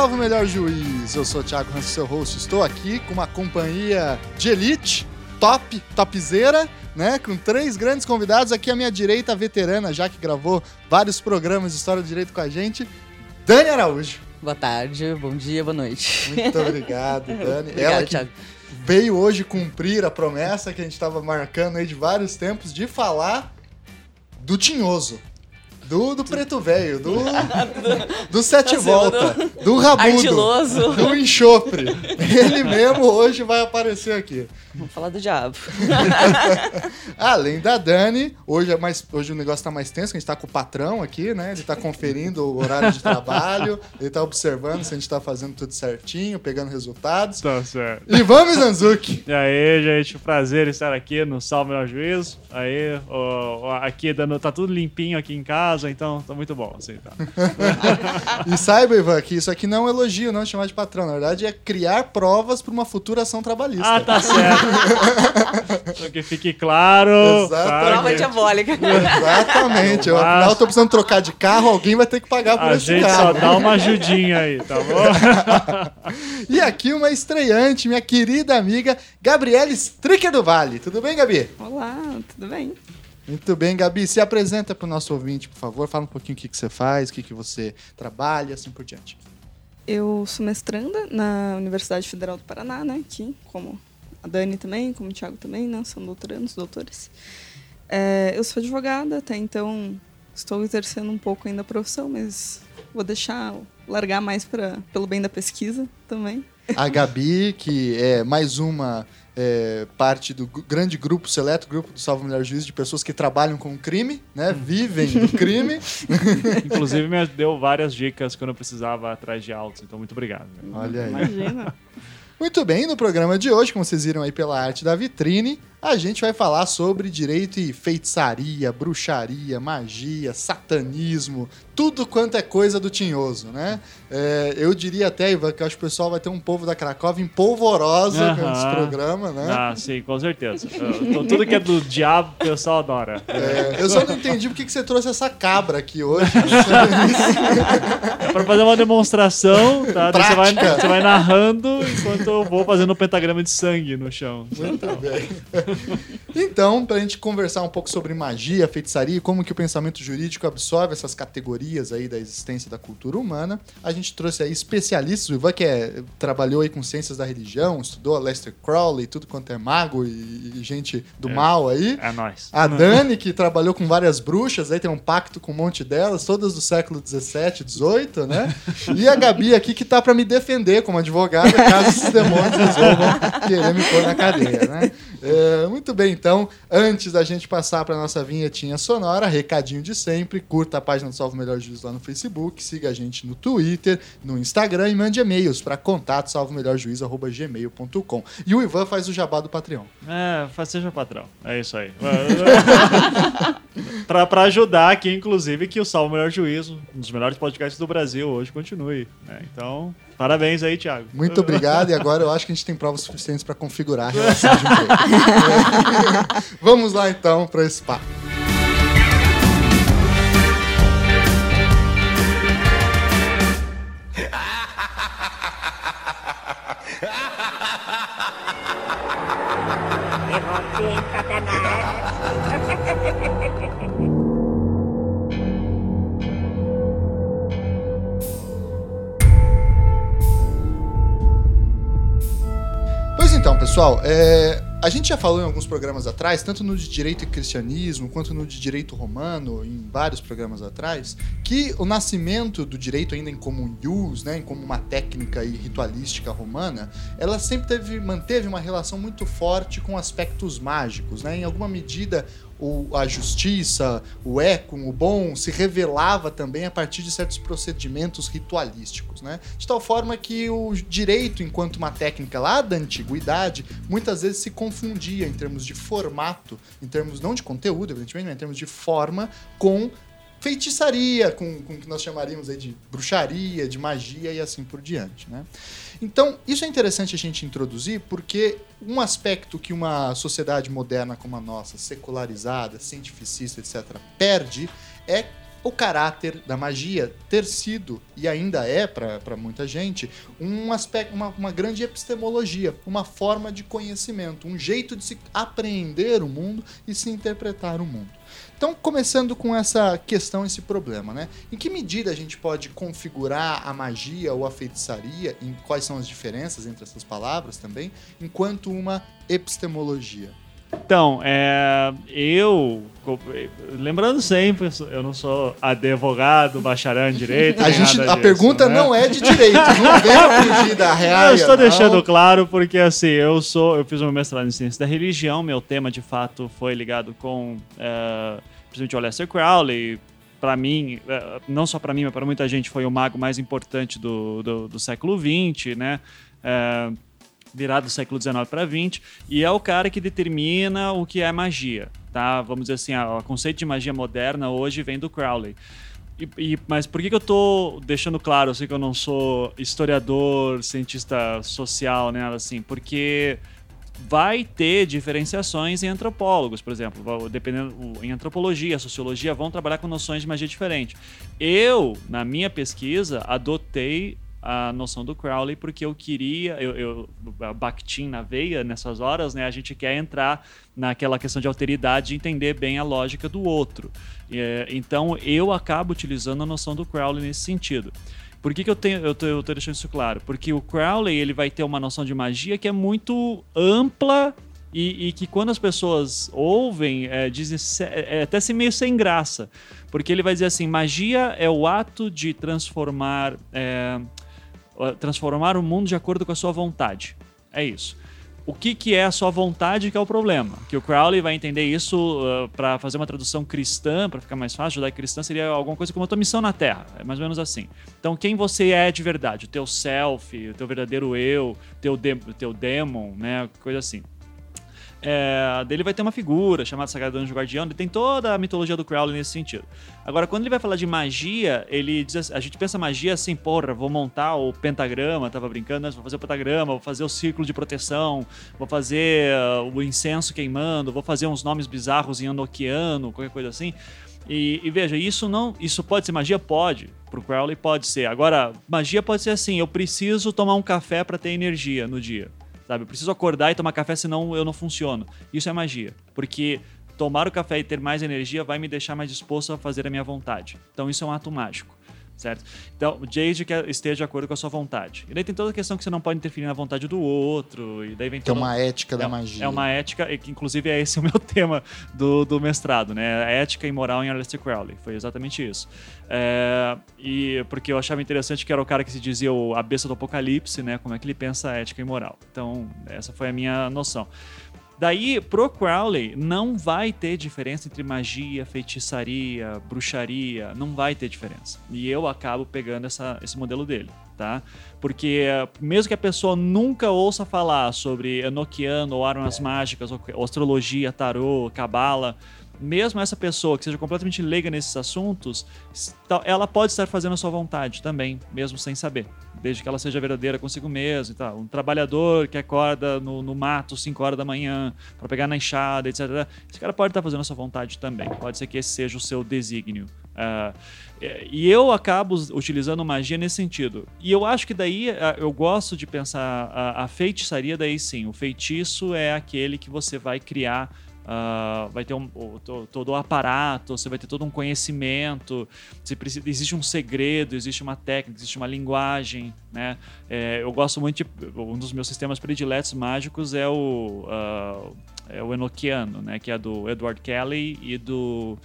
Salve o Melhor Juiz. Eu sou o Thiago Hans, seu host. Estou aqui com uma companhia de elite, top, topzera, né? Com três grandes convidados. Aqui à minha direita, a veterana, já que gravou vários programas de História do Direito com a gente, Dani Araújo. Boa tarde, bom dia, boa noite. Muito obrigado, Dani. Obrigado, Ela que Thiago. veio hoje cumprir a promessa que a gente estava marcando aí de vários tempos de falar do Tinhoso. Do, do preto velho, do, do sete Tá volta, do rabudo, Ardiloso. do enxofre. Ele mesmo hoje vai aparecer aqui. Vamos falar do diabo. Além da Dani, hoje, é mais, hoje o negócio tá mais tenso, que a gente tá com o patrão aqui, né? Ele tá conferindo o horário de trabalho, ele tá observando se a gente tá fazendo tudo certinho, pegando resultados. Tá certo. Ivan Mizanzuki. E aí, gente, prazer estar aqui no Salve Melhor Juízo. Aí, ó, ó, aqui dando, tá tudo limpinho aqui em casa, então tá muito bom, assim, tá. E saiba, Ivan, que isso aqui não é um elogio, não é chamar de patrão. Na verdade, é criar provas para uma futura ação trabalhista. Ah, tá certo. Só que fique claro. Prova diabólica. Exatamente. Eu, Mas- afinal, eu tô precisando trocar de carro, alguém vai ter que pagar por A esse gente carro. só dá uma ajudinha aí, tá bom? E aqui uma estreante, minha querida amiga Gabriele Stricker do Vale. Tudo bem, Gabi? Olá, tudo bem? Muito bem, Gabi. Se apresenta para o nosso ouvinte, por favor. Fala um pouquinho o que, que você faz, o que, que você trabalha, assim por diante. Eu sou mestranda na Universidade Federal do Paraná, né? Aqui, como a Dani também, como o Thiago também, né? São doutorandos, doutores. É, eu sou advogada, até então estou exercendo um pouco ainda a profissão, mas vou deixar, largar mais pra, pelo bem da pesquisa também. A Gabi, que é mais uma é, parte do grande grupo, seleto grupo do Salvo Melhor Juiz, de pessoas que trabalham com crime, né? Vivem do crime. Inclusive, me deu várias dicas quando eu precisava atrás de autos, então muito obrigado. velho. Olha aí. Imagina. Muito bem, no programa de hoje, como vocês viram aí pela arte da vitrine, a gente vai falar sobre direito e feitiçaria, bruxaria, magia, satanismo, tudo quanto é coisa do tinhoso, né? É, eu diria até, Ivan, que acho que o pessoal vai ter um povo da Cracóvia em polvorosa com esse programa, né? Ah, sim, com certeza. Então, tudo que é do diabo, o pessoal adora. É, eu só não entendi por que você trouxe essa cabra aqui hoje. É pra fazer uma demonstração, tá? Você vai, você vai narrando enquanto eu vou fazendo um pentagrama de sangue no chão. Muito bem. Então, para a gente conversar um pouco sobre magia, feitiçaria e como que o pensamento jurídico absorve essas categorias aí da existência da cultura humana, a gente trouxe aí especialistas, o Ivan que é, trabalhou aí com ciências da religião, estudou Lester Crowley, tudo quanto é mago e, e gente do É. mal aí. É nóis. A Dani, que trabalhou com várias bruxas, aí tem um pacto com um monte delas, todas do século 17, 18, né? E a Gabi aqui, que tá pra me defender como advogada, caso esses demônios resolvam querer me pôr na cadeia, né? É, muito bem, então, antes da gente passar pra nossa vinhetinha sonora, recadinho de sempre, curta a página do Salve o Melhor Juiz lá no Facebook, siga a gente no Twitter, no Instagram e mande e-mails para contato salvomelhorjuiz.gmail.com. E o Ivan faz o jabá do Patreon. É, seja patrão. É isso aí. pra ajudar aqui, inclusive, que o Salvo Melhor Juízo, um dos melhores podcasts do Brasil, hoje continue. né? Então, parabéns aí, Thiago. Muito obrigado, e agora eu acho que a gente tem provas suficientes para configurar a relação de emprego. Vamos lá então para esse papo. Pessoal, é, a gente já falou em alguns programas atrás, tanto no de direito e cristianismo, quanto no de direito romano, em vários programas atrás, que o nascimento do direito ainda em comum use, né, em como uma técnica e ritualística romana, ela sempre teve, manteve uma relação muito forte com aspectos mágicos, né? Em alguma medida, o- a justiça, o équum, o bom, se revelava também a partir de certos procedimentos ritualísticos, né? De tal forma que o direito, enquanto uma técnica lá da antiguidade, muitas vezes se confundia em termos de formato, em termos não de conteúdo, evidentemente, mas em termos de forma, com feitiçaria, com, com o que nós chamaríamos aí de bruxaria, de magia e assim por diante, né? Então, isso é interessante a gente introduzir porque um aspecto que uma sociedade moderna como a nossa, secularizada, cientificista, etc., perde é o caráter da magia ter sido, e ainda é para muita gente, um aspecto, uma, uma grande epistemologia, uma forma de conhecimento, um jeito de se apreender o mundo e se interpretar o mundo. Então, começando com essa questão, esse problema, né? Em que medida a gente pode configurar a magia ou a feitiçaria, em quais são as diferenças entre essas palavras também, enquanto uma epistemologia? Então, é, eu, lembrando sempre, eu não sou advogado, bacharel em direito. A, gente, a disso, pergunta né? não é de direito, não venha fugir da real. Eu estou deixando claro porque assim, eu sou, eu fiz um mestrado em ciência da religião, meu tema de fato foi ligado com, é, principalmente o Lester Crowley. Para mim, é, não só para mim, mas para muita gente, foi o mago mais importante do, do, do século XX, né? É, virado do século XIX para XX, e é o cara que determina o que é magia, tá? Vamos dizer assim, o conceito de magia moderna hoje vem do Crowley. E, e, mas por que, que eu tô deixando claro, eu sei que eu não sou historiador, cientista social, né, assim, porque vai ter diferenciações em antropólogos, por exemplo, dependendo em antropologia, sociologia vão trabalhar com noções de magia diferente. Eu, na minha pesquisa, adotei a noção do Crowley, porque eu queria, eu, eu Bakhtin na veia nessas horas, né? A gente quer entrar naquela questão de alteridade e entender bem a lógica do outro. É, então eu acabo utilizando a noção do Crowley nesse sentido. Por que, que eu, tenho, eu, tô, eu tô deixando isso claro? Porque o Crowley ele vai ter uma noção de magia que é muito ampla e, e, que quando as pessoas ouvem, é, dizem é, é até se meio sem graça. Porque ele vai dizer assim: magia é o ato de transformar é, transformar o mundo de acordo com a sua vontade. É isso. O que, que é a sua vontade que é o problema? Que o Crowley vai entender isso uh, para fazer uma tradução cristã, para ficar mais fácil, judaico-cristã seria alguma coisa como a tua missão na Terra, é mais ou menos assim. Então, quem você é de verdade, o teu self, o teu verdadeiro eu, teu, de, teu demon, né, coisa assim. É, dele vai ter uma figura chamada Sagrado Anjo Guardião, ele tem toda a mitologia do Crowley nesse sentido. Agora, quando ele vai falar de magia, ele diz assim, a gente pensa magia assim, porra, vou montar o pentagrama, tava brincando, né? vou fazer o pentagrama, vou fazer o círculo de proteção, vou fazer uh, o incenso queimando, vou fazer uns nomes bizarros em enoquiano, qualquer coisa assim. E, e, veja, isso não, isso pode ser magia, pode. Pro Crowley pode ser. Agora, magia pode ser assim, eu preciso tomar um café para ter energia no dia. Sabe? Eu preciso acordar e tomar café, senão eu não funciono. Isso é magia. Porque tomar o café e ter mais energia vai me deixar mais disposto a fazer a minha vontade. Então isso é um ato mágico certo? Então, desde que esteja de acordo com a sua vontade. E daí tem toda a questão que você não pode interferir na vontade do outro, e daí vem Que é uma ética é, da magia. É uma ética, que inclusive é esse o meu tema do, do mestrado, né? A ética e moral em Aleister Crowley. Foi exatamente isso. É, e porque eu achava interessante que era o cara que se dizia o, a besta do apocalipse, né? Como é que ele pensa a ética e moral. Então, essa foi a minha noção. Daí, pro Crowley, não vai ter diferença entre magia, feitiçaria, bruxaria, não vai ter diferença. E eu acabo pegando essa, esse modelo dele, tá? Porque mesmo que a pessoa nunca ouça falar sobre Enochiano ou armas mágicas, ou astrologia, tarô, cabala, mesmo essa pessoa que seja completamente leiga nesses assuntos, ela pode estar fazendo a sua vontade também, mesmo sem saber. Desde que ela seja verdadeira consigo mesmo e tal. Um trabalhador que acorda no, no mato 5 horas da manhã para pegar na enxada, etc. Esse cara pode estar fazendo a sua vontade também. Pode ser que esse seja o seu desígnio. Uh, e eu acabo utilizando magia nesse sentido. E eu acho que daí uh, eu gosto de pensar a, a feitiçaria, daí sim. O feitiço é aquele que você vai criar Uh, vai ter um, todo o aparato, você vai ter todo um conhecimento, precisa, existe um segredo, existe uma técnica, existe uma linguagem, né? É, eu gosto muito de, um dos meus sistemas prediletos mágicos é o, uh, é o Enochiano, né? Que é do Edward Kelly e do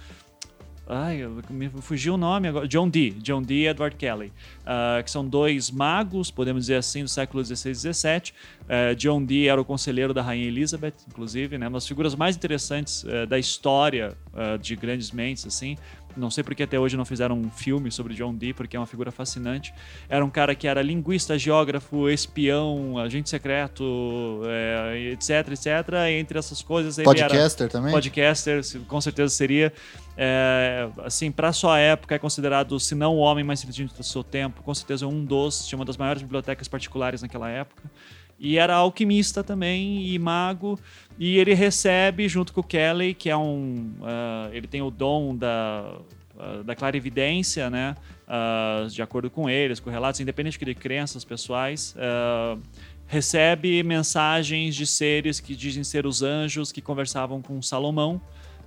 Ai, me fugiu o nome agora. John Dee. John Dee e Edward Kelly. Uh, que são dois magos, podemos dizer assim, do século XVI e XVII. Uh, John Dee era o conselheiro da Rainha Elizabeth, inclusive, né? Uma das figuras mais interessantes uh, da história uh, de grandes mentes, assim. Não sei porque até hoje não fizeram um filme sobre John Dee, porque é uma figura fascinante. Era um cara que era linguista, geógrafo, espião, agente secreto, é, etc, etc. Entre essas coisas, ele podcaster também. Podcaster, com certeza seria. É, assim, para sua época é considerado, se não o homem mais inteligente do seu tempo, com certeza um dos, tinha uma das maiores bibliotecas particulares naquela época. E era alquimista também e mago. E ele recebe, junto com o Kelly, que é um. Uh, ele tem o dom da. uh, da clarividência, né? Uh, de acordo com eles, com relatos, independente de crenças pessoais, recebe mensagens de seres que dizem ser os anjos que conversavam com Salomão,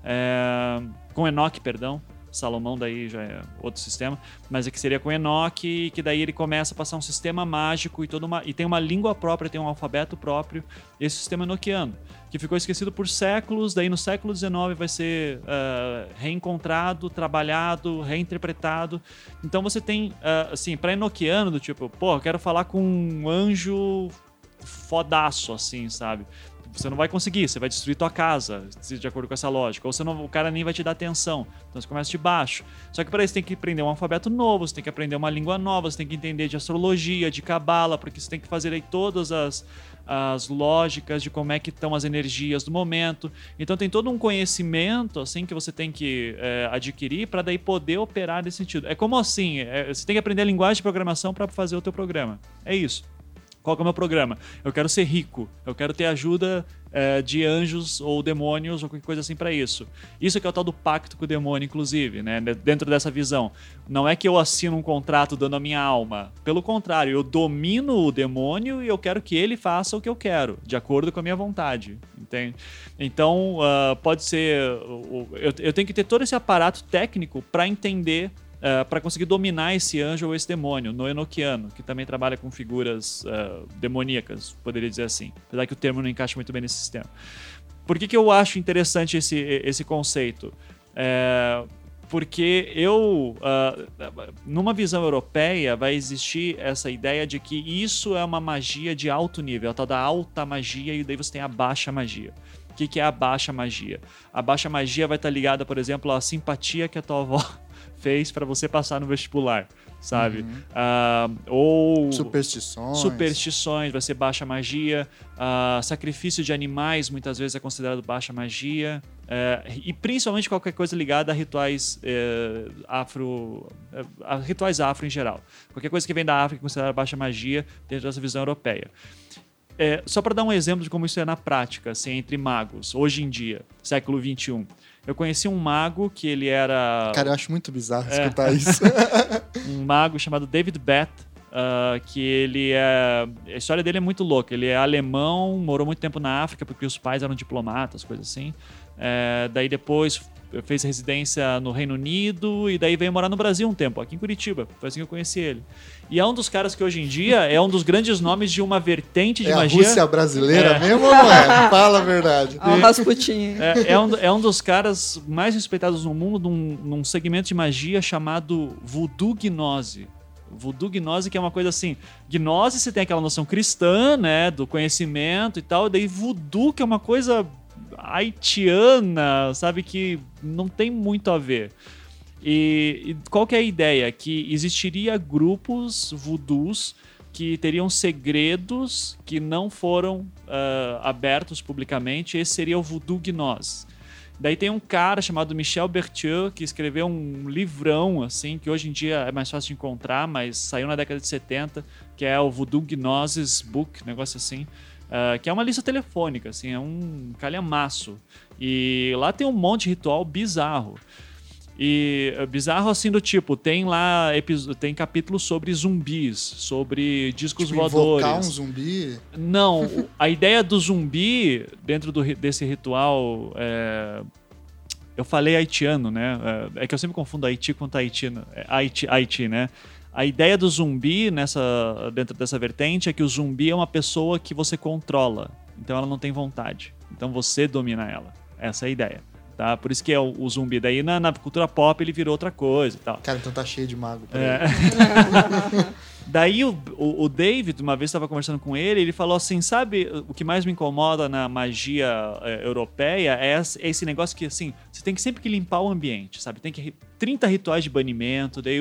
é, com Enoque, perdão, Salomão daí já é outro sistema, mas é que seria com Enoque, que daí ele começa a passar um sistema mágico e toda uma e tem uma língua própria, tem um alfabeto próprio, esse sistema enoquiano, que ficou esquecido por séculos, daí no século XIX vai ser uh, reencontrado, trabalhado, reinterpretado. Então você tem, uh, assim, para enoquiano, do tipo, pô, eu quero falar com um anjo fodaço, assim, sabe? Você não vai conseguir, você vai destruir tua casa, de acordo com essa lógica. Ou não, o cara nem vai te dar atenção. Então você começa de baixo. Só que para isso você tem que aprender um alfabeto novo, você tem que aprender uma língua nova, você tem que entender de astrologia, de cabala, porque você tem que fazer aí todas as, as lógicas de como é que estão as energias do momento. Então tem todo um conhecimento assim que você tem que é, adquirir para daí poder operar nesse sentido. É como assim, é, você tem que aprender a linguagem de programação para fazer o teu programa. É isso. Qual é o meu programa? Eu quero ser rico, eu quero ter ajuda é, de anjos ou demônios ou qualquer coisa assim para isso. Isso que é o tal do pacto com o demônio, inclusive, né? Dentro dessa visão. Não é que eu assino um contrato dando a minha alma. Pelo contrário, eu domino o demônio e eu quero que ele faça o que eu quero, de acordo com a minha vontade. Entende? Então, uh, pode ser. Eu, eu tenho que ter todo esse aparato técnico para entender uh, eh, para conseguir dominar esse anjo ou esse demônio, no Enochiano, que também trabalha com figuras uh, demoníacas, poderia dizer assim. Apesar que o termo não encaixa muito bem nesse sistema. Por que, que eu acho interessante esse, esse conceito? É, porque eu, uh, numa visão europeia, vai existir essa ideia de que isso é uma magia de alto nível, a tal da alta magia, e daí você tem a baixa magia. O que, que é a baixa magia? A baixa magia vai estar ligada, por exemplo, à simpatia que a tua avó fez para você passar no vestibular, sabe? Uhum. Uh, ou superstições. Superstições, vai ser baixa magia. Uh, sacrifício de animais muitas vezes é considerado baixa magia. Uh, e principalmente qualquer coisa ligada a rituais uh, afro. Eh, a rituais afro em geral. Qualquer coisa que vem da África é considerada baixa magia dentro dessa visão europeia. É, só para dar um exemplo de como isso é na prática, assim, entre magos, hoje em dia, século XXI. Eu conheci um mago que ele era. Cara, eu acho muito bizarro é. escutar isso. um mago chamado David Beth, uh, que ele é. A história dele é muito louca. Ele é alemão, morou muito tempo na África porque os pais eram diplomatas, coisas assim. É, daí depois fez residência no Reino Unido e daí veio morar no Brasil um tempo, aqui em Curitiba. Foi assim que eu conheci ele. E é um dos caras que hoje em dia é um dos grandes nomes de uma vertente de é magia. A Rússia brasileira é. mesmo ou não é? Fala a verdade. É um Rasputin. É, é, um, é um dos caras mais respeitados no mundo num, num segmento de magia chamado voodoo gnose. Voodoo gnose que é uma coisa assim, gnose você tem aquela noção cristã, né, do conhecimento e tal, e daí voodoo que é uma coisa haitiana, sabe que não tem muito a ver. E, e qual que é a ideia? Que existiria grupos voodoos que teriam segredos que não foram uh, abertos publicamente. Esse seria o Voodoo Gnose. Daí tem um cara chamado Michel Berthieu que escreveu um livrão, assim, que hoje em dia é mais fácil de encontrar, mas saiu na década de 70, que é o Voodoo Gnosis Book, negócio assim. Uh, que é uma lista telefônica, assim, é um calhamaço. E lá tem um monte de ritual bizarro. E é bizarro assim do tipo, tem lá tem capítulos sobre zumbis, sobre discos tipo, voadores. Um zumbi? Não, a ideia do zumbi dentro do, desse ritual é, eu falei haitiano, né? É, é que eu sempre confundo Haiti com Tahiti, é Haiti, Haiti, né? A ideia do zumbi nessa dentro dessa vertente é que o zumbi é uma pessoa que você controla, então ela não tem vontade, então você domina ela. Essa é a ideia tá? Por isso que é o, o zumbi. Daí na, na, cultura pop ele virou outra coisa e tal. Cara, então tá cheio de mago. É. Daí o, o, o, David, uma vez estava conversando com ele, ele falou assim: sabe o que mais me incomoda na magia é, europeia é, esse negócio que assim, você tem que sempre que limpar o ambiente, sabe? Tem que 30 rituais de banimento, daí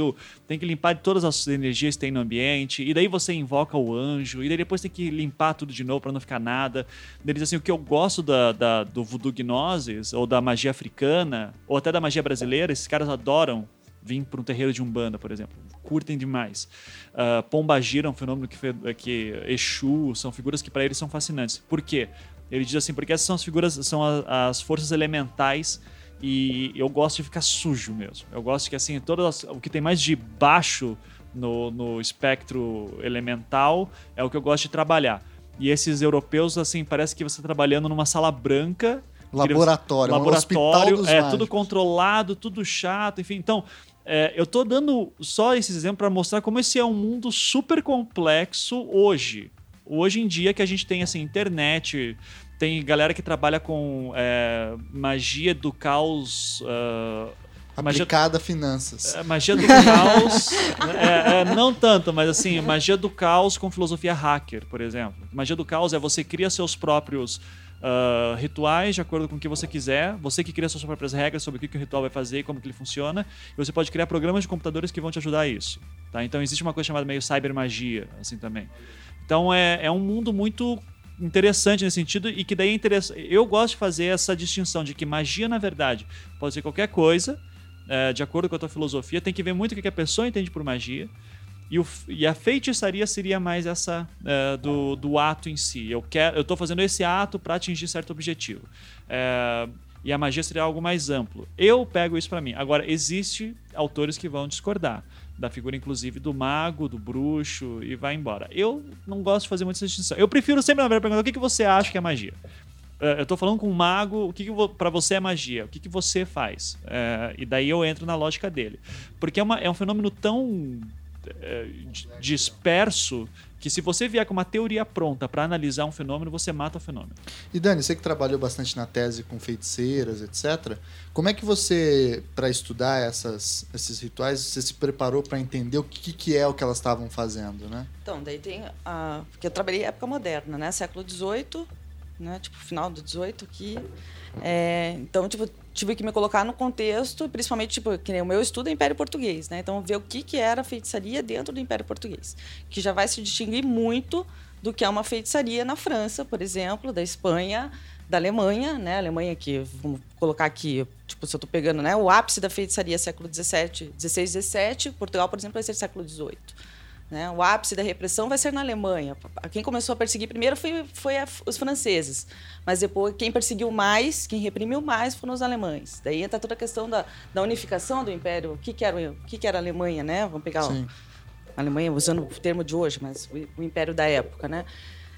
tem que limpar todas as energias que tem no ambiente, e daí você invoca o anjo, e daí depois tem que limpar tudo de novo para não ficar nada. Daí diz assim: o que eu gosto da, da, do voodoo gnosis, ou da magia africana, ou até da magia brasileira, esses caras adoram vir para um terreiro de umbanda, por exemplo. Curtem demais. Uh, Pomba Gira é um fenômeno que, que Exu são figuras que para eles são fascinantes. Por quê? Ele diz assim, porque essas são as figuras, são as forças elementais E eu gosto de ficar sujo mesmo. Eu gosto que, assim, todas as- o que tem mais de baixo no, no espectro elemental é o que eu gosto de trabalhar. E esses europeus, assim, parece que você tá trabalhando numa sala branca Laboratório, um hospital laboratório, dos é mágicos. tudo controlado, tudo chato, enfim. Então, é, eu tô dando só esses exemplos para mostrar como esse é um mundo super complexo hoje. Hoje em dia que a gente tem assim internet, tem galera que trabalha com é, magia do caos. magia- Aplicada a finanças. é, magia do caos. é, é, não tanto, mas assim, magia do caos com filosofia hacker, por exemplo. Magia do caos é você cria seus próprios ah, rituais de acordo com o que você quiser. Você que cria suas próprias regras sobre o que, que o ritual vai fazer como que ele funciona. E você pode criar programas de computadores que vão te ajudar a isso. Tá? Então existe uma coisa chamada meio cybermagia, assim também. Então é, é um mundo muito interessante nesse sentido e que daí é interessante. Eu gosto de fazer essa distinção de que magia, na verdade, pode ser qualquer coisa, é, de acordo com a tua filosofia, tem que ver muito o que a pessoa entende por magia. E, o e a feitiçaria seria mais essa é, do, do ato em si. Eu quero, eu estou fazendo esse ato para atingir certo objetivo. É, e a magia seria algo mais amplo. Eu pego isso para mim. Agora, existe autores que vão discordar da figura, inclusive, do mago, do bruxo e vai embora. Eu não gosto de fazer muita distinção. Eu prefiro sempre, na verdade, perguntar o que, que você acha que é magia. É, eu tô falando com um mago, o que, que pra você é magia? O que, que você faz? E daí eu entro na lógica dele. Porque é, uma- é um fenômeno tão é, di- disperso que se você vier com uma teoria pronta para analisar um fenômeno, você mata o fenômeno. E Dani, você que trabalhou bastante na tese com feiticeiras, etc. Como é que você, para estudar essas, esses rituais, você se preparou para entender o que, que é o que elas estavam fazendo, né? Então, daí tem a. Porque eu trabalhei época moderna, né? Século XVIII, né? Tipo, final do XVIII aqui. É, então, tipo, tive que me colocar no contexto, principalmente, tipo, que nem o meu estudo é Império Português, né? Então, ver o que, que era feitiçaria dentro do Império Português. Que já vai se distinguir muito do que é uma feitiçaria na França, por exemplo, da Espanha, da Alemanha, né? A Alemanha que, vamos colocar aqui, tipo, se eu estou pegando, né? O ápice da feitiçaria século XVII, XVI, XVII. Portugal, por exemplo, vai ser século XVIII. Né? O ápice da repressão vai ser na Alemanha. Quem começou a perseguir primeiro foi, foi a- os franceses, mas depois quem perseguiu mais, quem reprimiu mais foram os alemães. Daí entra toda a questão da, da unificação do império. O que, que, era, o que, que era a Alemanha, né? Vamos pegar o- a Alemanha usando o termo de hoje, mas o, o império da época, né?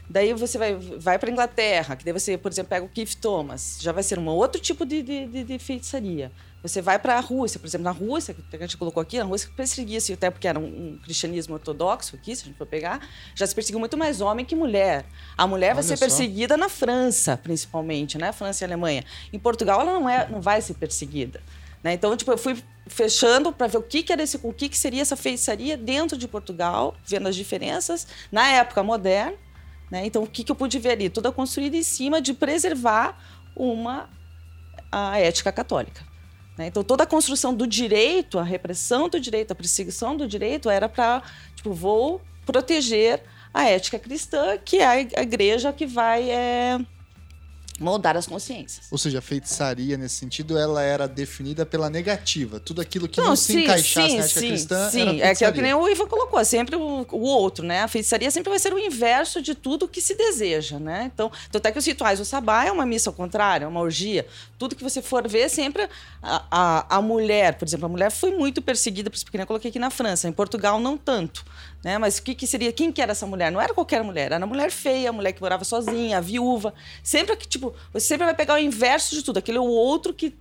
Daí você vai, vai para Inglaterra, que daí você, por exemplo, pega o Keith Thomas, já vai ser um outro tipo de, de, de- de feitiçaria. Você vai para a Rússia, por exemplo, na Rússia, que a gente colocou aqui, na Rússia perseguia-se, até porque era um, um cristianismo ortodoxo aqui, se a gente for pegar, já se perseguiu muito mais homem que mulher. A mulher vai Olha ser só. perseguida na França, principalmente, né? França e Alemanha. Em Portugal, ela não, é, não vai ser perseguida. Né? Então, tipo, eu fui fechando para ver o que, que era esse, o que, que seria essa feitiçaria dentro de Portugal, vendo as diferenças na época moderna. Né? Então, o que, que eu pude ver ali? Tudo construído em cima de preservar uma a ética católica. Né? Então, toda a construção do direito, a repressão do direito, a perseguição do direito era para, tipo, vou proteger a ética cristã, que é a igreja que vai é, moldar as consciências. Ou seja, a feitiçaria, nesse sentido, ela era definida pela negativa. Tudo aquilo que não, Não, se sim, encaixasse sim, na ética sim, cristã sim. era É que, é que nem o Ivan colocou, é sempre o, o outro, né? A feitiçaria sempre vai ser o inverso de tudo que se deseja, né? Então, tanto é que os rituais, o sabá é uma missa ao contrário, é uma orgia. Tudo que você for ver, sempre a, a, a mulher, por exemplo, a mulher foi muito perseguida, por isso que eu coloquei aqui na França, em Portugal não tanto. Né? Mas o que, que seria? Quem que era essa mulher? Não era qualquer mulher, era a mulher feia, a mulher que morava sozinha, a viúva. Sempre que, tipo, você sempre vai pegar o inverso de tudo, aquele é o outro que,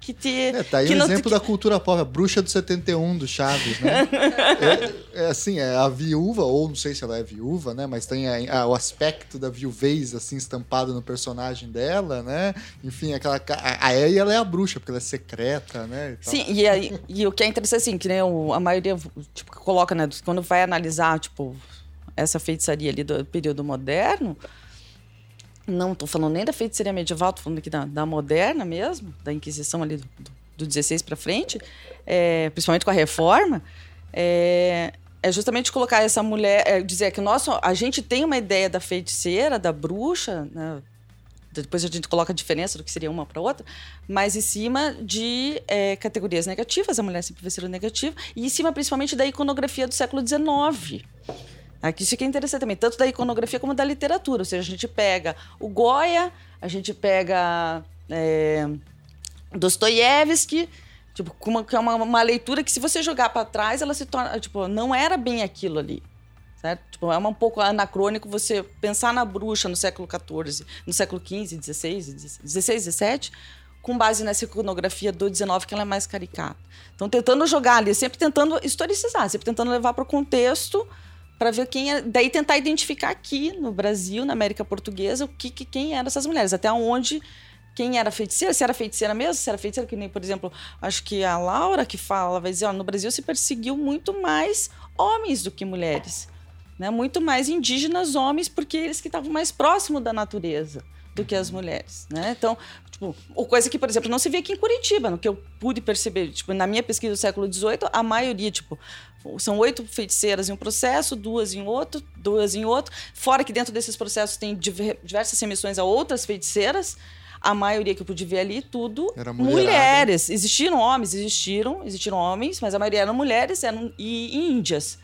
que te. É, tá aí que um não te- exemplo da cultura pop, a bruxa do 71 do Chaves, né? é, é assim, é a viúva, ou não sei se ela é viúva, né? Mas tem a- a- o aspecto da viuvez, assim, estampado no personagem dela, né? Enfim, aquela. A, a Ellie, ela é a bruxa, porque ela é secreta, né? e. Sim, e, aí- e o que é interessante, assim, que nem o- a maioria tipo, coloca, né, quando vai analisar, tipo, essa feitiçaria ali do período moderno, não estou falando nem da feitiçaria medieval, estou falando aqui da, da moderna mesmo, da Inquisição ali do, do, do 16 para frente, é, principalmente com a reforma, é, é justamente colocar essa mulher, é, dizer que nós, a gente tem uma ideia da feiticeira, da bruxa, né, depois a gente coloca a diferença do que seria uma para outra, mas em cima de é, categorias negativas, a mulher sempre vai ser o negativo, e em cima principalmente da iconografia do século XIX. Aqui isso que é interessante também, tanto da iconografia como da literatura. Ou seja, a gente pega o Goya, a gente pega é, Dostoiévski, tipo, uma, que é uma, uma leitura que se você jogar para trás, ela se torna, tipo, não era bem aquilo ali. Certo? Tipo, é um pouco anacrônico você pensar na bruxa no século XIV, no século XV, XVI, XVI, XVII, com base nessa iconografia do XIX, que ela é mais caricata. Então, tentando jogar ali, sempre tentando historicizar, sempre tentando levar para o contexto para ver quem é, daí tentar identificar aqui no Brasil, na América Portuguesa, o que, que quem eram essas mulheres, até onde quem era feiticeira, se era feiticeira mesmo, se era feiticeira que nem, por exemplo, acho que a Laura que fala, vai dizer, ó, no Brasil se perseguiu muito mais homens do que mulheres, né? Muito mais indígenas homens porque eles que estavam mais próximos da natureza do que as mulheres, né? Então, tipo, coisa que, por exemplo, não se vê aqui em Curitiba, no que eu pude perceber, tipo, na minha pesquisa do século XVIII, a maioria, tipo, são oito feiticeiras em um processo, duas em outro, duas em outro. Fora que dentro desses processos tem diversas remissões a outras feiticeiras. A maioria que eu pude ver ali, tudo mulheres. Existiram homens, existiram, existiram homens, mas a maioria eram mulheres eram, e, e índias.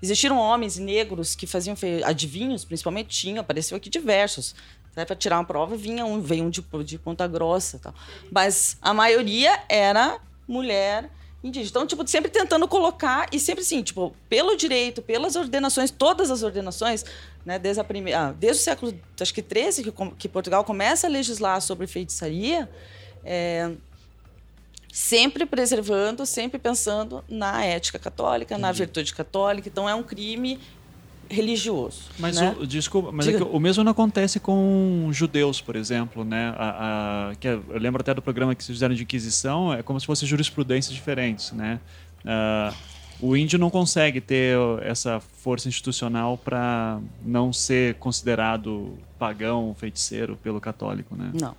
Existiram homens negros que faziam adivinhos, principalmente tinham, apareceu aqui diversos. Né, para tirar uma prova, vinha um, veio um de, de Ponta Grossa. Tal. Mas a maioria era mulher indígena. Então, tipo, sempre tentando colocar, e sempre assim, tipo, pelo direito, pelas ordenações, todas as ordenações, né, desde, a primeira, ah, desde o século, acho que 13, que, que Portugal começa a legislar sobre feitiçaria, é, sempre preservando, sempre pensando na ética católica, na virtude católica. Então, é um crime religioso. Mas né? o, desculpa, mas é o mesmo não acontece com judeus, por exemplo, né? A, a, que é, eu lembro até do programa que vocês fizeram de Inquisição, é como se fossem jurisprudências diferentes, né? Uh, o índio não consegue ter essa força institucional para não ser considerado pagão, feiticeiro pelo católico, né? Não.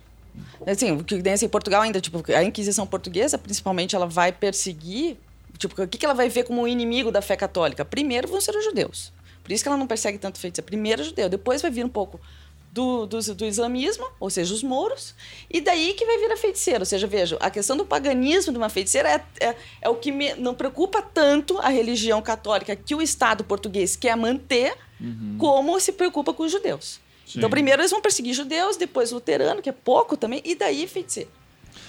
Assim, o que tem assim, em Portugal ainda, tipo, a Inquisição portuguesa, principalmente, ela vai perseguir, tipo, o que ela vai ver como inimigo da fé católica? Primeiro vão ser os judeus. Por isso que ela não persegue tanto feiticeiro. Primeiro judeu, depois vai vir um pouco do, do, do, islamismo, ou seja, os mouros, e daí que vai vir a feiticeira. Ou seja, veja, a questão do paganismo de uma feiticeira é, é, é o que me, não preocupa tanto a religião católica que o Estado português quer manter, uhum. como se preocupa com os judeus. Sim. Então, primeiro eles vão perseguir judeus, depois luterano, que é pouco também, e daí feiticeiro.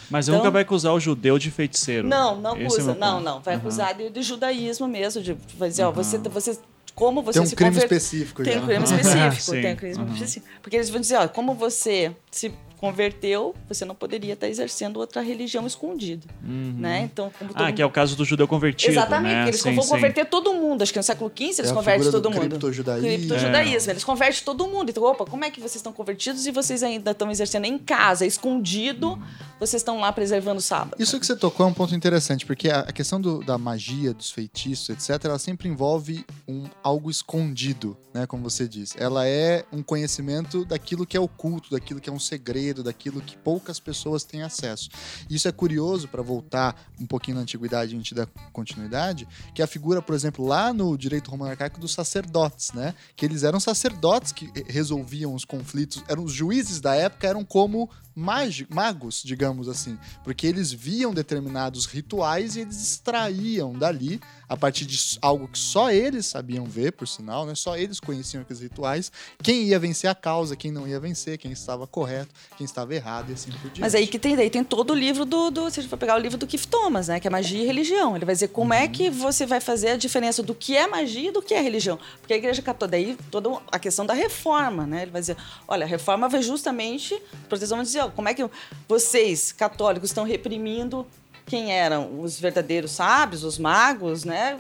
Mas então, nunca vai acusar o judeu de feiticeiro. Não, não Esse acusa. É não, não. Vai uhum. acusar de, de, judaísmo mesmo. De, vai dizer, uhum. ó, você, você como você tem um se crime específico tem já. um crime específico tem um crime específico. Porque eles vão dizer ó como você se converteu, você não poderia estar exercendo outra religião escondida, uhum. né? Então, como ah, mundo... que é o caso do judeu convertido, Exatamente, né? eles sim, vão sim. converter todo mundo. Acho que no século XV eles é convertem todo mundo. Criptojudaísmo. Criptojudaísmo. É. Eles convertem todo mundo. Então, opa, como é que vocês estão convertidos e vocês ainda estão exercendo em casa, escondido, uhum. vocês estão lá preservando o sábado? Isso que você tocou é um ponto interessante, porque a questão do, da magia, dos feitiços, etc., ela sempre envolve um, algo escondido, né? Como você disse. Ela é um conhecimento daquilo que é oculto, daquilo que é um segredo, daquilo que poucas pessoas têm acesso. Isso é curioso para voltar um pouquinho na antiguidade e a gente dar continuidade, que a figura, por exemplo, lá no direito romano arcaico dos sacerdotes, né? Que eles eram sacerdotes que resolviam os conflitos, eram os juízes da época, eram como magos, digamos assim, porque eles viam determinados rituais e eles extraíam dali, a partir de algo que só eles sabiam ver, por sinal, né? Só eles conheciam aqueles rituais, quem ia vencer a causa, quem não ia vencer, quem estava correto, quem estava errado e assim por diante. Mas aí que tem daí tem todo o livro do, do se a gente for pegar o livro do Keith Thomas, né, que é magia e religião. Ele vai dizer como uhum. é que você vai fazer a diferença do que é magia e do que é religião. Porque a igreja católica daí toda a questão da reforma, né? Ele vai dizer, olha, a reforma vai justamente, proteção dizer, como é que vocês, católicos, estão reprimindo quem eram os verdadeiros sábios, os magos, né?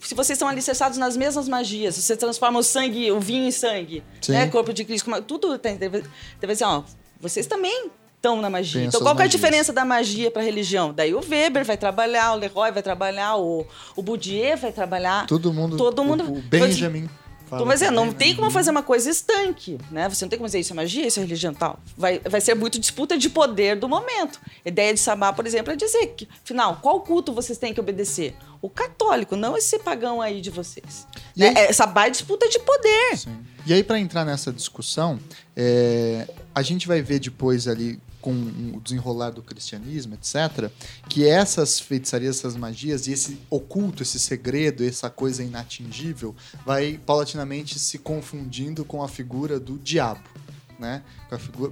Se vocês estão alicerçados nas mesmas magias, se você transforma o sangue, o vinho em sangue, né? Corpo de Cristo, tudo tem, deve, deve ser, ó, vocês também estão na magia. Então, qual é a diferença da magia para a religião? Daí o Weber vai trabalhar, o Leroy vai trabalhar, o, o Boudier vai trabalhar. Todo mundo. Todo mundo. O, o Benjamin. Fala mas é, não tem como fazer uma coisa estanque, né? Você não tem como dizer isso é magia, isso é religião tal. Vai, vai ser muito disputa de poder do momento. A ideia de Sabá, por exemplo, é dizer que, afinal, qual culto vocês têm que obedecer? O católico, não esse pagão aí de vocês. Né? Aí... É, Sabá é disputa de poder. Sim. E aí, para entrar nessa discussão, é, a gente vai ver depois ali com o desenrolar do cristianismo, etc., que essas feitiçarias, essas magias e esse oculto, esse segredo, essa coisa inatingível, vai paulatinamente se confundindo com a figura do diabo. né?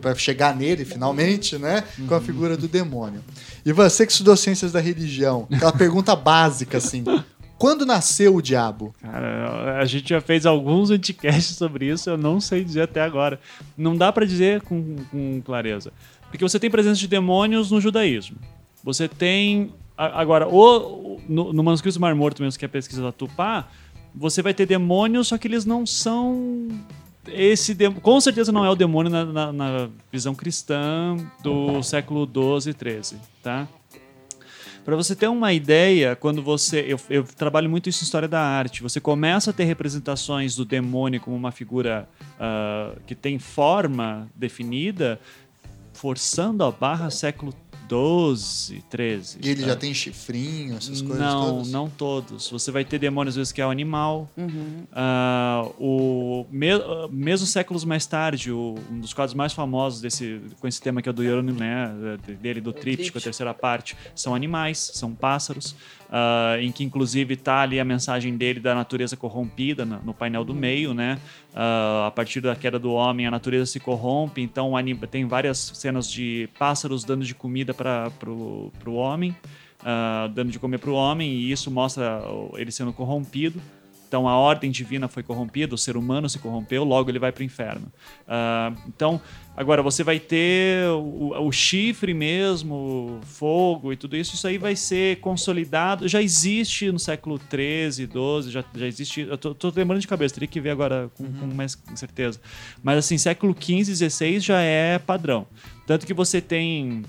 Para chegar nele finalmente, né? Com a figura do demônio. E você que estudou ciências da religião, aquela pergunta básica assim: quando nasceu o diabo? Cara, a gente já fez alguns anticasts sobre isso, eu não sei dizer até agora. Não dá para dizer com, com clareza. Porque você tem presença de demônios no judaísmo. Você tem. Agora, no, no manuscrito do Mar Morto, mesmo que é a pesquisa da Tupá, você vai ter demônios, só que eles não são. Esse de, com certeza não é o demônio na, na, na visão cristã do século 12 e 13, tá? Para você ter uma ideia, quando você. Eu, eu, trabalho muito isso em história da arte. Você começa a ter representações do demônio como uma figura uh, que tem forma definida, forçando a barra século 12, 13. E ele tá? já tem chifrinho, essas coisas Não, todas? não todos. Você vai ter demônios, às vezes, que é o animal. Uhum. Uh, o, me, mesmo séculos mais tarde, o, um dos quadros mais famosos desse, com esse tema que é o do Hieronymo, né, dele, do tríptico, a terceira parte, são animais, são pássaros uh, em que inclusive está ali a mensagem dele da natureza corrompida no, no painel do uhum. meio, né? Uh, a partir da queda do homem, a natureza se corrompe, então tem várias cenas de pássaros dando de comida para o homem, uh, dando de comer para o homem, e isso mostra ele sendo corrompido. Então a ordem divina foi corrompida, o ser humano se corrompeu, logo ele vai para o inferno. Uh, então, agora você vai ter o, o, chifre mesmo, fogo e tudo isso, isso aí vai ser consolidado. Já existe no século 13, 12, já, já existe. Eu tô, tô lembrando de cabeça, teria que ver agora com, uhum. com mais certeza. Mas assim, século 15, 16 já é padrão. Tanto que você tem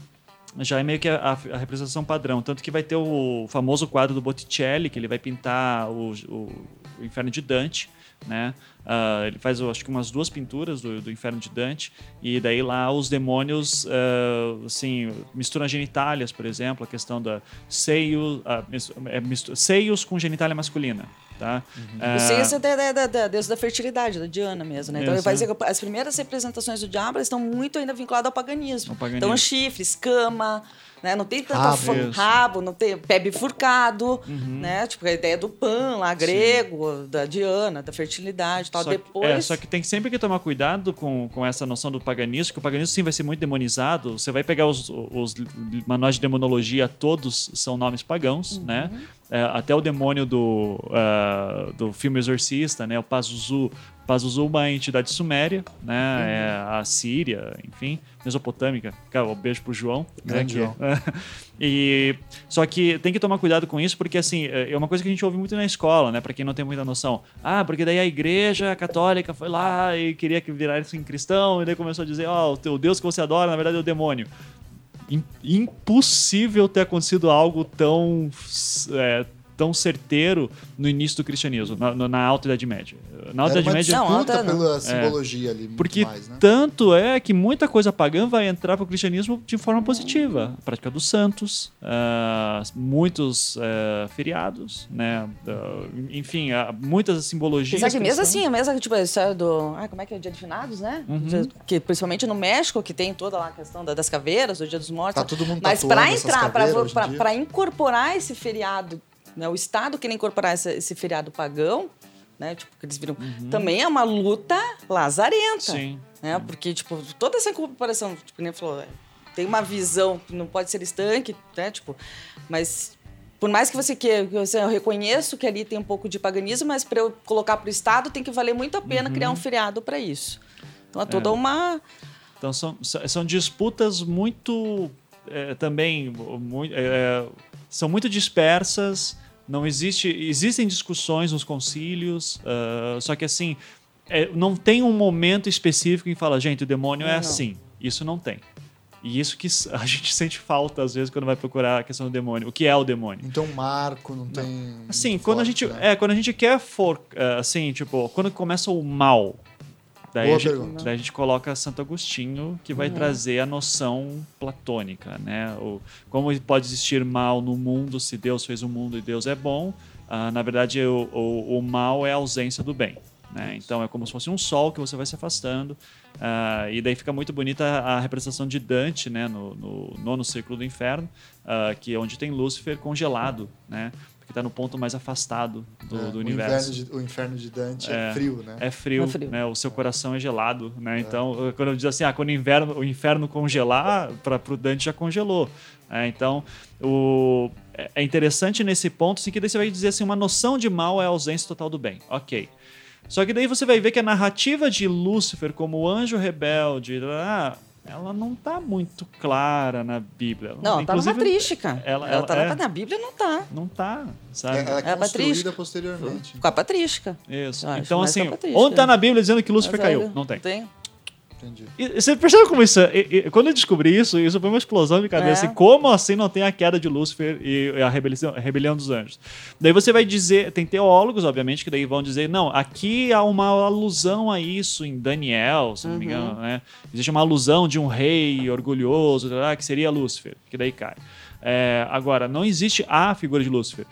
já é meio que a, a, representação padrão. Tanto que vai ter o famoso quadro do Botticelli, que ele vai pintar o, o, o Inferno de Dante, né? Uh, ele faz, acho que umas duas pinturas do, do, Inferno de Dante, e daí lá os demônios, uh, assim, misturam genitálias, por exemplo, a questão da seio, uh, seios com genitália masculina. Tá? Uhum. O é da, da, da, Deus da fertilidade, da Diana mesmo, né? Então, ele vai dizer que as primeiras representações do diabo estão muito ainda vinculadas ao paganismo. Ao paganismo. Então, chifre, escama, né? Não tem tanto rabo, rabo não tem pé bifurcado, uhum. né? Tipo, a ideia do pan lá, grego, Sim. da Diana, da fertilidade tal. Só Depois... Que, é, só que tem sempre que tomar cuidado com, com essa noção do paganismo, que o paganismo sim vai ser muito demonizado. Você vai pegar os, os manuais de demonologia, todos são nomes pagãos, uhum. né? É, até o demônio do, uh, do filme Exorcista, né? O Pazuzu. Pazuzu, uma entidade suméria, né? Uhum. É a Síria, enfim, mesopotâmica. Cara, um beijo pro João. Grande né? João. e, só que tem que tomar cuidado com isso, porque assim, é, é uma coisa que a gente ouve muito na escola, né? Pra quem não tem muita noção. Ah, porque daí a igreja católica foi lá e queria que virasse cristão, e daí começou a dizer, ó, oh, o teu Deus que você adora, na verdade é o demônio impossível ter acontecido algo tão é, tão certeiro no início do cristianismo, na, na Alta Idade Média. Na Alta Idade Média. Não, alta, pela simbologia é, ali. Porque mais, né? tanto é que muita coisa pagã vai entrar para o cristianismo de forma positiva. A prática dos santos, uh, muitos uh, feriados, né? Uh, enfim, muitas simbologias. Apesar que mesmo assim, mesmo tipo, a história do. Ah, como é que é o Dia de Finados, né? Uhum. Que, principalmente no México, que tem toda lá a questão das caveiras, do Dia dos Mortos. Tá todo mundo Mas para entrar, para incorporar esse feriado né? O Estado querer incorporar esse, esse feriado pagão, né? Tipo, que eles viram. Uhum. Também é uma luta lazarenta. Sim. Né? Porque, tipo, toda essa incorporação, tipo, nem falou, é, tem uma visão que não pode ser estanque, né? Tipo, mas por mais que você queira, que você, eu reconheço que ali tem um pouco de paganismo, mas para eu colocar para o Estado tem que valer muito a pena uhum. criar um feriado para isso. Então é toda é. uma. Então são, são disputas muito. É, também muito, é, são muito dispersas não existe, existem discussões nos concílios, uh, só que assim, é, não tem um momento específico em falar, gente, o demônio é não. assim. Isso não tem. E isso que a gente sente falta às vezes quando vai procurar a questão do demônio. O que é o demônio? Então marco não tem. Assim, quando forte, a gente né? é quando a gente quer for uh, assim tipo quando começa o mal, Daí a, gente, daí a, gente, coloca Santo Agostinho, que vai uhum. trazer a noção platônica, né? O, como pode existir mal no mundo se Deus fez o mundo e Deus é bom. Uh, na verdade, o, o, o, mal é a ausência do bem. Né? Então é como se fosse um sol que você vai se afastando. Uh, e daí fica muito bonita a, a representação de Dante né? no, no nono círculo do inferno, uh, que é onde tem Lúcifer congelado. Né? Porque está no ponto mais afastado do, É, do o universo. inferno de- o inferno de Dante é, É. frio, né? É frio, É frio. né? O seu coração é gelado, né? Então, quando diz assim, ah, quando o inverno, o inferno congelar, para o Dante já congelou. É, então, o, é- é interessante nesse ponto, assim, que daí você vai dizer assim, uma noção de mal é a ausência total do bem. Ok. Só que daí você vai ver que a narrativa de Lúcifer como anjo rebelde, ah, ela não tá muito clara na Bíblia. Não, tá na patrística. ela- Ela, ela- tá é. na, Bíblia, não tá. Não tá, sabe? É, ela é É a construída posteriormente. Com a patrística. Isso. Eu Então, assim, tá patrística. onde tá na Bíblia dizendo que Lúcifer caiu? Não tem. Tem. Entendi. E você percebe como isso é? e- e- quando eu descobri isso, isso foi uma explosão de cabeça. É. E como assim não tem a queda de Lúcifer e a rebelião, a rebelião dos anjos? Daí você vai dizer, tem teólogos, obviamente, que daí vão dizer, não, aqui há uma alusão a isso em Daniel, se não me engano, né? Existe uma alusão de um rei orgulhoso, tá, que seria Lúcifer, que daí cai. É, agora, não existe a figura de Lúcifer.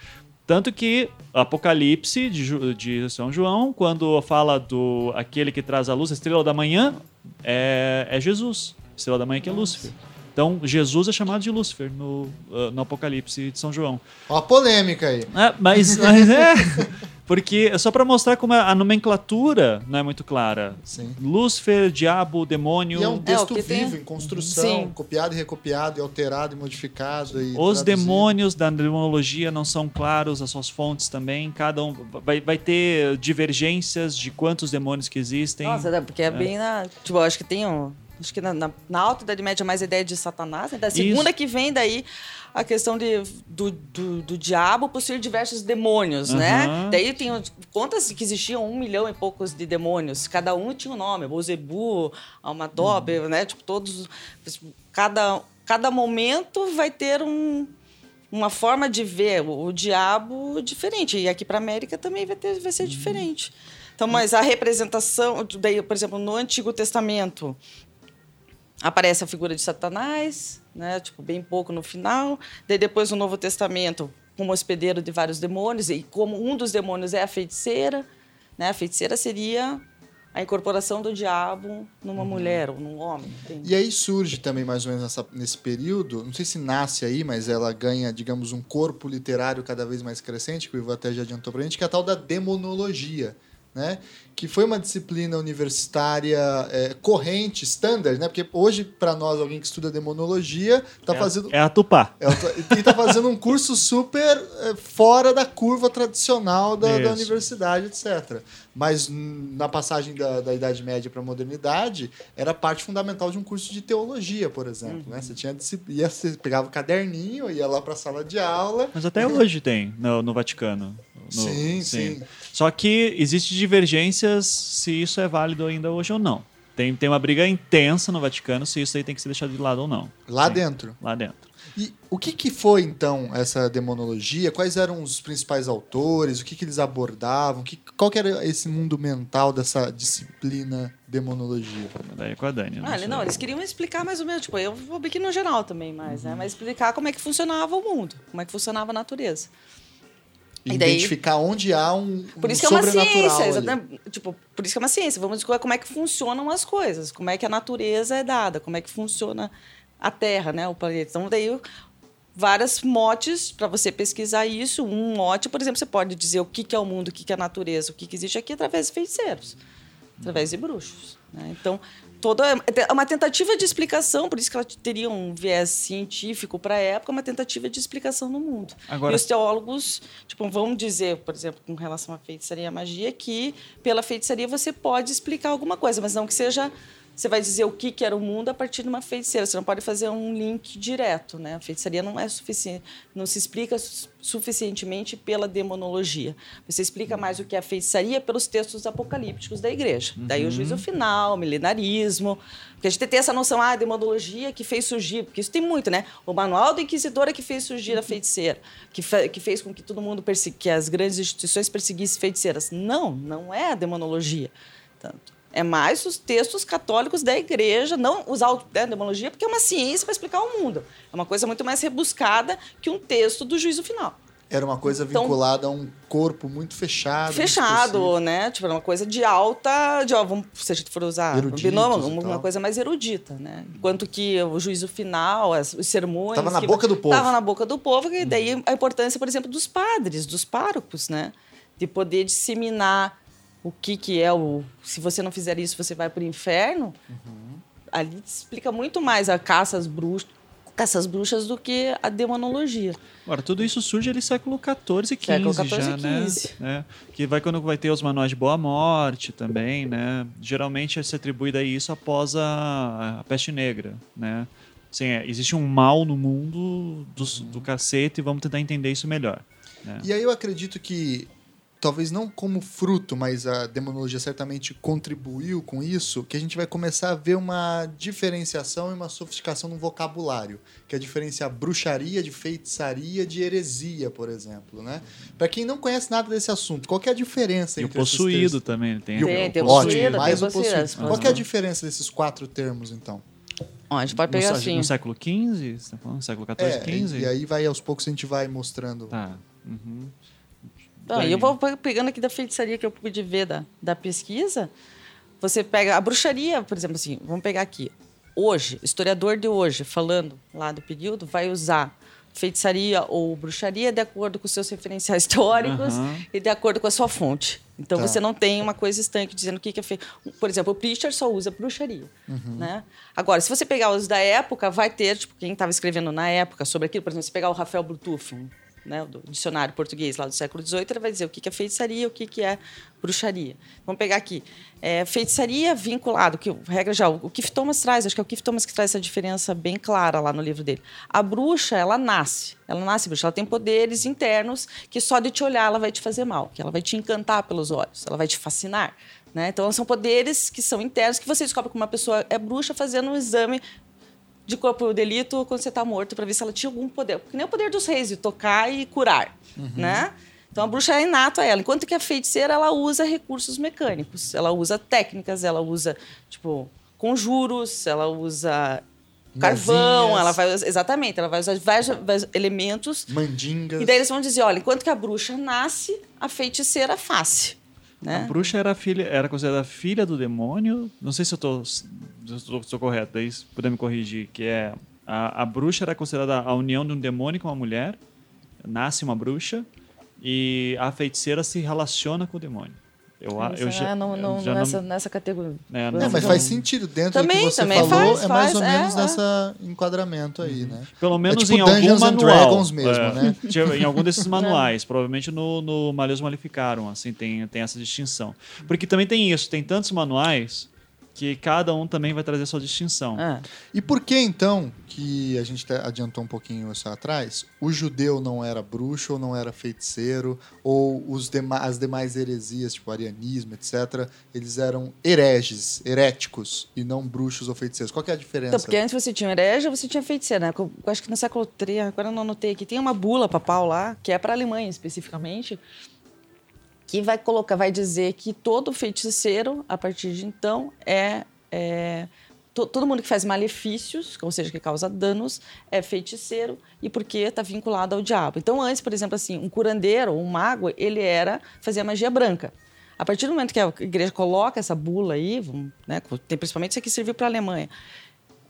Tanto que Apocalipse de, de São João, quando fala do aquele que traz a luz, a estrela da manhã, é, é Jesus. Estrela da manhã que é Lúcifer. Então, Jesus é chamado de Lúcifer no, ah, no Apocalipse de São João. Ó a polêmica aí. É, mas, mas é. Porque é só para mostrar como a nomenclatura não é muito clara. Sim. Lúcifer, diabo, demônio. E é um texto o que tem- vivo, em construção, Sim. copiado e recopiado, e alterado e modificado. E Os traduzido. demônios da demonologia não são claros, as suas fontes também. Cada um vai, vai ter divergências de quantos demônios que existem. Nossa, né, porque é, bem na. Tipo, eu acho que tem um. Acho que na, na, na Alta Idade Média é mais a ideia de Satanás, né? Da segunda Isso. que vem daí a questão de, do, do, do diabo possuir diversos demônios, né? Aham. Daí tem. Contas que existiam um milhão e poucos de demônios. Cada um tinha um nome. Bozebu, Almadobe, né? Tipo, todos. Cada, cada momento vai ter um uma forma de ver o, o diabo diferente. E aqui para América também vai, ter, vai ser diferente. Então, mas a representação, daí, por exemplo, no Antigo Testamento aparece a figura de Satanás, né? Tipo, bem pouco no final. Daí depois no Novo Testamento, como hospedeiro de vários demônios, e como um dos demônios é a feiticeira, né? A feiticeira seria a incorporação do diabo numa mulher ou num homem. entende? E aí surge também, mais ou menos nessa- nesse período, não sei se nasce aí, mas ela ganha, digamos, um corpo literário cada vez mais crescente, que o Ivo até já adiantou pra gente, que é a tal da demonologia, né? Que foi uma disciplina universitária é, corrente, standard, né? Porque hoje, para nós, alguém que estuda demonologia, tá é, fazendo... é a Tupá. É, tô- e tá fazendo um curso super é, fora da curva tradicional da, da universidade, etc. Mas na passagem da, da Idade Média para a modernidade, era parte fundamental de um curso de teologia, por exemplo. Né? Você, tinha, ia, você pegava o caderninho, ia lá para a sala de aula. Mas até hoje tem no, no Vaticano. No- Sim, sim. Só que existe divergências se isso é válido ainda hoje ou não. Tem, tem uma briga intensa no Vaticano se isso aí tem que ser deixado de lado ou não. Lá Sim, dentro. Lá dentro. E o que, que foi, então, essa demonologia? Quais eram os principais autores? O que, que eles abordavam? Que, qual que era esse mundo mental dessa disciplina demonologia? Daí é com a Dani. eu Ah, não, eles queriam explicar mais ou menos, tipo, eu vou aqui no geral também, mais, né? Mas explicar como é que funcionava o mundo, como é que funcionava a natureza. E daí- Identificar onde há um, Por um isso que é uma ciência, exatamente. Tipo, por isso que é uma ciência. Vamos descobrir como é que funcionam as coisas, como é que a natureza é dada, como é que funciona a Terra, né, o planeta. Então, daí várias motes para você pesquisar isso. Um mote, por exemplo, você pode dizer o que que é o mundo, o que que é a natureza, o que que existe aqui através de feiticeiros, através de bruxos. né? Então, toda é uma tentativa de explicação, por isso que ela teria um viés científico para a época, uma tentativa de explicação no mundo. Agora- E os teólogos, tipo, vão dizer, por exemplo, com relação à feitiçaria e à magia, que pela feitiçaria você pode explicar alguma coisa, mas não que seja. Você vai dizer o que, que era o mundo a partir de uma feiticeira. Você não pode fazer um link direto, né? A feitiçaria não é suficiente, não se explica su- suficientemente pela demonologia. Você explica mais o que é a feitiçaria pelos textos apocalípticos da igreja. Daí o juízo final, o milenarismo. Porque a gente tem essa noção, ah, a demonologia que fez surgir, porque isso tem muito, né? O manual do inquisidor é que fez surgir a feiticeira, que, fe- que fez com que todo mundo, que as grandes instituições perseguissem feiticeiras. Não, não é a demonologia. Tanto. É mais os textos católicos da igreja, não usar a demonologia, porque é uma ciência para explicar o mundo. É uma coisa muito mais rebuscada que um texto do juízo final. Era uma coisa Então- vinculada a um corpo muito fechado. Fechado, né? Tipo, era uma coisa de alta, de, ó, vamos, se a gente for usar um binômio, uma, uma coisa mais erudita, né? Enquanto que o juízo final, as- os sermões... Tava na que- boca do povo. Tava na boca do povo, e daí a importância, por exemplo, dos padres, dos párocos, né? De poder disseminar o que que é o... Se você não fizer isso, você vai para o inferno. Uhum. Ali explica muito mais a caça às bruxas, caça às bruxas do que a demonologia. Agora, tudo isso surge ali século XIV e Século XV já, e né? É, que vai quando vai ter os manuais de boa morte também, né? Geralmente se atribui daí isso após a, a peste negra, né? Assim, é, existe um mal no mundo do, do cacete e vamos tentar entender isso melhor. né? E aí eu acredito que, talvez não como fruto, mas a demonologia certamente contribuiu com isso, que a gente vai começar a ver uma diferenciação e uma sofisticação no vocabulário, que é diferenciar bruxaria de feitiçaria de heresia, por exemplo, né? Para quem não conhece nada desse assunto, qual que é a diferença E o entre possuído também. Tem, E o- Tem, tem o Ótimo, possuído, mais tem o possuído, possuído. Qual que é a diferença desses quatro termos, então? Ó, a gente pode no, pegar sé- assim... no século XV? Você tá falando? Século XIV, É, XV? e aí vai aos poucos a gente vai mostrando. Tá. Uhum. Daí- eu vou pe- pegando aqui da feitiçaria que eu pude ver da, da pesquisa. Você pega a bruxaria, por exemplo, assim, vamos pegar aqui. Hoje, historiador de hoje, falando lá do período, vai usar feitiçaria ou bruxaria de acordo com seus referenciais teóricos Aham. e de acordo com a sua fonte. Então Tá. você não tem uma coisa estanque dizendo o que que é feito. Por exemplo, o Priester só usa bruxaria. Né? Agora, se você pegar os da época, vai ter, tipo, quem estava escrevendo na época sobre aquilo, por exemplo, se pegar o Rafael Bluetooth, um, né, do dicionário português lá do século XVIII, vai dizer o que é feitiçaria, o que que é bruxaria. Vamos pegar aqui. É, feitiçaria vinculado, que regra já, o Keith Thomas traz, acho que é o Keith Thomas que traz essa diferença bem clara lá no livro dele. A bruxa, ela nasce, ela nasce bruxa, ela tem poderes internos que só de te olhar ela vai te fazer mal, que ela vai te encantar pelos olhos, ela vai te fascinar. Né? Então, são poderes que são internos que você descobre que uma pessoa é bruxa fazendo um exame de corpo de delito quando você está morto para ver se ela tinha algum poder. Que nem o poder dos reis de tocar e curar, né? Então a bruxa é inato a ela, enquanto que a feiticeira ela usa recursos mecânicos, ela usa técnicas, ela usa tipo conjuros, ela usa carvão, Mesinhas. ela vai exatamente, ela vai usar vários, vários elementos Mandingas. e daí eles vão dizer, olha, enquanto que a bruxa nasce, a feiticeira face, né? A bruxa era, filha, era considerada filha do demônio. Não sei se eu se eu tô correto, daí se puder me corrigir. Que é a, a bruxa era considerada a união de um demônio com uma mulher. Nasce uma bruxa. E a feiticeira se relaciona com o demônio. Eu, a- eu já, é no- eu já nessa, não- nessa categoria. É, É, não- mas não- faz sentido dentro Também, do que você também falou, faz, é mais faz, ou é, menos é. nesse enquadramento aí, né? Pelo menos tipo em algum Dungeons manual. Dragons mesmo, É, né? Em algum desses manuais. provavelmente no, no Maleus Maleficaram, assim, tem, tem essa distinção. Porque também tem isso, tem tantos manuais que cada um também vai trazer sua distinção. Ah. E por que então, que a gente até adiantou um pouquinho isso atrás, o judeu não era bruxo ou não era feiticeiro, ou os dema as demais heresias, tipo arianismo, etc., eles eram hereges, heréticos, e não bruxos ou feiticeiros? Qual que é a diferença? Então, porque antes você tinha herege, você tinha feiticeira, né? Eu acho que no século III, agora eu não anotei aqui, tem uma bula papal lá, que é para a Alemanha especificamente, que vai colocar, vai dizer que todo feiticeiro, a partir de então, é, é to- todo mundo que faz malefícios, ou seja, que causa danos, é feiticeiro e porque está vinculado ao diabo. Então, antes, por exemplo, assim, um curandeiro, um mago, ele era fazia magia branca. A partir do momento que a igreja coloca essa bula aí, né, principalmente isso aqui serviu para a Alemanha.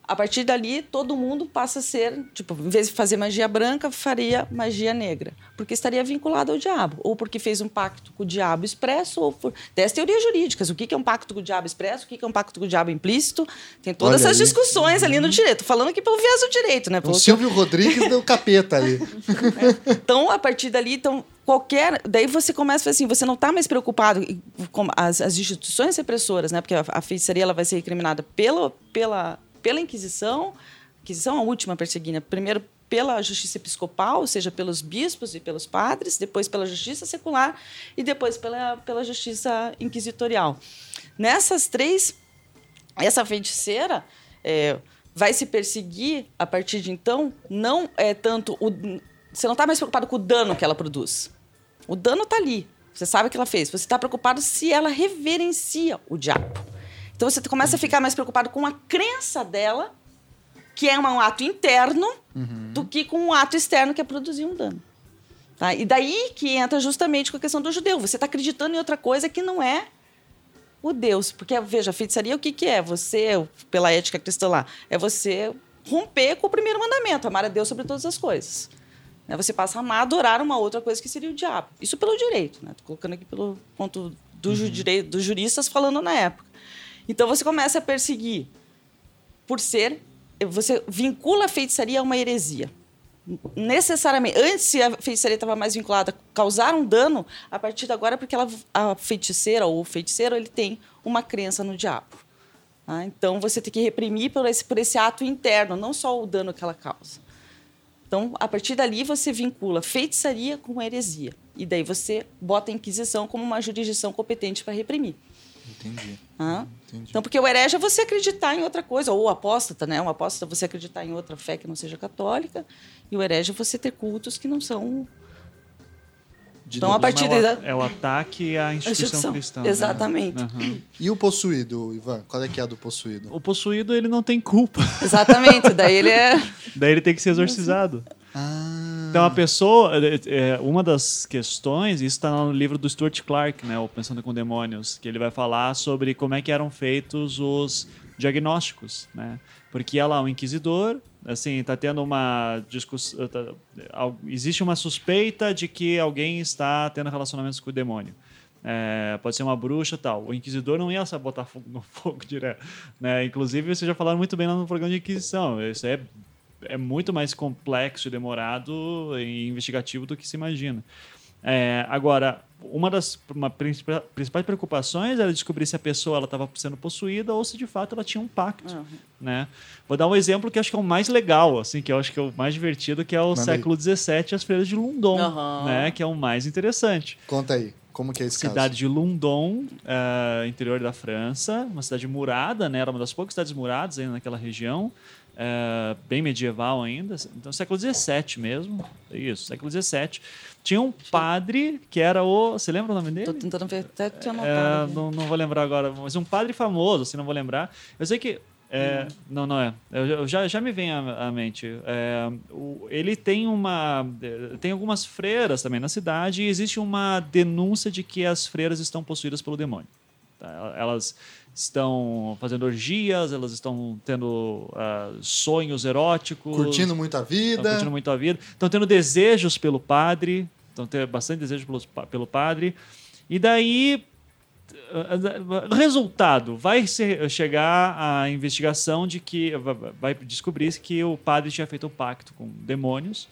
A partir dali, todo mundo passa a ser, tipo, em vez de fazer magia branca, faria magia negra. Porque estaria vinculado ao diabo. Ou porque fez um pacto com o diabo expresso, ou por. Dez teorias jurídicas. O que é um pacto com o diabo expresso, o que é um pacto com o diabo implícito. Tem todas Olha essas discussões ali no direito. Falando aqui pelo viés do direito, né? O Pelo Silvio Rodrigues deu capeta ali. então, a partir dali, então, qualquer. Daí você começa assim, você não está mais preocupado com as, as instituições repressoras, né? Porque a, a feitiçaria ela vai ser recriminada pela, pela, pela Inquisição, Inquisição a última perseguida. Primeiro pela justiça episcopal, ou seja, pelos bispos e pelos padres, depois pela justiça secular e depois pela, pela justiça inquisitorial. Nessas três, essa feiticeira é, vai se perseguir a partir de então, não é tanto o, você não está mais preocupado com o dano que ela produz. O dano está ali. Você sabe o que ela fez. Você está preocupado se ela reverencia o diabo. Então você começa a ficar mais preocupado com a crença dela, que é um ato interno, do que com um ato externo que é produzir um dano. Tá? E daí que entra justamente com a questão do judeu. Você está acreditando em outra coisa que não é o Deus. Porque, veja, a feitiçaria o que, que é? Você, pela ética cristã lá, é você romper com o primeiro mandamento, amar a Deus sobre todas as coisas. Né? Você passa a amar, adorar uma outra coisa que seria o diabo. Isso pelo direito, né? Tô colocando aqui pelo ponto do Uhum. ju- dos juristas falando na época. Então você começa a perseguir por ser, você vincula a feitiçaria a uma heresia. Necessariamente, antes a feitiçaria estava mais vinculada a causar um dano, a partir de agora, porque ela, a feiticeira ou o feiticeiro ele tem uma crença no diabo. tá? Então você tem que reprimir por esse, por esse ato interno, não só o dano que ela causa. Então, a partir dali, você vincula feitiçaria com heresia. E daí você bota a Inquisição como uma jurisdição competente para reprimir. Entendi. Entendi. Então, porque o herege é você acreditar em outra coisa, ou o apóstata, né? Um apóstata é você acreditar em outra fé que não seja católica, e o herege é você ter cultos que não são. De Então, a partir é, o, da- é o ataque à instituição, instituição. cristã. né? Exatamente. Aham. E o possuído, Ivan? Qual é que é a do possuído? O possuído, ele não tem culpa. Exatamente, daí ele é. Daí ele tem que ser exorcizado. Ah, Então a pessoa, é, é, uma das questões, isso está no livro do Stuart Clark, né, o Pensando com Demônios, que ele vai falar sobre como é que eram feitos os diagnósticos, né? Porque lá, o inquisidor, assim, está tendo uma discussão, tá- al- existe uma suspeita de que alguém está tendo relacionamentos com o demônio. É, pode ser uma bruxa tal. O inquisidor não ia botar fogo no fogo direto. Né? Inclusive, vocês já falaram muito bem lá no programa de Inquisição. Isso é é muito mais complexo e demorado e investigativo do que se imagina. É, agora, uma das uma principais principais preocupações era descobrir se a pessoa estava sendo possuída ou se de fato ela tinha um pacto. Uhum. Né? Vou dar um exemplo que acho que é o mais legal, assim, que eu acho que é o mais divertido, que é o Manda século XVII, as freiras de Lundon, Aham. né? que é o mais interessante. Conta aí, como que é esse Cidade caso? de Lundon, eh, interior da França, uma cidade murada, né? Era uma das poucas cidades muradas ainda naquela região, eh, bem medieval ainda, então século XVII mesmo, isso, século XVII. Tinha um padre que era o, você lembra o nome dele? Tô tentando ver, até tinha É, anotado. aqui. não, não vou lembrar agora, mas um padre famoso, assim, não vou lembrar. Eu sei que. é, Não, não é. Eu, eu já, já me vem à, à mente. É, o- ele tem uma. eh, Tem algumas freiras também na cidade e existe uma denúncia de que as freiras estão possuídas pelo demônio. tá? Elas estão fazendo orgias, elas estão tendo ah, sonhos eróticos. Curtindo muito a vida. curtindo muito a vida. Estão tendo desejos pelo padre. Estão tendo bastante desejo pelo, pelo padre. E daí. Resultado: vai se- chegar a investigação de que. Vai descobrir que o padre tinha feito um pacto com demônios.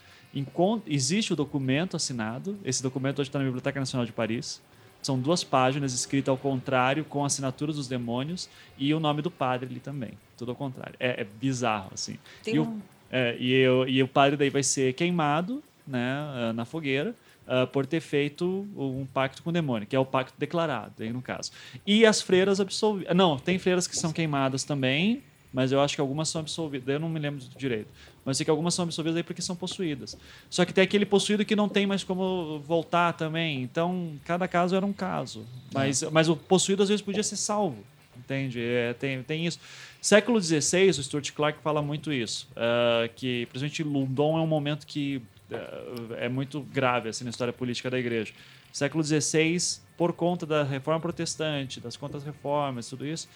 Existe o documento assinado. Esse documento hoje está na Biblioteca Nacional de Paris. São duas páginas escritas ao contrário, com assinaturas dos demônios e o nome do padre ali também. Tudo ao contrário. É, é bizarro, assim. Tem e, o, um- é, e, eu- e o padre daí vai ser queimado né, ah, na fogueira ah, por ter feito um pacto com o demônio, que é o pacto declarado, aí no caso. E as freiras absolvidas. Não, tem freiras que são queimadas também, mas eu acho que algumas são absolvidas. Eu não me lembro direito. Mas sei que algumas são absolvidas aí porque são possuídas. Só que tem aquele possuído que não tem mais como voltar também. Então, cada caso era um caso. Mas, mas o possuído às vezes podia ser salvo. Entende? É, tem, tem isso. Século XVI, o Stuart Clark fala muito isso. ah, que, principalmente, Lundon é um momento que ah, é muito grave assim, na história política da igreja. Século XVI, por conta da reforma protestante, das contas-reformas, tudo isso,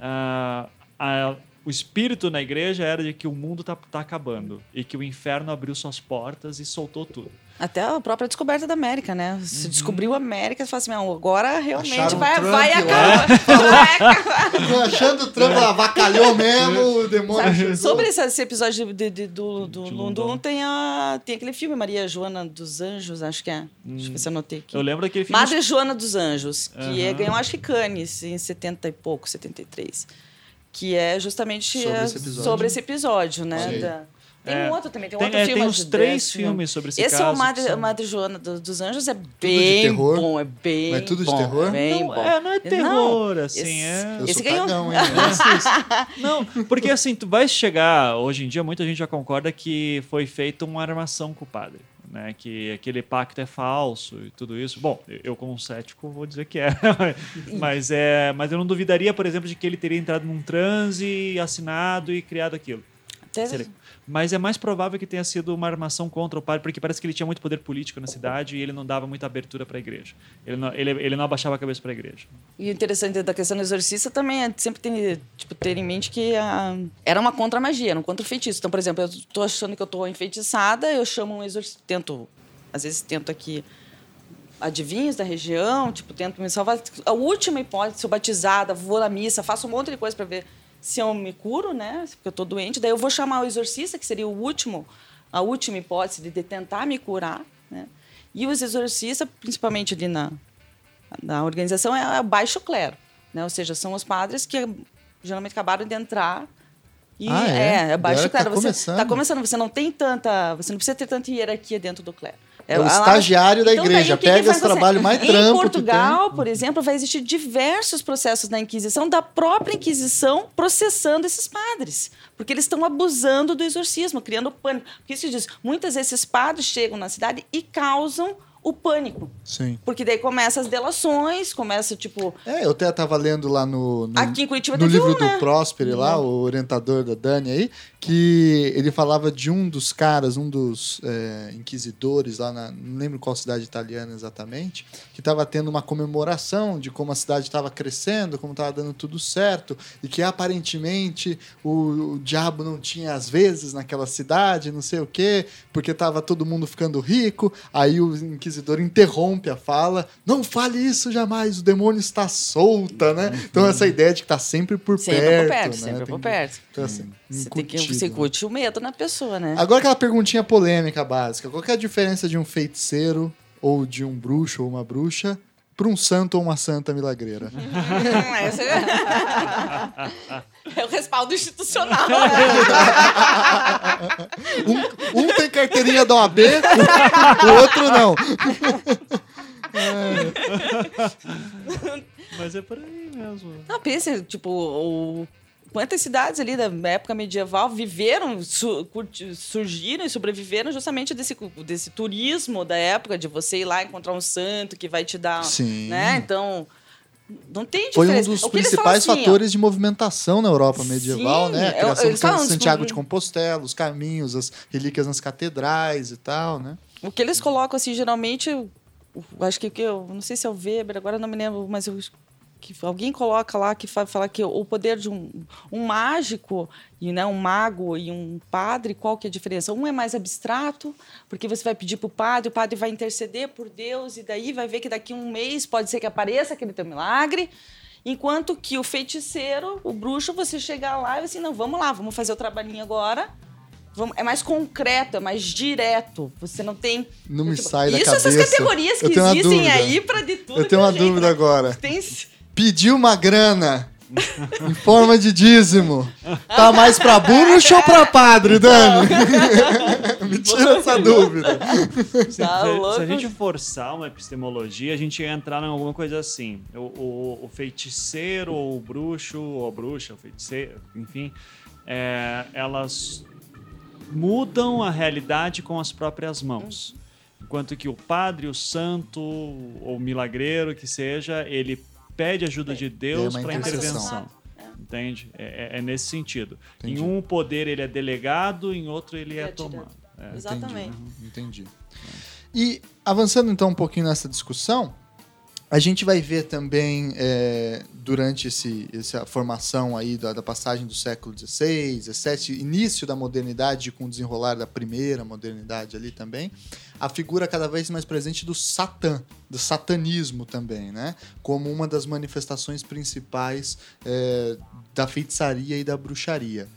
ah, a- o espírito na igreja era de que o mundo está tá acabando e que o inferno abriu suas portas e soltou tudo. Até a própria descoberta da América, né? Se descobriu a América, você fala assim, "Não, agora realmente vai, Trump vai acabar. Vai acabar. Tô achando o Trump avacalhou mesmo, o demônio. Sobre esse, esse episódio de, de- do, do De Lundum, Lundum. tem, a, tem aquele filme Maria Joana dos Anjos, acho que é. Deixa eu ver se eu anotei aqui. Eu lembro daquele filme. Madre Joana dos Anjos, que é, Aham. ganhou, acho que Cannes, em 70 e pouco, 73. Que é justamente Sobre é, esse episódio. sobre esse episódio, né? Da- Tem É. um outro também, tem um Tem, outro é, filme. tem uns de três dez filmes sobre esse, Esse caso. é o Madre, são- Madre Joana do- dos Anjos, é bem terror? bom, é bem Mas tudo de bom, terror? Bem Não, bom. é, não é terror, assim, esse- é... Eu Esse sou ganhou. cagão, hein? Não, porque assim, tu vai chegar, hoje em dia muita gente já concorda que foi feita uma armação com o padre, né? Que aquele pacto é falso e tudo isso. Bom, eu como cético vou dizer que é, mas é, mas eu não duvidaria, por exemplo, de que ele teria entrado num transe, assinado e criado aquilo. Seria- Mas é mais provável que tenha sido uma armação contra o padre, porque parece que ele tinha muito poder político na cidade e ele não dava muita abertura para a igreja. Ele não, ele, ele não abaixava a cabeça para a igreja. E o interessante da questão do exorcista também é sempre ter, tipo, ter em mente que ah, era uma contra-magia, era um contra-feitiço. Então, por exemplo, eu tô achando que eu tô enfeitiçada, eu chamo um exorcista, tento, às vezes tento aqui adivinhos da região, tipo, tento me salvar. A última hipótese, sou batizada, vou na missa, faço um monte de coisa para ver se eu me curo, né? Porque eu tô doente. Daí eu vou chamar o exorcista, que seria o último, a última hipótese de, tentar me curar, né? E os exorcistas, principalmente ali na, na organização, é o baixo clero, né? Ou seja, são os padres que geralmente acabaram de entrar e Ah, é? é, é baixo tá clero. você começando. tá começando, você não tem tanta, você não precisa ter tanta hierarquia dentro do clero. É o estagiário da Então, igreja, pega esse trabalho mais Em trampo que Portugal, por exemplo, vai existir diversos processos na Inquisição, da própria Inquisição processando esses padres. Porque eles estão abusando do exorcismo, criando pânico. Porque isso diz, muitas vezes esses padres chegam na cidade e causam o pânico. Sim. Porque daí começa as delações, começa, tipo, É, eu até tava lendo lá no, no, Aqui em Curitiba no livro um, do né? Próspero lá, o orientador da Dani aí, que ele falava de um dos caras, um dos é, inquisidores lá na, não lembro qual cidade italiana exatamente, que estava tendo uma comemoração de como a cidade estava crescendo, como estava dando tudo certo, e que aparentemente o, o diabo não tinha às vezes naquela cidade, não sei o quê, porque estava todo mundo ficando rico. Aí o inquisidor interrompe a fala: Não fale isso jamais, o demônio está solta, né? Então, essa ideia de que está sempre por sempre perto. por perto, né? sempre Tem por perto. Então, assim, Você, tem que, incutido, você né? curte o medo na pessoa, né? Agora aquela perguntinha polêmica básica. Qual que é a diferença de um feiticeiro ou de um bruxo ou uma bruxa para um santo ou uma santa milagreira? Hum, é... é o respaldo institucional. Um, um tem carteirinha da OAB, o outro não. Mas é por aí mesmo. Não, pensa, tipo, o... quantas cidades ali da época medieval viveram, su- surgiram e sobreviveram justamente desse, desse turismo da época, de você ir lá encontrar um santo que vai te dar. Sim. Né? Então, não tem Foi um diferença. dos principais assim, ó, fatores de movimentação na Europa medieval, Sim, né? A eu- criação eles de falam, Santiago de Compostela, os caminhos, as relíquias nas catedrais e tal, né? O que eles colocam, assim, geralmente, eu, eu acho que, que eu não sei se é o Weber, agora eu não me lembro, mas eu, que alguém coloca lá que fa- fala que o poder de um, um mágico, e, né, um mago e um padre, qual que é a diferença? Um é mais abstrato, porque você vai pedir para o padre, o padre vai interceder por Deus, e daí vai ver que daqui a um mês pode ser que apareça aquele teu milagre. Enquanto que o feiticeiro, o bruxo, você chegar lá e assim, não, vamos lá, vamos fazer o trabalhinho agora. Vamos, é mais concreto, é mais direto. Você não tem. Não me tipo, sai da Isso, cabeça. essas categorias que existem dúvida. aí para de tudo. Eu tenho uma dúvida né? agora. Tem, Pediu uma grana em forma de dízimo. Tá mais pra bruxo ou pra padre, Dani? Me tira essa dúvida. Se, Tá se- louco? se a gente forçar uma epistemologia, a gente ia entrar em alguma coisa assim. O, o- o feiticeiro, ou o bruxo, ou a bruxa, o feiticeiro, enfim, é, elas mudam a realidade com as próprias mãos. Enquanto que o padre, o santo, ou o milagreiro, que seja, ele pede ajuda de Deus É uma para intervenção. Entende? É, é- é nesse sentido. Entendi. Em um poder ele é delegado, em outro ele é, É tomado. É. Exatamente. Entendi. E avançando então um pouquinho nessa discussão, a gente vai ver também é, durante esse, essa formação aí da, da passagem do século XVI, XVII, início da modernidade com o desenrolar da primeira modernidade ali também, a figura cada vez mais presente do Satã, do satanismo também, né? Como uma das manifestações principais é, da feitiçaria e da bruxaria.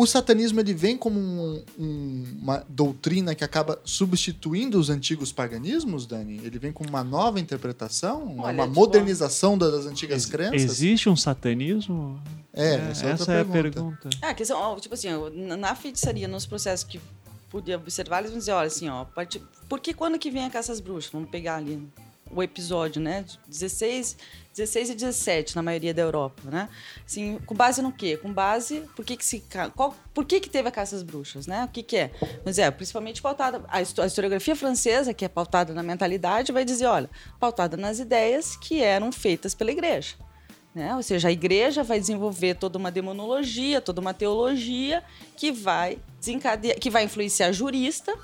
O satanismo ele vem como um- um- uma doutrina que acaba substituindo os antigos paganismos, Dani? Ele vem como uma nova interpretação? Olha, uma tipo, modernização da- das antigas Ex- crenças? Existe um satanismo? É, essa, é, outra é a pergunta. É, a questão, tipo assim, na feitiçaria, nos processos que podia observar, eles vão dizer, olha, assim, ó, parte- por que quando que vem a caça às bruxas? Vamos pegar ali o episódio, né? 16, 16 e 17 na maioria da Europa, né? Assim, com base no quê? Com base, por que que se, qual, por que que teve a caça às bruxas, né? O que que é? Mas é, principalmente pautada, a, histo- a historiografia francesa, que é pautada na mentalidade, vai dizer, olha, pautada nas ideias que eram feitas pela igreja. Né? Ou seja, a igreja vai desenvolver toda uma demonologia, toda uma teologia que vai desencadear, que vai influenciar jurista.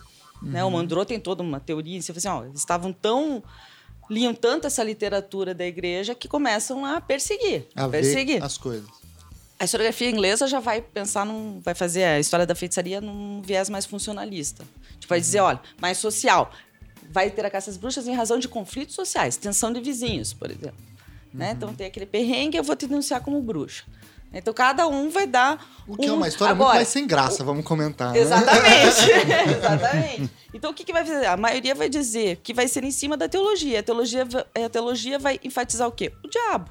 Uhum. Né? O Mandrou tem toda uma teoria. Você assim, ó, eles estavam tão liam tanto essa literatura da igreja que começam a perseguir, a perseguir as coisas. A historiografia inglesa já vai pensar num, vai fazer a história da feitiçaria num viés mais funcionalista. Tipo, vai dizer, olha, mais social. Vai ter a caça às bruxas em razão de conflitos sociais, tensão de vizinhos, por exemplo. Uhum. Né? Então tem aquele perrengue, eu vou te denunciar como bruxa. Então cada um vai dar. O que um... é uma história Agora, muito mais sem graça, vamos comentar. Né? Exatamente. exatamente. Então o que, que vai fazer? A maioria vai dizer que vai ser em cima da teologia. A teologia, a teologia vai enfatizar o quê? O diabo.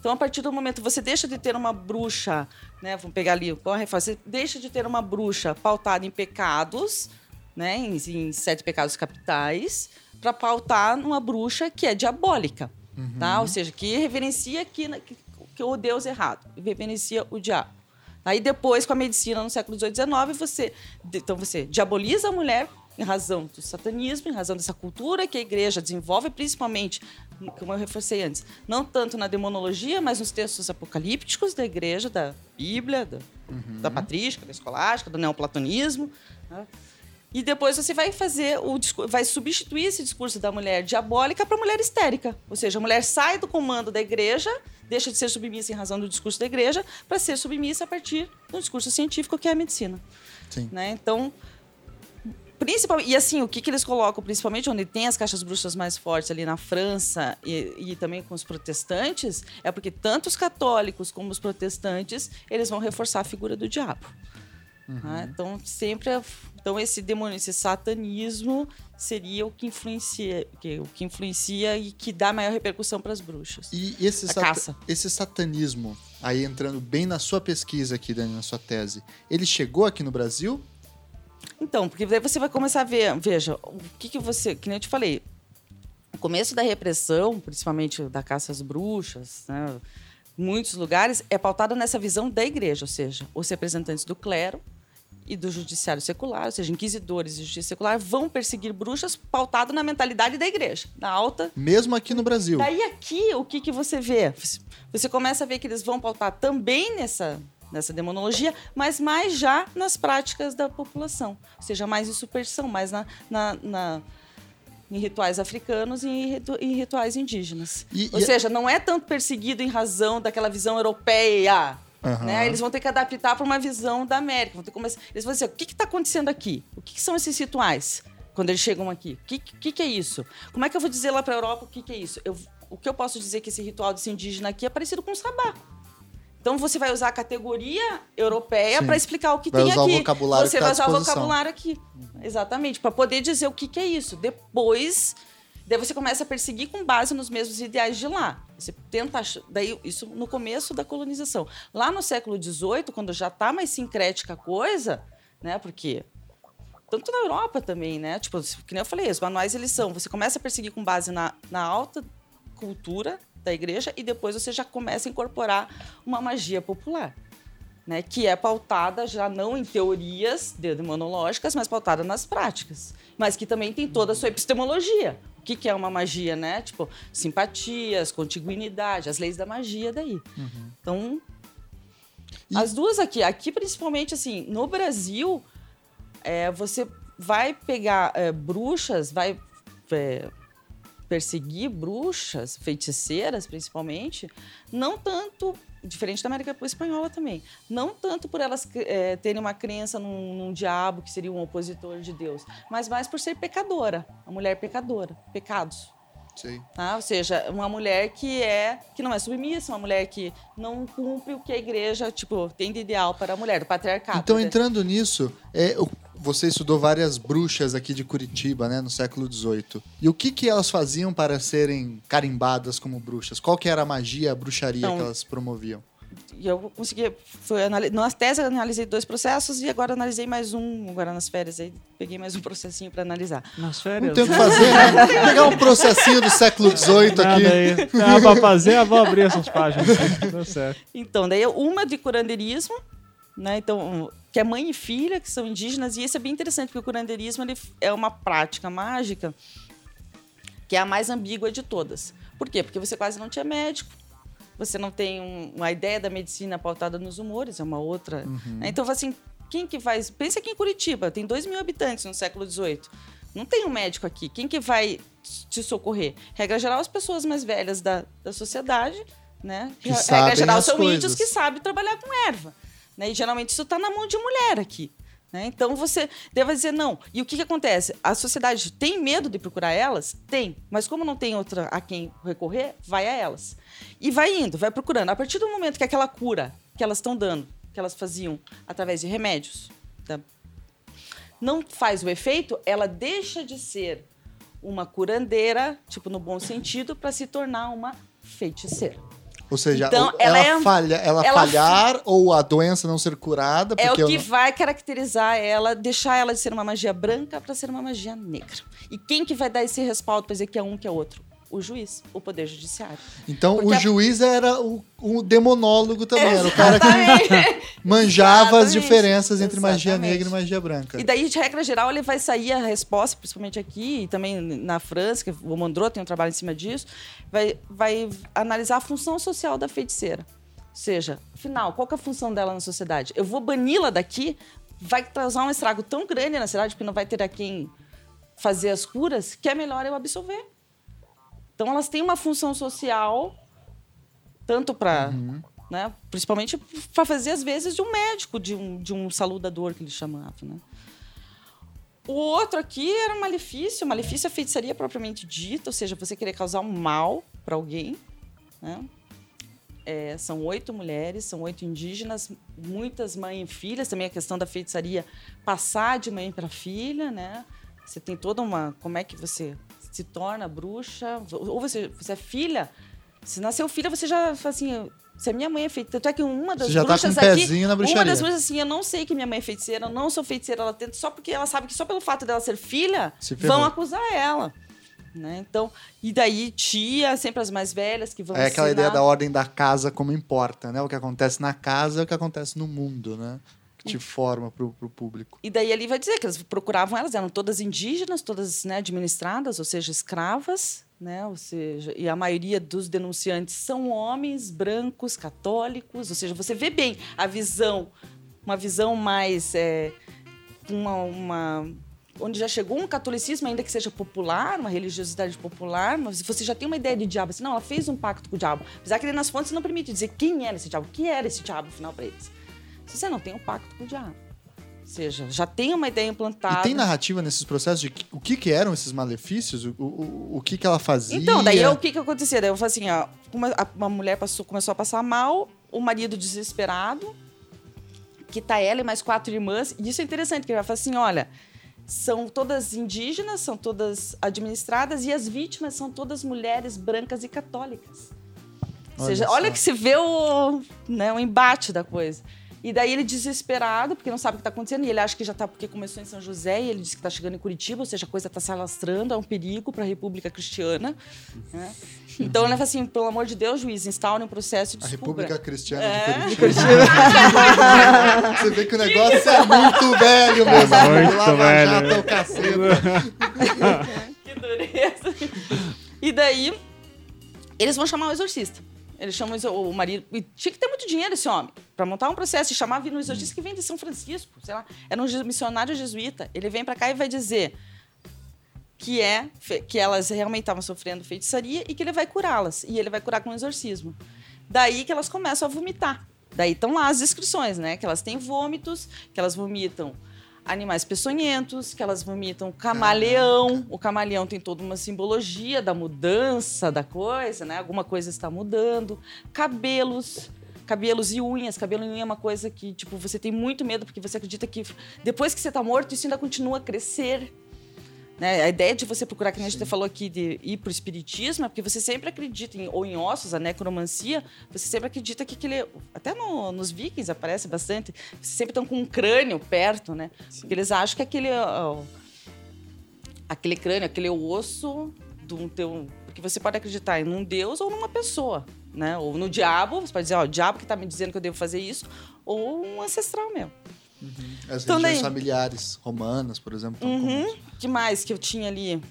Então, a partir do momento você deixa de ter uma bruxa, né? Vamos pegar ali reforma, você deixa de ter uma bruxa pautada em pecados, né? Em, em sete pecados capitais, para pautar numa bruxa que é diabólica, uhum. tá? Ou seja, que reverencia que, que, que o Deus errado, reverencia o diabo. Aí depois, com a medicina no século XVIII, XIX, você, então você diaboliza a mulher em razão do satanismo, em razão dessa cultura que a igreja desenvolve, principalmente, como eu reforcei antes, não tanto na demonologia, mas nos textos apocalípticos da igreja, da Bíblia, da, uhum. da patrística, da escolástica, do neoplatonismo. Né? E depois você vai fazer o vai substituir esse discurso da mulher diabólica para a mulher histérica. Ou seja, a mulher sai do comando da igreja, deixa de ser submissa em razão do discurso da igreja, para ser submissa a partir do discurso científico que é a medicina. Sim. Né? Então, Principalmente, e assim, o que, que eles colocam, principalmente onde tem as caixas bruxas mais fortes ali na França e, e também com os protestantes, é porque tanto os católicos como os protestantes, eles vão reforçar a figura do diabo. Uhum. Né? Então, sempre. Então, esse demônio, esse satanismo seria o que influencia, que, o que influencia e que dá maior repercussão para as bruxas. E esse, sat esse satanismo, aí entrando bem na sua pesquisa aqui, Dani, na sua tese, ele chegou aqui no Brasil? Então, porque daí você vai começar a ver, veja, o que, que você, que nem eu te falei, o começo da repressão, principalmente da caça às bruxas, né, muitos lugares, é pautada nessa visão da igreja, ou seja, os representantes do clero e do judiciário secular, ou seja, inquisidores e justiça secular, vão perseguir bruxas pautado na mentalidade da igreja, na alta. Mesmo aqui no Brasil. Daí aqui, o que, que você vê? Você começa a ver que eles vão pautar também nessa nessa demonologia, mas mais já nas práticas da população. Ou seja, mais em superstição, mais na, na, na em rituais africanos e em rituais indígenas. E, Ou e seja, não é tanto perseguido em razão daquela visão europeia. Uhum. Né? Eles vão ter que adaptar para uma visão da América. Vão ter que começar... Eles vão dizer: o que está acontecendo aqui? O que, que, são esses rituais quando eles chegam aqui? O que, que, que, é isso? Como é que eu vou dizer lá para a Europa o que, que é isso? Eu, o que eu posso dizer que esse ritual desse indígena aqui é parecido com o sabá. Então você vai usar a categoria europeia para explicar o que vai tem usar aqui. O vocabulário você vai usar o vocabulário aqui. Exatamente, para poder dizer o que, que é isso. Depois, daí você começa a perseguir com base nos mesmos ideais de lá. Você tenta daí isso no começo da colonização. Lá no século XVIII, quando já está mais sincrética a coisa, né? Porque tanto na Europa também, né? Tipo, que nem eu falei, os manuais eles são, você começa a perseguir com base na, na alta cultura da igreja e depois você já começa a incorporar uma magia popular. Né, que é pautada já não em teorias demonológicas, mas pautada nas práticas. Mas que também tem toda a sua epistemologia. O que, que é uma magia, né? Tipo, simpatias, contiguidade, as leis da magia daí. Uhum. Então, e... as duas aqui, aqui principalmente assim, no Brasil, é, você vai pegar é, bruxas, vai é, perseguir bruxas, feiticeiras principalmente, não tanto, diferente da América Espanhola também, não tanto por elas é, terem uma crença num, num, diabo que seria um opositor de Deus, mas mais por ser pecadora, a mulher pecadora, pecados. Sim. Tá? Ou seja, uma mulher que é que não é submissa, uma mulher que não cumpre o que a igreja tipo tem de ideal para a mulher, do patriarcado. Então, entrando nisso, é, o você estudou várias bruxas aqui de Curitiba, né, no século XVIII. E o que, que elas faziam para serem carimbadas como bruxas? Qual que era a magia, a bruxaria então, que elas promoviam? E eu consegui, foi, na tese eu analisei dois processos e agora analisei mais um, agora nas férias aí, peguei mais um processinho para analisar. Nas férias? Não tem o que fazer, né? Pegar um processinho do século XVIII aqui. Aí. Não, para fazer, eu vou abrir essas páginas. Tá certo. Então, daí uma de curandeirismo, né? Então, que é mãe e filha, que são indígenas, e isso é bem interessante, porque o curandeirismo ele é uma prática mágica que é a mais ambígua de todas. Por quê? Porque você quase não tinha médico, Você não tem um, uma ideia da medicina pautada nos humores, é uma outra. Né? Então, assim, quem que vai. Pensa aqui em Curitiba, tem 2 mil habitantes no século XVIII. Não tem um médico aqui. Quem que vai te socorrer? Regra geral, as pessoas mais velhas da, da sociedade, né? Que Regra geral, são coisas. índios que sabem trabalhar com erva. Né? E geralmente isso está na mão de mulher aqui. Né? Então você deve dizer não. E o que, que acontece? A sociedade tem medo de procurar elas? Tem. Mas como não tem outra a quem recorrer, vai a elas. E vai indo, vai procurando. A partir do momento que aquela cura que elas estão dando, que elas faziam através de remédios, tá? não faz o efeito, ela deixa de ser uma curandeira, tipo no bom sentido, para se tornar uma feiticeira. Ou seja, Então, ela, ela é- falha, ela, ela falhar ou a doença não ser curada, É o que não- vai caracterizar ela, deixar ela de ser uma magia branca para ser uma magia negra. E quem que vai dar esse respaldo para dizer que é um que é outro? O juiz, o poder judiciário. Então Porque o a- juiz era o, o demonólogo também, era o cara que Exatamente. manjava as Exatamente. diferenças entre magia Exatamente. negra e magia branca. E daí, de regra geral, ele vai sair a resposta, principalmente aqui e também na França, que o Mondro tem um trabalho em cima disso, vai, vai analisar a função social da feiticeira. Ou seja, afinal, qual é a função dela na sociedade? Eu vou bani-la daqui, vai causar um estrago tão grande na cidade, porque não vai ter a quem fazer as curas, que é melhor eu absolver. Então, elas têm uma função social, tanto para. Né, principalmente para fazer, às vezes, de um médico, de um, de um saludador, que eles chamavam. Né? O outro aqui era um malefício. Malefício é feitiçaria propriamente dita, ou seja, você querer causar um mal para alguém. Né? É, são oito mulheres, são oito indígenas, muitas mães e filhas. Também a questão da feitiçaria passar de mãe para filha, né? Você tem toda uma. Como é que você se torna bruxa? Ou você, você é filha. Se nasceu filha, você já fala assim. Se a minha mãe é feiticeira. Tanto é que uma das Você já tá bruxas com um aqui. pezinho na Uma bruxaria. das bruxas assim, eu não sei que minha mãe é feiticeira, eu não sou feiticeira, ela tenta só porque ela sabe que só pelo fato dela ser filha, Se vão acusar ela. Né? Então, e daí tia, sempre as mais velhas que vão É aquela ensinar. ideia da ordem da casa como importa, né? O que acontece na casa é o que acontece no mundo, né? Te forma pro, pro público. E daí ali vai dizer que eles procuravam elas, eram todas indígenas, todas né, administradas, ou seja, escravas, né? Ou seja, e a maioria dos denunciantes são homens brancos, católicos, ou seja, você vê bem a visão, uma visão mais é, uma, uma onde já chegou um catolicismo, ainda que seja popular, uma religiosidade popular, mas você já tem uma ideia de diabo. Assim, não, ela fez um pacto com o diabo. Apesar que nas fontes não permite dizer quem era esse diabo, o que era esse diabo, afinal, para eles. Se você não tem um pacto com o diabo. Ou seja, já tem uma ideia implantada. E tem narrativa nesses processos de que- o que, que eram esses malefícios? O, o, o que, que ela fazia? Então, daí o que que acontecia? Daí eu falei assim, ó, uma, a- uma mulher passou, começou a passar mal, o marido desesperado, que tá ela e mais quatro irmãs, e isso é interessante, que ele vai falar assim, olha, são todas indígenas, são todas administradas, e as vítimas são todas mulheres brancas e católicas. Ou Olha seja, só. olha que se vê o, né, o embate da coisa. E daí ele desesperado, porque não sabe o que está acontecendo, e ele acha que já está porque começou em São José, e ele diz que está chegando em Curitiba, ou seja, a coisa está se alastrando, é um perigo para a República Cristiana. né? Então ele fala assim, pelo amor de Deus, juiz, instaure um processo de A. República Cristiana É. de Curitiba. Você vê que o negócio é muito velho mesmo. Muito Lava velho. Jato é o caceta. Que dureza. E daí, eles vão chamar o exorcista. Eles chamam o marido. E tinha que ter muito dinheiro esse homem. Pra montar um processo e chamar vir um exorcista que vem de São Francisco, sei lá. Era um missionário jesuíta. Ele vem pra cá e vai dizer que é que elas realmente estavam sofrendo feitiçaria e que ele vai curá-las. E ele vai curar com um exorcismo. Daí que elas começam a vomitar. Daí estão lá as descrições, né? Que elas têm vômitos, que elas vomitam animais peçonhentos, que elas vomitam camaleão. O camaleão tem toda uma simbologia da mudança da coisa, né? Alguma coisa está mudando. Cabelos. Cabelos e unhas. Cabelo e unha é uma coisa que, tipo, você tem muito medo porque você acredita que depois que você está morto, isso ainda continua a crescer. Né? A ideia de você procurar, que a gente falou aqui, de ir para o espiritismo, é porque você sempre acredita, em, ou em ossos, a necromancia, você sempre acredita que aquele. Até no- nos vikings aparece bastante, sempre estão com um crânio perto, né? Porque eles acham que aquele. ó, aquele crânio, aquele osso de um teu. Porque você pode acreditar em um deus ou numa pessoa, né? Ou no diabo, você pode dizer, ó, o diabo que está me dizendo que eu devo fazer isso, ou um ancestral meu. As Então, religiões daí- familiares romanas, por exemplo. Uhum. Que mais que eu tinha ali?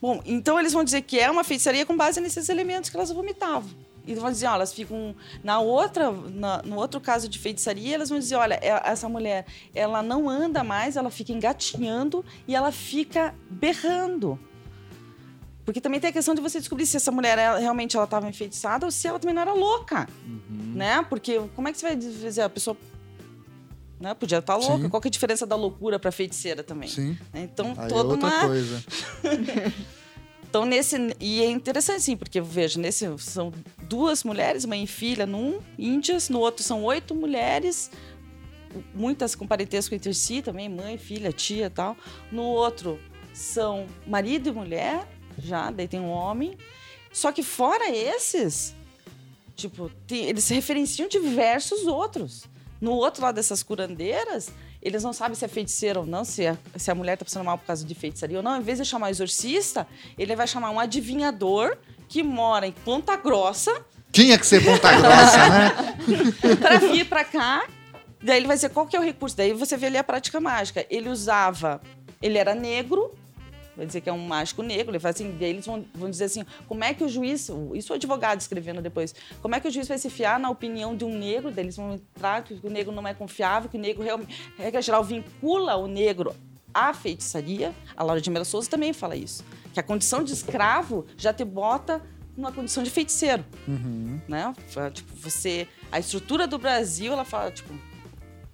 Bom, então eles vão dizer que é uma feitiçaria com base nesses elementos que elas vomitavam. E vão dizer, ó, elas ficam. Na outra, na- no outro caso de feitiçaria, elas vão dizer: olha, é- essa mulher, ela não anda mais, ela fica engatinhando e ela fica berrando. Porque também tem a questão de você descobrir se essa mulher ela, realmente ela estava enfeitiçada ou se ela também não era louca. Né? Porque como é que você vai dizer a pessoa. Né? Podia estar louca. Sim. Qual que é a diferença da loucura para feiticeira também? Sim. Então, Aí é toda outra uma. coisa. Então, nesse. E é interessante, sim, porque veja, nesse são duas mulheres, mãe e filha, num, índias, no outro são oito mulheres, muitas com parentesco entre si também, mãe, filha, tia e tal. No outro são marido e mulher, já, daí tem um homem. Só que fora esses, tipo, tem- eles se referenciam diversos outros. No outro lado dessas curandeiras, eles não sabem se é feiticeira ou não, se a, se a mulher está passando mal por causa de feitiçaria ou não. Em vez de chamar exorcista, ele vai chamar um adivinhador que mora em Ponta Grossa Tinha que ser ponta grossa, né? para vir para cá. Daí ele vai dizer qual que é o recurso. Daí você vê ali a prática mágica. Ele usava, ele era negro, vai dizer que é um mágico negro. Ele fala assim, daí eles vão, vão dizer assim, como é que o juiz, isso o advogado escrevendo depois, como é que o juiz vai se fiar na opinião de um negro? Daí eles vão entrar que o negro não é confiável, que o negro realmente, regra geral, vincula o negro à feitiçaria. A Laura de Mello Souza também fala isso, que a condição de escravo já te bota numa condição de feiticeiro né? Fa- Tipo, você, a estrutura do Brasil, ela fala, tipo,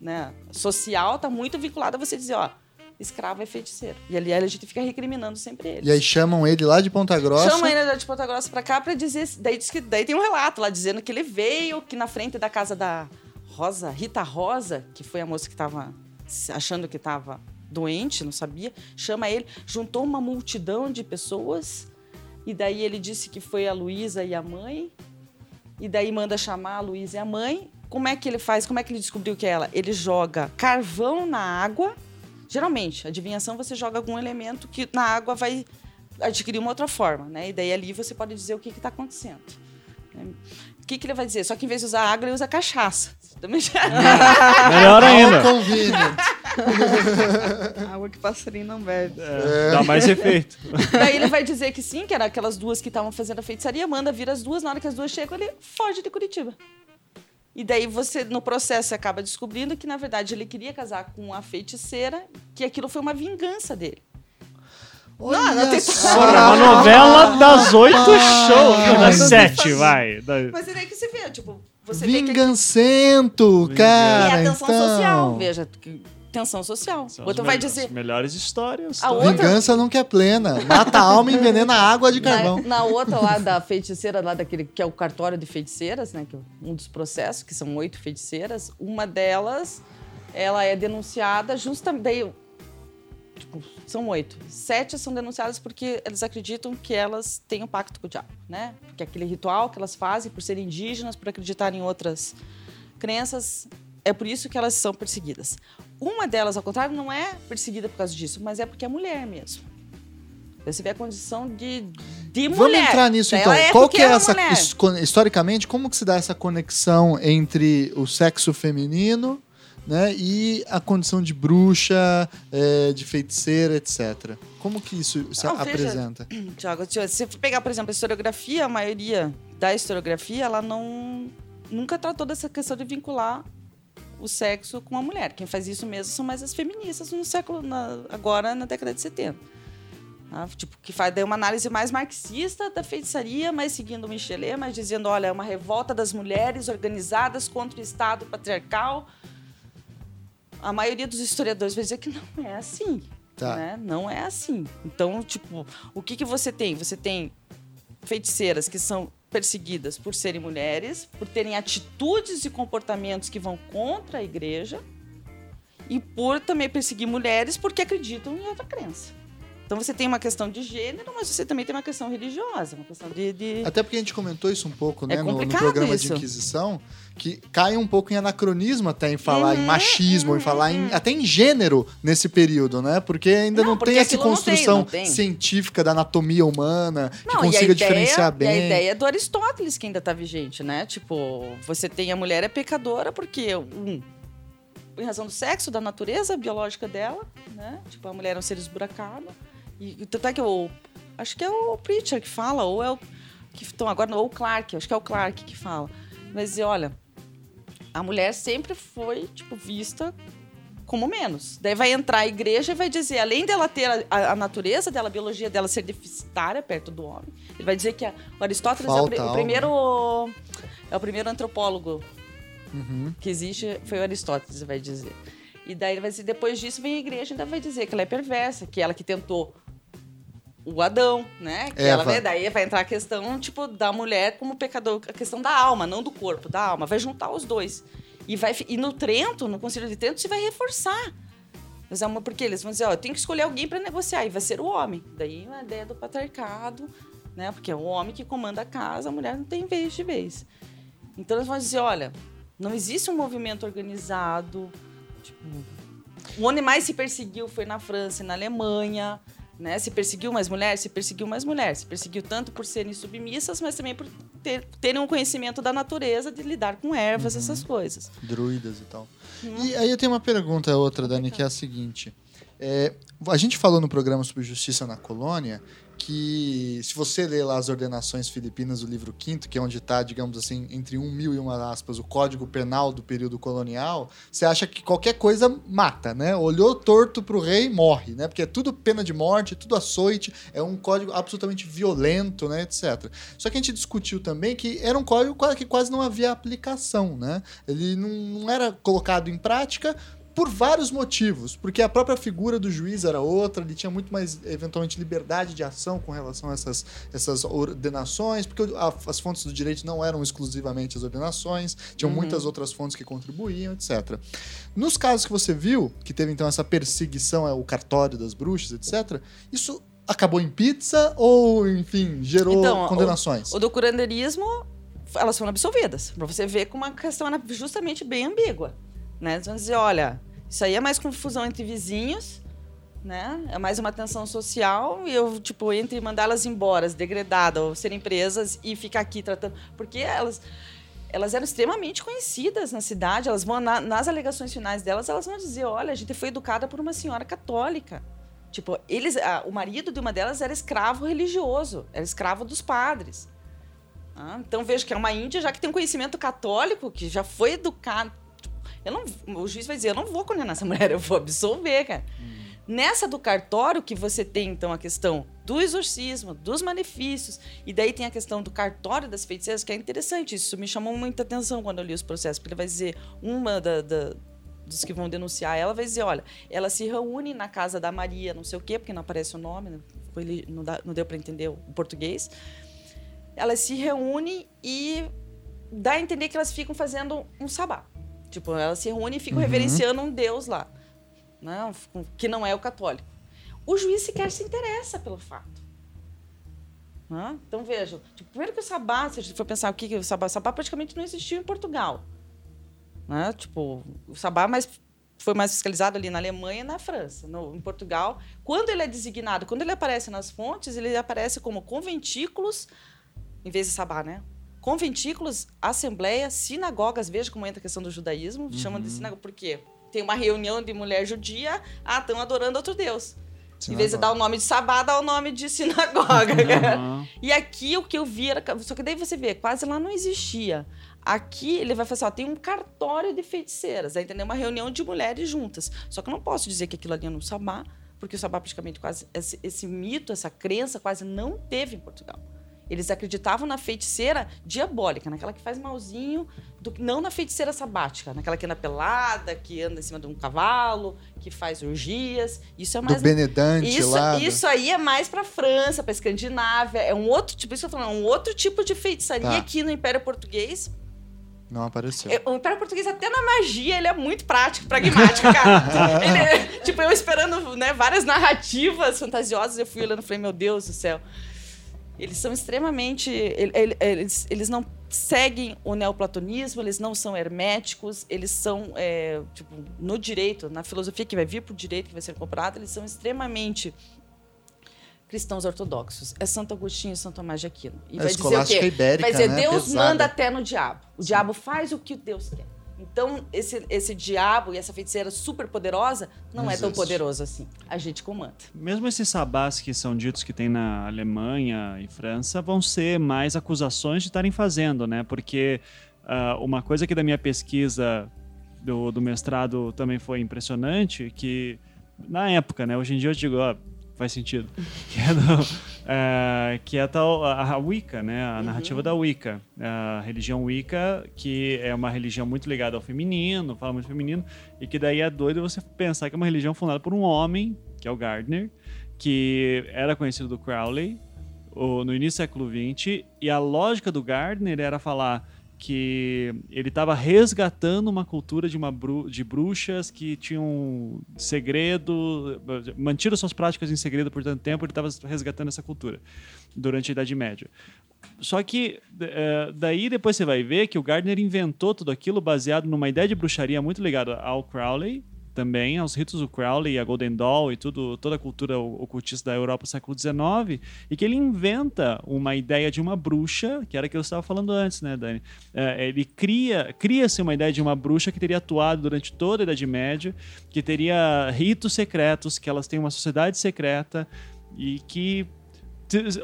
né, social tá muito vinculada a você dizer, ó, escravo é feiticeiro. E ali a gente fica recriminando sempre ele. E aí chamam ele lá de Ponta Grossa. Chama ele de Ponta Grossa pra cá pra dizer. Daí, diz que, daí tem um relato lá dizendo que ele veio, que na frente da casa da Rosa, Rita Rosa, que foi a moça que tava achando que tava doente, não sabia, chama ele, juntou uma multidão de pessoas, e daí ele disse que foi a Luísa e a mãe, e daí manda chamar a Luísa e a mãe. Como é que ele faz? Como é que ele descobriu que é ela? Ele joga carvão na água. Geralmente, adivinhação você joga algum elemento que na água vai adquirir uma outra forma, né? E daí ali você pode dizer o que está acontecendo. né? O que, que ele vai dizer? Só que em vez de usar água, ele usa cachaça. Também já... Melhor All ainda. Água que passarinho não bebe. É, Dá mais efeito. daí ele vai dizer que sim, que era aquelas duas que estavam fazendo a feitiçaria, manda vir as duas, na hora que as duas chegam, ele foge de Curitiba. E daí você, no processo, você acaba descobrindo que, na verdade, ele queria casar com a feiticeira, que aquilo foi uma vingança dele. Olha não tem- só. Porra, uma novela das oito shows. Das Mas sete, vai. Da- Mas é daí que você vê, tipo, você vê que Vingancento, E cara. a tensão então. social, veja, que- tensão social. São O outro as vai dizer, melhores histórias. A tá? outra- Vingança nunca é plena. Mata a alma e envenena a água de na, carvão. na outra lá da feiticeira, lá daquele que é o cartório de feiticeiras, né, que é um dos processos, que são oito feiticeiras, uma delas, ela é denunciada justamente, tipo, são oito. Sete são denunciadas porque eles acreditam que elas têm um pacto com o diabo, né? Porque aquele ritual que elas fazem por serem indígenas, por acreditarem em outras crenças, é por isso que elas são perseguidas. Uma delas, ao contrário, não é perseguida por causa disso, mas é porque é mulher mesmo. Você vê a condição de, de Vamos mulher. entrar nisso então. É Qual que é ela essa historicamente como que se dá essa conexão entre o sexo feminino, né, e a condição de bruxa, eh, de feiticeira, etc. Como que isso se Ah, veja, apresenta? Tiago, se você pegar, por exemplo, a historiografia, a maioria da historiografia, ela não nunca tratou dessa questão de vincular o sexo com a mulher. Quem faz isso mesmo são mais as feministas no século na- agora na década de 70. Tá? Tipo, que faz daí uma análise mais marxista da feitiçaria, mas seguindo o Michelet, mas dizendo, olha, é uma revolta das mulheres organizadas contra o Estado patriarcal. A maioria dos historiadores vai dizer que não é assim. Tá. né? Não é assim. Então, tipo, o que, que você tem? Você tem feiticeiras que são perseguidas por serem mulheres, por terem atitudes e comportamentos que vão contra a igreja e por também perseguir mulheres porque acreditam em outra crença. Então você tem uma questão de gênero, mas você também tem uma questão religiosa, uma questão de. de- Até porque a gente comentou isso um pouco, É né, no- no, complicado programa isso. de Inquisição, que cai um pouco em anacronismo até em falar Uhum, em machismo, em falar em, até em gênero nesse período, né? Porque ainda Não, não, porque tem essa aquilo não tem, construção não tem. científica da anatomia humana que consiga ideia- diferenciar bem. a ideia é do Aristóteles que ainda está vigente, né? Tipo, você tem a mulher é pecadora porque, um, em razão do sexo, da natureza biológica dela, né? Tipo, a mulher é um ser esburacado. E tanto é que o. Acho que é o Preacher que fala, ou é o. que estão agora, ou o Clark, acho que é o Clark que fala. Vai dizer, olha, a mulher sempre foi, tipo, vista como menos. Daí vai entrar a igreja e vai dizer, além dela ter a, a, natureza dela, a biologia dela ser deficitária perto do homem, ele vai dizer que a, o Aristóteles é o, Falta pri- o primeiro é o primeiro antropólogo Uhum. que existe, foi o Aristóteles, vai dizer. E daí ele vai dizer, depois disso vem a igreja e ainda vai dizer que ela é perversa, que ela que tentou o Adão, né? Que ela Eva. vai, daí vai entrar a questão, tipo, da mulher como pecador, a questão da alma, não do corpo, da alma. Vai juntar os dois. E, vai, e no Trento, no Concílio de Trento, se vai reforçar. É Porque eles vão dizer, ó, tem que escolher alguém para negociar, e vai ser o homem. Daí a ideia do patriarcado, né? Porque é o homem que comanda a casa, a mulher não tem vez de vez. Então eles vão dizer, olha, não existe um movimento organizado. Tipo, onde mais se perseguiu foi na França e na Alemanha. Né? Se perseguiu mais mulheres, se perseguiu mais mulheres. Se perseguiu tanto por serem submissas, mas também por ter, terem um conhecimento da natureza, de lidar com ervas, essas coisas. Druidas e tal. Uhum. E aí eu tenho uma pergunta outra, Dani, que é a seguinte. É, a gente falou no programa sobre justiça na colônia que se você ler lá as ordenações filipinas do livro quinto, que é onde está, digamos assim, entre um mil e uma aspas, o código penal do período colonial, você acha que qualquer coisa mata, né? Olhou torto pro rei, morre, né? Porque é tudo pena de morte, tudo açoite, é um código absolutamente violento, né, etc. Só que a gente discutiu também que era um código que quase não havia aplicação, né? Ele não era colocado em prática por vários motivos, porque a própria figura do juiz era outra, ele tinha muito mais, eventualmente, liberdade de ação com relação a essas, essas ordenações, porque a- as fontes do direito não eram exclusivamente as ordenações, tinham muitas outras fontes que contribuíam, etc. Nos casos que você viu, que teve então essa perseguição, é, o cartório das bruxas, etc., isso acabou em pizza ou, enfim, gerou Então, o- condenações? O do curandeirismo, elas foram absolvidas. Pra você ver como a questão era justamente bem ambígua. Né? Eles vão dizer, olha, isso aí é mais confusão entre vizinhos, né? É mais uma tensão social e eu, tipo, entre mandá-las embora, degredadas, ou serem presas e ficar aqui tratando... Porque elas... Elas eram extremamente conhecidas na cidade. Elas vão na- nas alegações finais delas, elas vão dizer: olha, a gente foi educada por uma senhora católica. Tipo, eles, ah, o marido de uma delas era escravo religioso, era escravo dos padres. Ah, então vejo que é uma índia já que tem um conhecimento católico, que já foi educado. Eu não, o juiz vai dizer, eu não vou condenar essa mulher, eu vou absolver, cara. Nessa do cartório que você tem então a questão do exorcismo, dos malefícios, e daí tem a questão do cartório das feiticeiras, que é interessante. Isso me chamou muita atenção quando eu li os processos, porque ele vai dizer, uma da, da- dos que vão denunciar ela vai dizer, olha, ela se reúne na casa da Maria, não sei o quê, porque não aparece o nome, né? Foi li- não, dá- não deu para entender o português. Elas se reúnem e dá a entender que elas ficam fazendo um sabá. Tipo, elas se reúnem e ficam reverenciando um deus lá, né? que não é o católico. O juiz sequer se interessa pelo fato. Né? Então, vejam, tipo, primeiro que o sabá, se a gente for pensar o que que o sabá, o sabá praticamente não existiu em Portugal. Né? Tipo, o sabá mais, foi mais fiscalizado ali na Alemanha e na França. No, em Portugal, quando ele é designado, quando ele aparece nas fontes, ele aparece como conventículos, em vez de sabá, né? Conventículos, assembleias, sinagogas, veja como entra a questão do judaísmo, chamam de sinagoga, por quê? Tem uma reunião de mulher judia, ah, estão adorando outro Deus. Em vez de dar o nome de sabá, dá o nome de sinagoga. Aham. E aqui o que eu vi era. Só que daí você vê, quase lá não existia. Aqui ele vai falar assim: ó, tem um cartório de feiticeiras, aí entendeu? Uma reunião de mulheres juntas. Só que eu não posso dizer que aquilo ali é no sabá, porque o sabá praticamente quase. Esse, esse mito, essa crença quase não teve em Portugal. Eles acreditavam na feiticeira diabólica, naquela que faz malzinho, do, não na feiticeira sabática, naquela que anda pelada, que anda em cima de um cavalo, que faz orgias. Isso é Do mais Benedante isso, lá. do- isso aí é mais pra França, pra Escandinávia. É um outro tipo, isso que eu tô falando, um outro tipo de feitiçaria Tá. aqui no Império Português. Não apareceu. É, O Império Português, até na magia, ele é muito prático, pragmático, cara. Ele é- tipo, eu esperando né, várias narrativas fantasiosas, eu fui olhando e falei, meu Deus do céu. Eles são extremamente. ele- ele- Eles, eles não seguem o neoplatonismo, eles não são herméticos, eles são, é, tipo, no direito, na filosofia que vai vir pro direito, que vai ser comprado, eles são extremamente cristãos ortodoxos. É Santo Agostinho e Santo Tomás de Aquino. E É a vai dizer o quê? ibérica, vai dizer, né? Deus Pesada. manda até no diabo. O diabo faz o que Deus quer. Então, esse, esse diabo e essa feiticeira super poderosa não, Não é tão existe. poderoso assim. A gente comanda. Mesmo esses sabás que são ditos que tem na Alemanha e França vão ser mais acusações de estarem fazendo, né? Porque ah, uma coisa que da minha pesquisa do, do mestrado também foi impressionante, que na época, né? Hoje em dia eu digo, ó, faz sentido. Que é, do, eh, que é a tal, a, a Wicca, né? A narrativa da Wicca. A religião Wicca, que é uma religião muito ligada ao feminino, fala muito feminino, e que daí é doido você pensar que é uma religião fundada por um homem, que é o Gardner, que era conhecido do Crowley no início do século XX, e a lógica do Gardner era falar que ele estava resgatando uma cultura de, uma bru- de bruxas que tinham segredo, mantido suas práticas em segredo por tanto tempo, ele estava resgatando essa cultura durante a Idade Média. Só que eh, daí depois você vai ver que o Gardner inventou tudo aquilo baseado numa ideia de bruxaria muito ligada ao Crowley, também aos ritos do Crowley, a Golden Dawn e tudo, toda a cultura ocultista da Europa do século XIX, e que ele inventa uma ideia de uma bruxa, que era o que eu estava falando antes, né, Dani? É, ele cria, cria-se uma ideia de uma bruxa que teria atuado durante toda a Idade Média, que teria ritos secretos, que elas têm uma sociedade secreta e que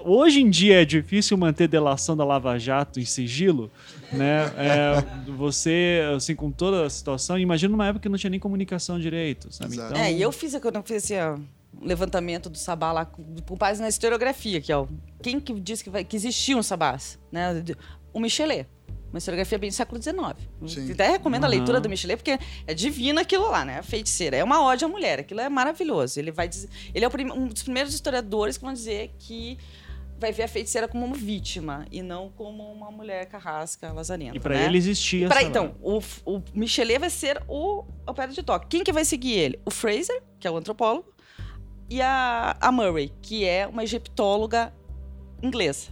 Hoje em dia é difícil manter delação da Lava Jato em sigilo, né? É, você, assim, com toda a situação, imagina numa época que não tinha nem comunicação direito, sabe? Exato. Então, É, e eu fiz, quando eu fiz assim, ó, um levantamento do sabá lá, com base na historiografia, que é o, quem que disse que, vai, que existiam sabás? Né? O Michelet. Uma historiografia bem do século XIX. Sim. Até recomendo a Aham. leitura do Michelet, porque é divino aquilo lá, né? A feiticeira. É uma ode à mulher. Aquilo é maravilhoso. Ele vai dizer, ele é o prim- um dos primeiros historiadores que vão dizer que vai ver a feiticeira como uma vítima e não como uma mulher carrasca, lazarenta. E pra né? ele existia Pra- essa- então, o, o Michelet vai ser o, o pedra de toque. Quem que vai seguir ele? O Fraser, que é o antropólogo, e a, a Murray, que é uma egiptóloga inglesa.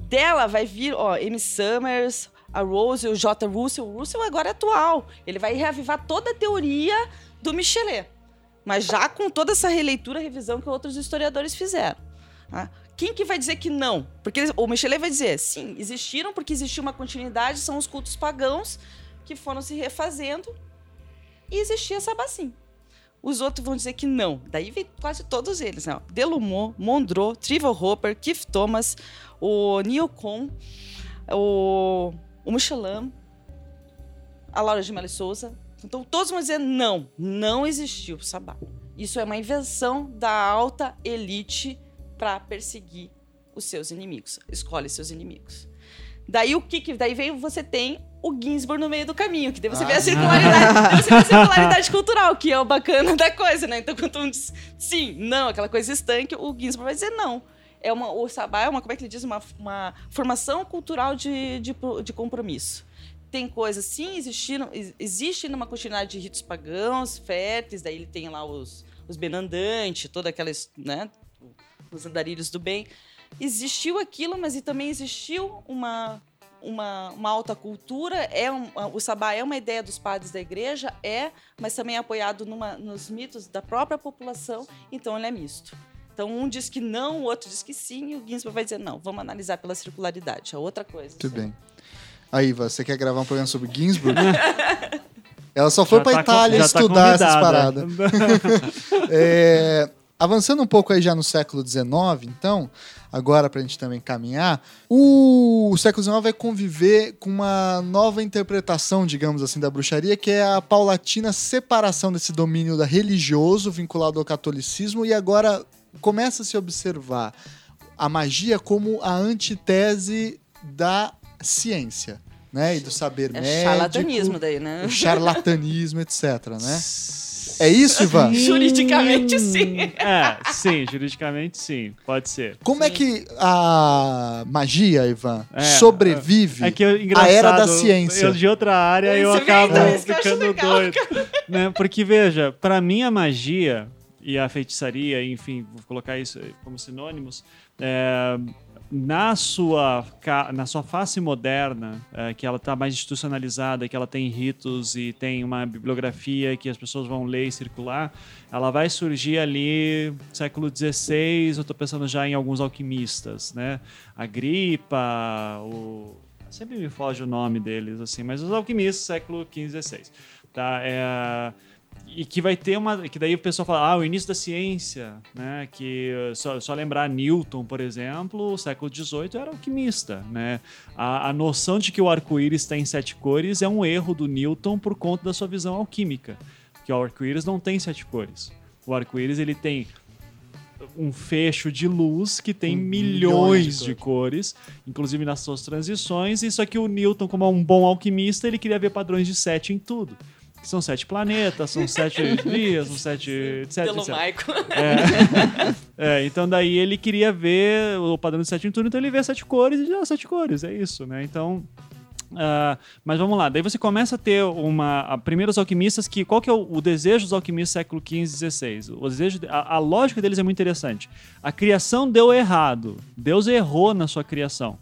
Dela vai vir, ó, Amy Summers, a Rose, o J. Russell. O Russell agora é atual. Ele vai reavivar toda a teoria do Michelet. Mas já com toda essa releitura, revisão que outros historiadores fizeram. tá? Quem que vai dizer que não? Porque o Michelet vai dizer, sim, existiram porque existiu uma continuidade, são os cultos pagãos que foram se refazendo e existia Sabacim. Os outros vão dizer que não. Daí vem quase todos eles. Né? Delumont, Mondro, Trevor Hopper, Keith Thomas, o Neil o, o Michelin, a Laura de Mello Souza. Então todos vão dizer não, não existiu Sabá. Isso é uma invenção da alta elite para perseguir os seus inimigos. Escolhe seus inimigos. Daí o que, que daí veio você tem o Ginsburg no meio do caminho, que daí você vê Ah. a circularidade, daí você vê a circularidade cultural, que é o bacana da coisa, né? Então quando um diz sim, não, aquela coisa estanque, o Ginsburg vai dizer não. É uma, o Sabá é uma, como é que ele diz, uma, uma formação cultural de, de, de compromisso. Tem coisas, sim, existiram, ex- existe numa continuidade de ritos pagãos, férteis, daí ele tem lá os, os benandantes, toda aquela, né, os andarilhos do bem. Existiu aquilo, mas e também existiu uma, uma, uma alta cultura. É um, o sabá é uma ideia dos padres da igreja, é, mas também é apoiado numa, nos mitos da própria população, então ele é misto. Então um diz que não, o outro diz que sim, e o Ginsburg vai dizer não. Vamos analisar pela circularidade, é outra coisa. Muito bem. Aí, você quer gravar um programa sobre Ginsburg? Ela só foi pra tá Itália tá estudar essas convidada. paradas. É, avançando um pouco aí já no século XIX, então, agora pra gente também caminhar, o, século XIX vai conviver com uma nova interpretação, digamos assim, da bruxaria, que é a paulatina separação desse domínio da religioso vinculado ao catolicismo e agora começa a se observar a magia como a antitese da ciência, né? E do saber É médico. charlatanismo daí, né? o charlatanismo, etc, né? É isso, Ivan? Juridicamente, sim. É, sim, juridicamente sim, pode ser. Como é que a magia, Ivan, É, sobrevive É que à era da ciência? Eu de outra área acabo então, isso eu acho ficando doido. Né? Porque, veja, pra mim a magia e a feitiçaria, enfim, vou colocar isso como sinônimos, é, na, sua, na sua face moderna, é, que ela está mais institucionalizada, que ela tem ritos e tem uma bibliografia que as pessoas vão ler e circular, ela vai surgir ali século XVI, eu estou pensando já em alguns alquimistas, né? A Gripa, o sempre me foge o nome deles, assim, mas os alquimistas século XV, XVI. Tá? É, e que vai ter uma. Que daí o pessoal fala, ah, o início da ciência, né? Que só, só lembrar Newton, por exemplo, o século XVIII era alquimista, né? A, a noção de que o arco-íris está em sete cores é um erro do Newton por conta da sua visão alquímica. Que o arco-íris não tem sete cores. O arco-íris ele tem um fecho de luz que tem Com milhões, milhões de de cores, inclusive nas suas transições. Isso aqui o Newton, como é um bom alquimista, ele queria ver padrões de sete em tudo. Que são sete planetas, são sete dias, são sete, etc, Pelo etc. Maico. É, então daí ele queria ver o padrão de sete em tudo, então ele vê sete cores e já sete cores, é isso, né? Então. ah, mas vamos lá, daí você começa a ter uma. A, primeiro os alquimistas que. Qual que é o, o desejo dos alquimistas século XV e XVI? O desejo, de- a, a lógica deles é muito interessante. A criação deu errado. Deus errou na sua criação.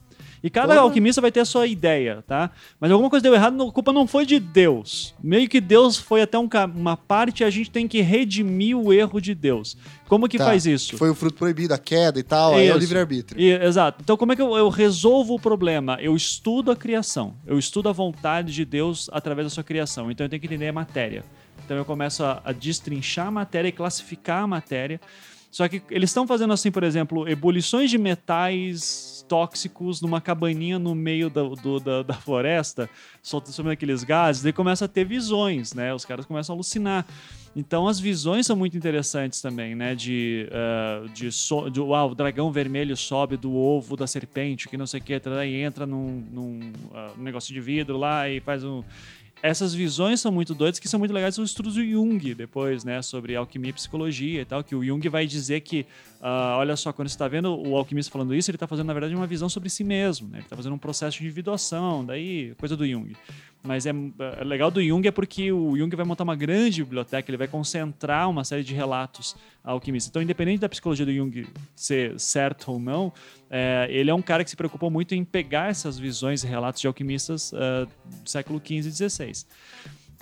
E cada Porra. alquimista vai ter a sua ideia, tá? Mas alguma coisa deu errado, a culpa não foi de Deus. Meio que Deus foi até um uma parte e a gente tem que redimir o erro de Deus. Como que Tá, faz isso? Foi o fruto proibido, a queda e tal, aí é o livre-arbítrio. Exato. Então, como é que eu, eu resolvo o problema? Eu estudo a criação. Eu estudo a vontade de Deus através da sua criação. Então, eu tenho que entender a matéria. Então, eu começo a, a destrinchar a matéria e classificar a matéria. Só que eles estão fazendo assim, por exemplo, ebulições de metais tóxicos numa cabaninha no meio da, do- da, da floresta, soltando aqueles gases, daí começa a ter visões, né? Os caras começam a alucinar. Então as visões são muito interessantes também, né? De, ah, de, so, de uau, o dragão vermelho sobe do ovo da serpente, que não sei o que, e entra num, num ah, negócio de vidro lá e faz um. Essas visões são muito doidas, que são muito legais, são os estudos do Jung depois, né? Sobre alquimia e psicologia e tal, que o Jung vai dizer que, ah, olha só, quando você está vendo o alquimista falando isso, ele está fazendo, na verdade, uma visão sobre si mesmo, né? Ele está fazendo um processo de individuação, daí, coisa do Jung. Mas é, é legal do Jung é porque o Jung vai montar uma grande biblioteca, ele vai concentrar uma série de relatos alquimistas. Então, independente da psicologia do Jung ser certo ou não, é, ele é um cara que se preocupou muito em pegar essas visões e relatos de alquimistas ah, do século XV e XVI.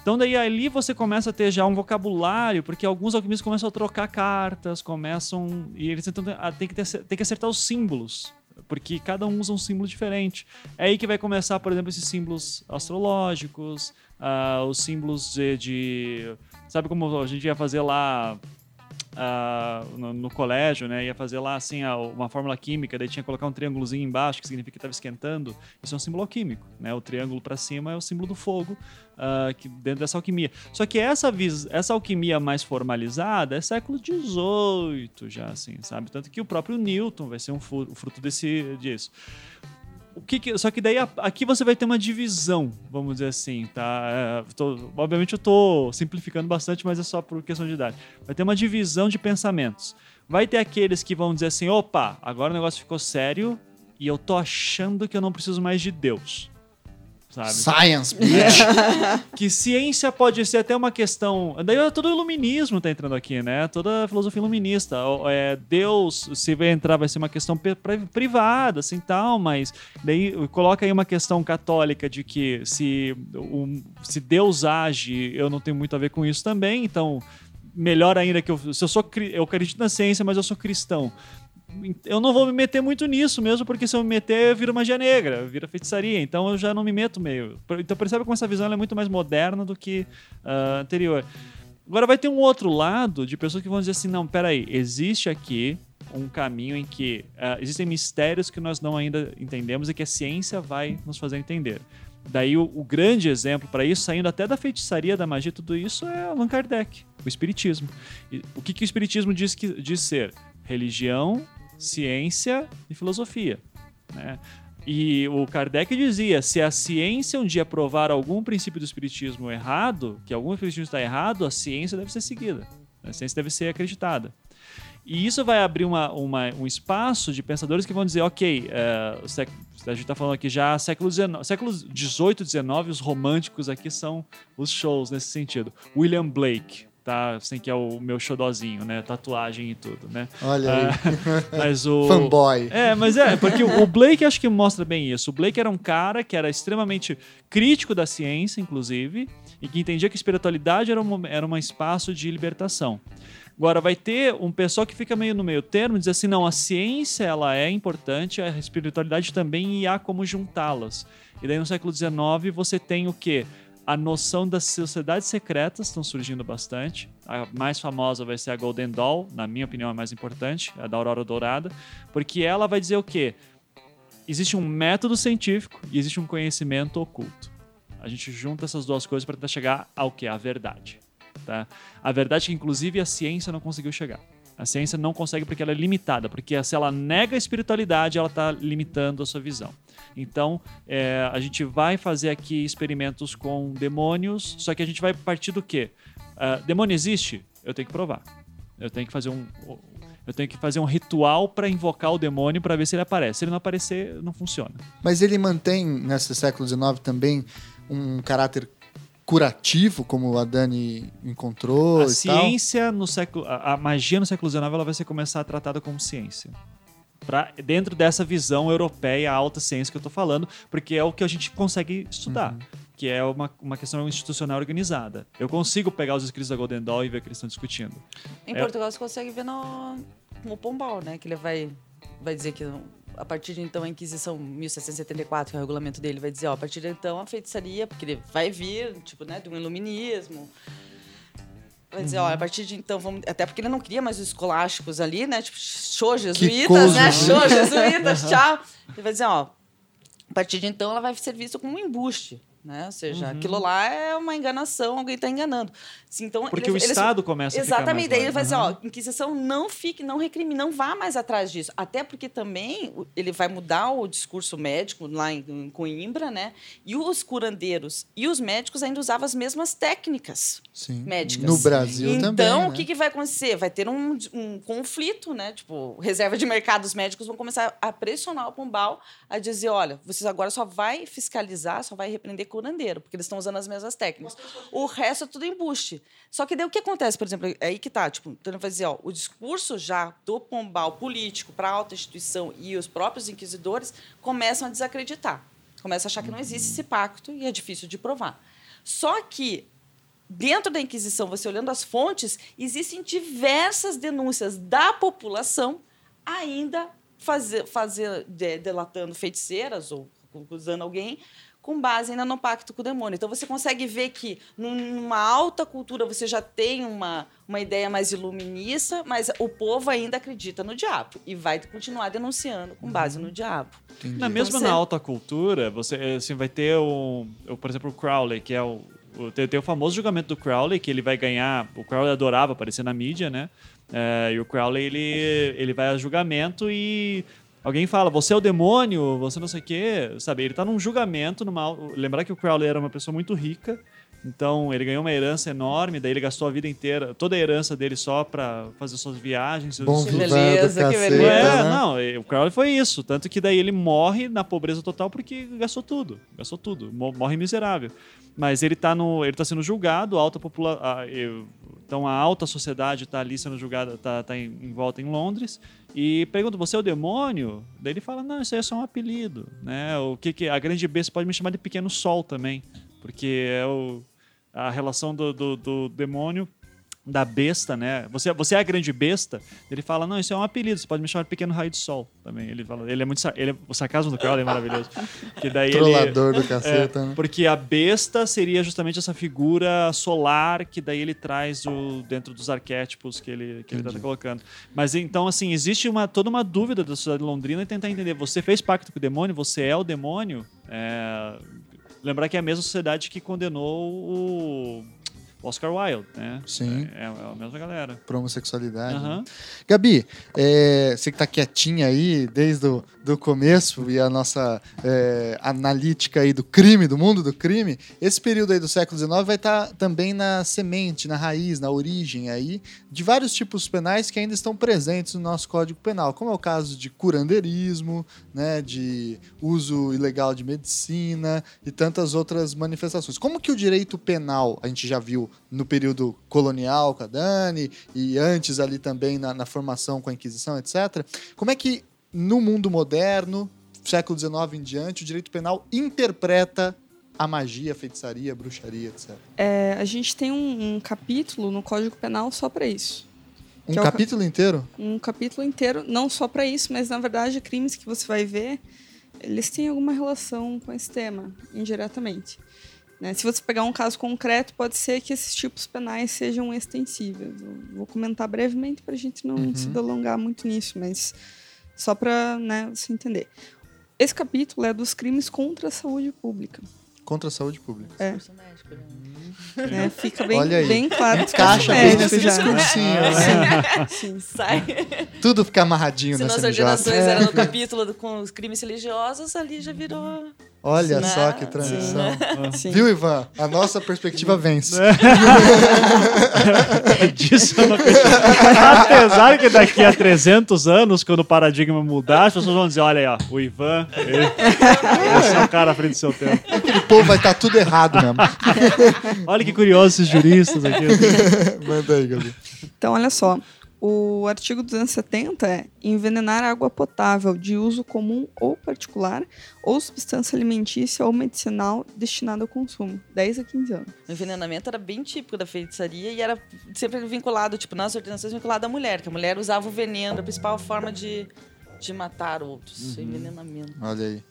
Então daí ali você começa a ter já um vocabulário, porque alguns alquimistas começam a trocar cartas, começam e eles tentam a- tem que ter, tem que acertar os símbolos, porque cada um usa um símbolo diferente. É aí que vai começar, por exemplo, esses símbolos astrológicos, ah, os símbolos de, de- sabe como a gente ia fazer lá ah, no, no colégio, né? Ia fazer lá assim uma fórmula química, daí tinha que colocar um triângulozinho embaixo, que significa que estava esquentando. Isso é um símbolo alquímico, né? O triângulo para cima é o símbolo do fogo, ah, que dentro dessa alquimia. Só que essa, essa alquimia mais formalizada é século XVIII já, assim, sabe? Tanto que o próprio Newton vai ser um fruto desse, disso. O que que- só que daí aqui você vai ter uma divisão, vamos dizer assim, tá? É, tô- obviamente eu tô simplificando bastante, mas é só por questão de idade. Vai ter uma divisão de pensamentos. Vai ter aqueles que vão dizer assim: opa, agora o negócio ficou sério e eu tô achando que eu não preciso mais de Deus. Sabe? Science, bitch. que ciência pode ser até uma questão. Daí é todo o iluminismo tá entrando aqui, né? Toda a filosofia iluminista. É, Deus, se vai entrar, vai ser uma questão pri- pri- privada, assim tal, mas daí coloca aí uma questão católica de que se, o- se Deus age, eu não tenho muito a ver com isso também, então. Melhor ainda que eu, se eu sou eu acredito na ciência, mas eu sou cristão eu não vou me meter muito nisso mesmo, porque se eu me meter, vira magia negra, vira feitiçaria. Então eu já não me meto meio. Então percebe como essa visão é muito mais moderna do que ah, anterior. Agora vai ter um outro lado de pessoas que vão dizer assim: não, peraí, existe aqui um caminho em que ah, existem mistérios que nós não ainda entendemos e que a ciência vai nos fazer entender. Daí o, o grande exemplo para isso, saindo até da feitiçaria, da magia, tudo isso é Allan Kardec, o Espiritismo. E o que, que o Espiritismo diz, que, diz ser? Religião, ciência e filosofia. Né? E o Kardec dizia: se a ciência um dia provar algum princípio do Espiritismo errado, que algum espiritismo está errado, a ciência deve ser seguida. A ciência deve ser acreditada. E isso vai abrir uma, uma- um espaço de pensadores que vão dizer, ok, é, a gente está falando aqui já século XIX, século XVIII, XIX, os românticos aqui são os shows nesse sentido. William Blake, tá? Assim, que é o meu xodozinho, né? Tatuagem e tudo, né? Olha aí. Ah, mas o... Fanboy. É, mas é, porque o o Blake acho que mostra bem isso. O Blake era um cara que era extremamente crítico da ciência, inclusive, e que entendia que a espiritualidade era um, era um espaço de libertação. Agora, vai ter um pessoal que fica meio no meio termo, diz assim, não, a ciência ela é importante, a espiritualidade também, e há como juntá-las. E daí no século XIX você tem o quê? A noção das sociedades secretas estão surgindo bastante. A mais famosa vai ser a Golden Dawn, na minha opinião, a mais importante, a da Aurora Dourada, porque ela vai dizer o quê? Existe um método científico e existe um conhecimento oculto. A gente junta essas duas coisas para tentar chegar ao que? A verdade. Tá? A verdade que, inclusive, a ciência não conseguiu chegar. A ciência não consegue porque ela é limitada, porque se ela nega a espiritualidade, ela está limitando a sua visão. Então, é, a gente vai fazer aqui experimentos com demônios, só que a gente vai partir do quê? Uh, demônio existe? Eu tenho que provar. Eu tenho que fazer um, eu tenho que fazer um ritual para invocar o demônio para ver se ele aparece. Se ele não aparecer, não funciona. Mas ele mantém, nesse século XIX, também um caráter curativo, como a Dani encontrou. A ciência tal. no século. A, magia no século XIX ela vai ser começar a tratada como ciência. Pra, dentro dessa visão europeia, alta ciência que eu estou falando, porque é o que a gente consegue estudar. Uhum. Que é uma, uma questão institucional organizada. Eu consigo pegar os escritos da Golden Dawn e ver o que eles estão discutindo. Em é, Portugal você consegue ver no, no Pombal, né? Que ele vai, vai dizer que a partir de então a Inquisição 1774, que é o regulamento dele, vai dizer, ó, a partir de então a feitiçaria, porque ele vai vir, tipo, né, de um iluminismo. Vai dizer, ó, a partir de então vamos. Até porque ele não queria mais os escolásticos ali, né? Tipo, show jesuítas, né? Show jesuítas, tchau. Ele vai dizer, ó, a partir de então ela vai ser vista como um embuste. Né? Ou seja, uhum. aquilo lá é uma enganação, alguém está enganando. Então, Porque o Estado começa a Exatamente, daí ele vai dizer, ó, Inquisição não fique, não recrimine, não vá mais atrás disso. Até porque também ele vai mudar o discurso médico lá em, em Coimbra, né? E os curandeiros e os médicos ainda usavam as mesmas técnicas Sim. médicas. No Brasil então, também. Então, né? o que, que vai acontecer? Vai ter um, um conflito, né? Tipo, reserva de mercado, os médicos vão começar a pressionar o Pombal a dizer, olha, vocês agora só vai fiscalizar, só vai repreender curandeiro, porque eles estão usando as mesmas técnicas. O resto é tudo embuste. Só que daí o que acontece, por exemplo, é aí que tá, tipo, então vai ó, o discurso já do Pombal político para a alta instituição e os próprios inquisidores começam a desacreditar. Começam a achar que não existe esse pacto e é difícil de provar. Só que dentro da Inquisição, você olhando as fontes, existem diversas denúncias da população ainda fazer, fazer delatando feiticeiras ou acusando alguém com base ainda no pacto com o demônio. Então você consegue ver que numa alta cultura você já tem uma, uma ideia mais iluminista, mas o povo ainda acredita no diabo e vai continuar denunciando com base no diabo. Entendi. Na mesma então, na alta cultura, você assim, vai ter o, o, por exemplo, o Crowley, que é o, o tem, tem, o famoso julgamento do Crowley, que ele vai ganhar. O Crowley adorava aparecer na mídia, né? É, e o Crowley ele, ele vai a julgamento e Alguém fala, você é o demônio, você não sei o quê, sabe? Ele tá num julgamento, numa... lembrar que o Crowley era uma pessoa muito rica, então ele ganhou uma herança enorme, daí ele gastou a vida inteira, toda a herança dele só para fazer suas viagens. Seus... Bom que beleza, que beleza. É, né? não, o Crowley foi isso, tanto que daí ele morre na pobreza total porque gastou tudo, gastou tudo, morre miserável. Mas ele tá no, ele tá sendo julgado, alta população, então a alta sociedade está ali sendo julgada, está tá em, em, volta em Londres e pergunta: "Você é o demônio?" Daí ele fala: "Não, isso aí é só um apelido, né? O que que a grande B você pode me chamar de pequeno sol também, porque é o, a relação do, do, do demônio da besta, né? Você, você é a grande besta. Ele fala, não, isso é um apelido, você pode me chamar de pequeno raio de sol também. Ele fala, ele é muito ele é, o sarcasmo do Crowley é maravilhoso. Que daí Trollador ele, do caceta, é, né? Porque a besta seria justamente essa figura solar que daí ele traz o, dentro dos arquétipos que ele que ele tá colocando. Mas então assim, existe uma toda uma dúvida da sociedade londrina e tentar entender, você fez pacto com o demônio, você é o demônio? É, lembrar que é a mesma sociedade que condenou o Oscar Wilde, né? Sim. É, é a mesma galera. Pra homossexualidade. Uhum. Né? Gabi, é, você que tá quietinha aí desde o do começo e a nossa é, analítica aí do crime, do mundo do crime, esse período aí do século XIX vai estar tá também na semente, na raiz, na origem aí de vários tipos penais que ainda estão presentes no nosso Código Penal, como é o caso de curandeirismo, né, de uso ilegal de medicina e tantas outras manifestações. Como que o direito penal, a gente já viu no período colonial com a Dani e antes ali também na, na formação com a Inquisição, etc. Como é que no mundo moderno, século XIX em diante, o direito penal interpreta a magia, a feitiçaria, a bruxaria, etc. É, a gente tem um, um capítulo no Código Penal só para isso. Um é o capítulo inteiro? um capítulo inteiro, não só para isso, mas na verdade crimes que você vai ver, eles têm alguma relação com esse tema, indiretamente. Né? Se você pegar um caso concreto, pode ser que esses tipos penais sejam extensíveis. Eu vou comentar brevemente para a gente não Uhum. se delongar muito nisso, mas só para né, você entender. Esse capítulo é dos crimes contra a saúde pública. Contra a saúde pública. É. Né? Fica bem, Olha aí. bem claro. que Encaixa é bem nesse discursinho, né? Sim. Sai. Tudo fica amarradinho Se nessa nas MJ. ordenações era no capítulo do- com os crimes religiosos, ali já virou. Olha Sim. só Né? que transição. Sim. Viu, Ivan? A nossa perspectiva vence. Disso eu não. Apesar que daqui a 300 anos, quando o paradigma mudar, as pessoas vão dizer: olha aí, ó, o Ivan, ele, esse é o cara à frente do seu tempo. Aquele povo vai estar tudo errado mesmo. Olha que curioso esses juristas aqui. Manda aí, Gabi. Então, olha só. O artigo 270 é envenenar água potável de uso comum ou particular ou substância alimentícia ou medicinal destinada ao consumo. 10 a 15 anos. O envenenamento era bem típico da feitiçaria e era sempre vinculado, tipo, nas ordenações vinculado à mulher, que a mulher usava o veneno, a principal forma de, de matar outros, o envenenamento. Olha aí.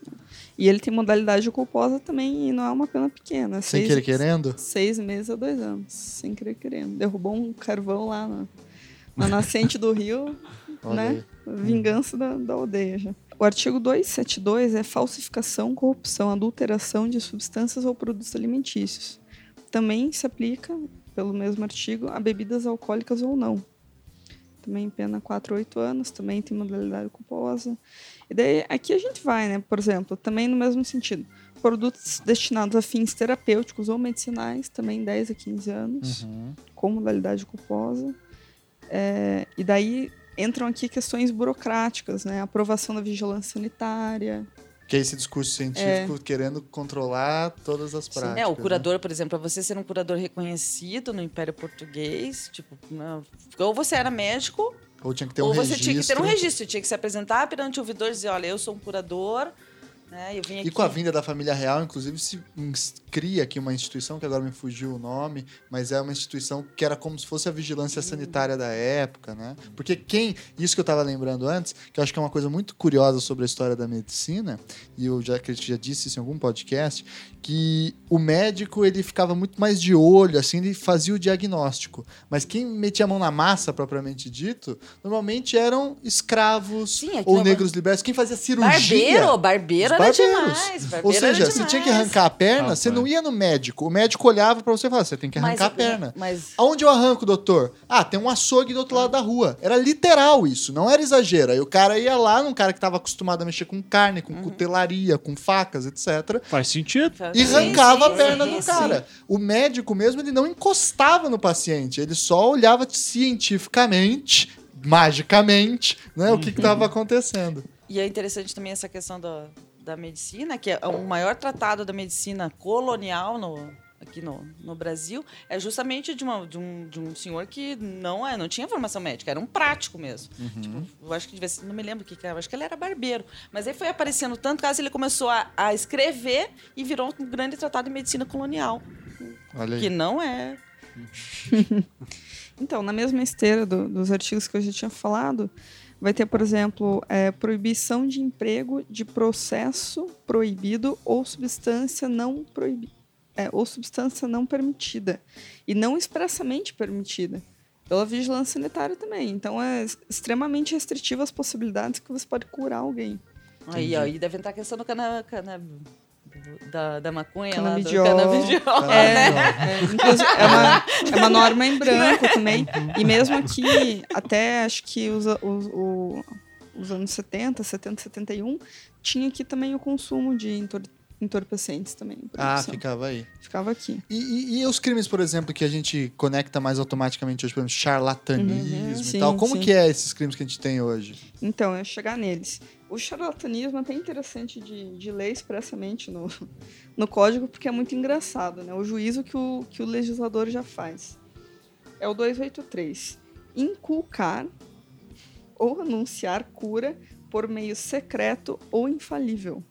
E ele tem modalidade culposa também e não é uma pena pequena. Sem Seis- querer querendo? Seis meses a dois anos. Sem querer querendo. Derrubou um carvão lá na, na nascente do rio, Olha né? aí. Vingança da, da aldeia já. O artigo 272 é falsificação, corrupção, adulteração de substâncias ou produtos alimentícios. Também se aplica, pelo mesmo artigo, a bebidas alcoólicas ou não. Também pena 4 a 8 anos, também tem modalidade culposa. E daí aqui a gente vai, né? Por exemplo, também no mesmo sentido. Produtos destinados a fins terapêuticos ou medicinais, também 10 a 15 anos Uhum. com modalidade culposa. É, e daí entram aqui questões burocráticas, né? Aprovação da vigilância sanitária. Que é esse discurso científico querendo controlar todas as práticas. É, o né? curador, por exemplo, para você ser um curador reconhecido no Império Português, tipo, né, ou você era médico, Ou tinha que ter um ou você registro. tinha que ter um registro, tinha que se apresentar perante o ouvidor e dizer, olha, eu sou um curador, né, vim aqui... E com a vinda da família real, inclusive, se cria aqui uma instituição, que agora me fugiu o nome, mas é uma instituição que era como se fosse a vigilância sanitária da época, né? Porque quem. Isso que eu estava lembrando antes, que eu acho que é uma coisa muito curiosa sobre a história da medicina, e eu já, já disse isso em algum podcast, que o médico ele ficava muito mais de olho, assim, ele fazia o diagnóstico. Mas quem metia a mão na massa, propriamente dito, normalmente eram escravos Sim, ou é negros libertos. Quem fazia cirurgia. Barbeiro, barbeiro Demais. Barbeiro Ou seja, se tinha que arrancar a perna, Rapaz. você não ia no médico. O médico olhava pra você e falava: você tem que arrancar Mas- a perna. Mas Aonde eu arranco, doutor? Ah, tem um açougue do outro lado da rua. Era literal isso, não era exagero. Aí o cara ia lá, num cara que tava acostumado a mexer com carne, com Uhum. cutelaria, com facas, etc. Faz sentido. E Sim, arrancava sim, a perna sim, do sim. cara. O médico mesmo, ele não encostava no paciente. Ele só olhava cientificamente, magicamente, né, o que Uhum. estava acontecendo. E é interessante também essa questão da, da medicina, que é o maior tratado da medicina colonial no, aqui no, no Brasil, é justamente de, uma, de, um, de um senhor que não, é, não tinha formação médica, era um prático mesmo. Tipo, eu acho que devia ser, não me lembro o que, que era, eu acho que ele era barbeiro. Mas aí foi aparecendo tanto caso, ele começou a, a escrever e virou um grande tratado de medicina colonial, Olha aí. que não é Então, na mesma esteira do- dos artigos que eu já tinha falado, vai ter, por exemplo, é, proibição de emprego de processo proibido ou substância não proibida. ou substância não permitida. E não expressamente permitida. Pela vigilância sanitária também. Então, é extremamente restritiva as possibilidades que você pode curar alguém. Aí, ó, e deve entrar a questão do cana, cana, da, da maconha lá, do Canabidiol. É, né? é, inclusive, é, uma, é uma norma em branco também. E mesmo aqui, até acho que os, os, o- os anos 70, 70, 71, tinha aqui também o consumo de entor- entorpecentes também. Ah, ficava aí. Ficava aqui. E, e- e os crimes, por exemplo, que a gente conecta mais automaticamente hoje, por exemplo, charlatanismo Uhum, e sim, tal. Como sim. que é esses crimes que a gente tem hoje? Então, eu ia chegar neles. O charlatanismo é até interessante de, de ler expressamente no, no código, porque é muito engraçado, né? O juízo que o, que o legislador já faz. É o 283. Inculcar ou anunciar cura por meio secreto ou infalível.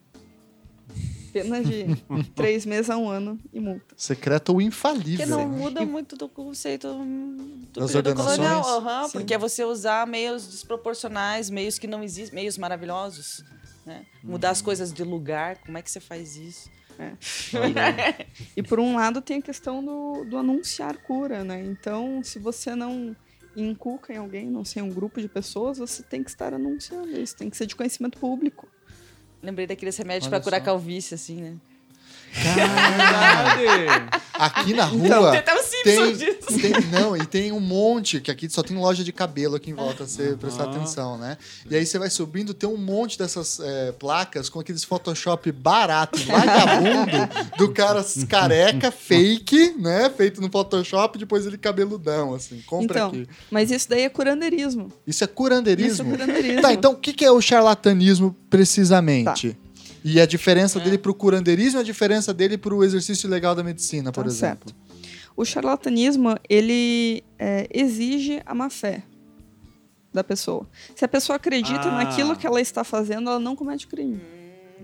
Pena de três meses a um ano e multa. Secreto ou infalível. Porque não muda muito do conceito do Das período ordenações? colonial. aham, Sim. porque é você usar meios desproporcionais, meios que não existem, meios maravilhosos. né? Mudar as coisas de lugar, como é que você faz isso? E por um lado tem a questão do, do anunciar cura, né? Então, se você não inculca em alguém, não sei, um grupo de pessoas, você tem que estar anunciando isso, tem que ser de conhecimento público. Lembrei daqueles remédios pra curar calvície, assim, né? Verdade. Aqui na Então, rua Tem até o tem, tem- não, e tem um monte, que aqui só tem loja de cabelo aqui em volta, você prestar atenção, né? E aí você vai subindo, tem um monte dessas é, placas com aqueles Photoshop barato, vagabundo, do cara careca, fake, né? Feito no Photoshop, depois ele cabeludão, assim. Compra Então, aqui. mas isso daí é curandeirismo. Isso é curandeirismo? Isso é curandeirismo. Tá, então o que que é o charlatanismo precisamente? E a diferença dele pro curandeirismo e a diferença dele pro exercício legal da medicina, por Tá exemplo. certo. O charlatanismo, ele é, exige a má fé da pessoa. Se a pessoa acredita Ah. naquilo que ela está fazendo, ela não comete crime.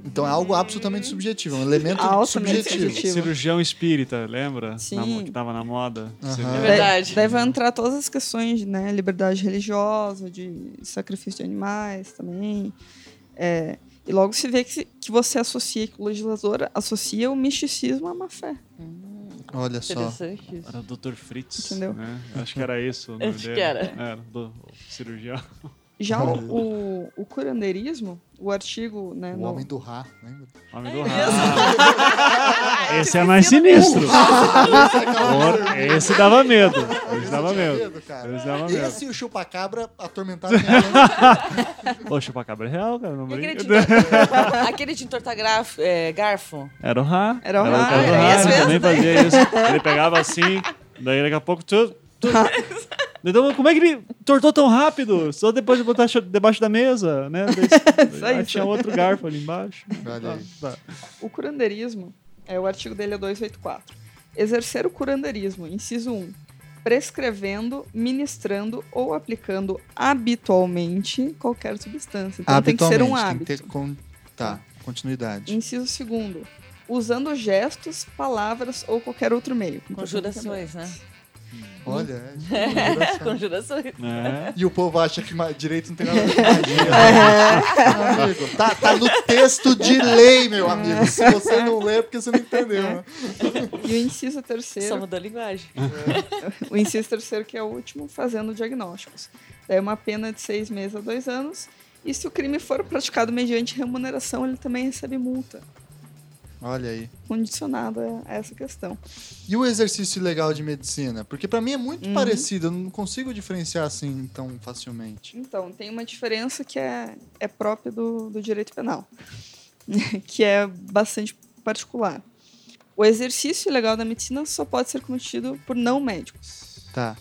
Então é algo absolutamente subjetivo, é um elemento Altamente subjetivo. subjetivo. Cirurgião espírita, lembra? Sim. Na que tava na moda. Você- É É verdade. Daí vai entrar todas as questões de né, liberdade religiosa, de sacrifício de animais também. É, e logo se vê que, que você associa, que o legislador associa o misticismo à má fé. Olha só. Era o Dr. Fritz. Entendeu? Né? Acho que era isso. o nome Acho que dele. era. Era, do o cirurgião. Já o, o, o curandeirismo, o artigo né, O no- Homem do Rá, lembra? Homem do Ra. Esse é mais sinistro. Esse dava medo. Esse dava Tinha medo. cara. Esse dava medo. Esse e o chupacabra mente. Ô, chupacabra é real, cara. Não aquele entortar, aquele de entortar grafo, é, garfo. Era o Ra. Era o do era Ra, esse ele também mesmo, daí. fazia isso. Ele pegava assim, daí daqui a pouco tudo. Então, como é que ele tortou tão rápido? Só depois de botar debaixo da mesa, né? Daí, tinha outro garfo ali embaixo. Aí. Tá, tá. O curandeirismo, é, o artigo dele é 284. Exercer o curandeirismo, inciso 1. Prescrevendo, ministrando ou aplicando habitualmente qualquer substância. Então tem que ser um hábito. Tem que ter con- Tá, continuidade. Inciso 2. Usando gestos, palavras ou qualquer outro meio. Conjurações, né? Olha, é. Conjurações. É. E o povo acha que direito não tem nada a ver com magia. Amigo, tá, tá no texto de lei, meu amigo. Se você não lê, é porque você não entendeu. Né? E o inciso terceiro, Só mudou a linguagem. o inciso terceiro, que é o último, fazendo diagnósticos. É uma pena de seis meses a dois anos. E se o crime for praticado mediante remuneração, ele também recebe multa. Olha aí. Condicionada a essa questão. E o exercício legal de medicina? Porque pra mim é muito Uhum. parecido, eu não consigo diferenciar assim tão facilmente. Então, tem uma diferença que é, é própria do, do direito penal, que é bastante particular. O exercício ilegal da medicina só pode ser cometido por não médicos. Tá.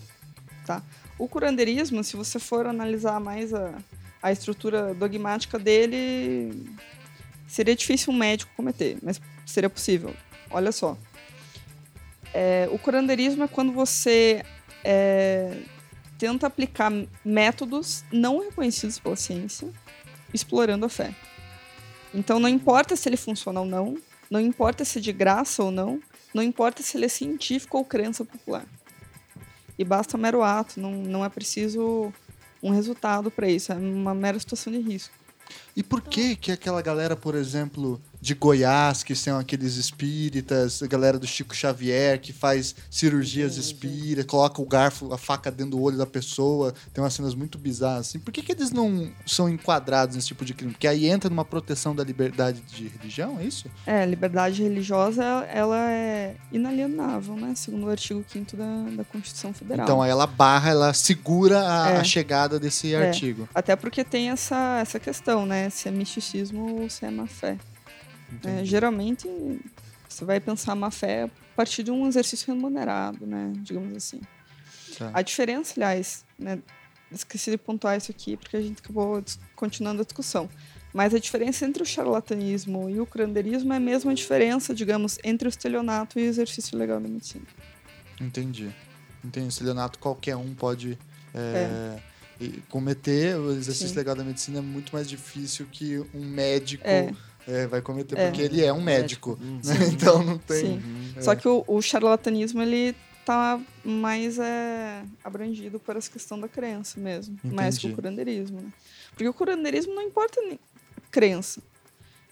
O curandeirismo, se você for analisar mais a, a estrutura dogmática dele, seria difícil um médico cometer, mas seria possível. Olha só. É, o curandeirismo é quando você é, tenta aplicar métodos não reconhecidos pela ciência, explorando a fé. Então não importa se ele funciona ou não, não importa se é de graça ou não, não importa se ele é científico ou crença popular. E basta mero ato, não, não é preciso um resultado para isso, é uma mera situação de risco. E por que que aquela galera, por exemplo, de Goiás, que são aqueles espíritas, a galera do Chico Xavier, que faz cirurgias espíritas, coloca o garfo, a faca dentro do olho da pessoa, tem umas cenas muito bizarras assim. Por que que eles não são enquadrados nesse tipo de crime? Porque aí entra numa proteção da liberdade de religião, é isso? É, a liberdade religiosa, ela é inalienável, né? Segundo o artigo 5 da, da Constituição Federal. Então aí ela barra, ela segura a, É. a chegada desse É. artigo. Até porque tem essa, essa questão, né? Se é misticismo ou se é má fé. É, geralmente, você vai pensar má fé a partir de um exercício remunerado, né? Digamos assim. Tá. A diferença, aliás, né? Esqueci de pontuar isso aqui porque a gente acabou continuando a discussão. Mas a diferença entre o charlatanismo e o curandeirismo é a mesma diferença, digamos, entre o estelionato e o exercício legal da medicina. Entendi. Entendi. Estelionato qualquer um pode é, e cometer. O exercício Sim. legal da medicina é muito mais difícil que um médico É. É, vai cometer, É. porque ele é um médico. Né? Então não tem. Sim. É. Só que o, o charlatanismo, ele tá mais é, abrangido por essa questão da crença mesmo. Mais que Entendi. o curandeirismo, né? Porque o curandeirismo não importa nem crença.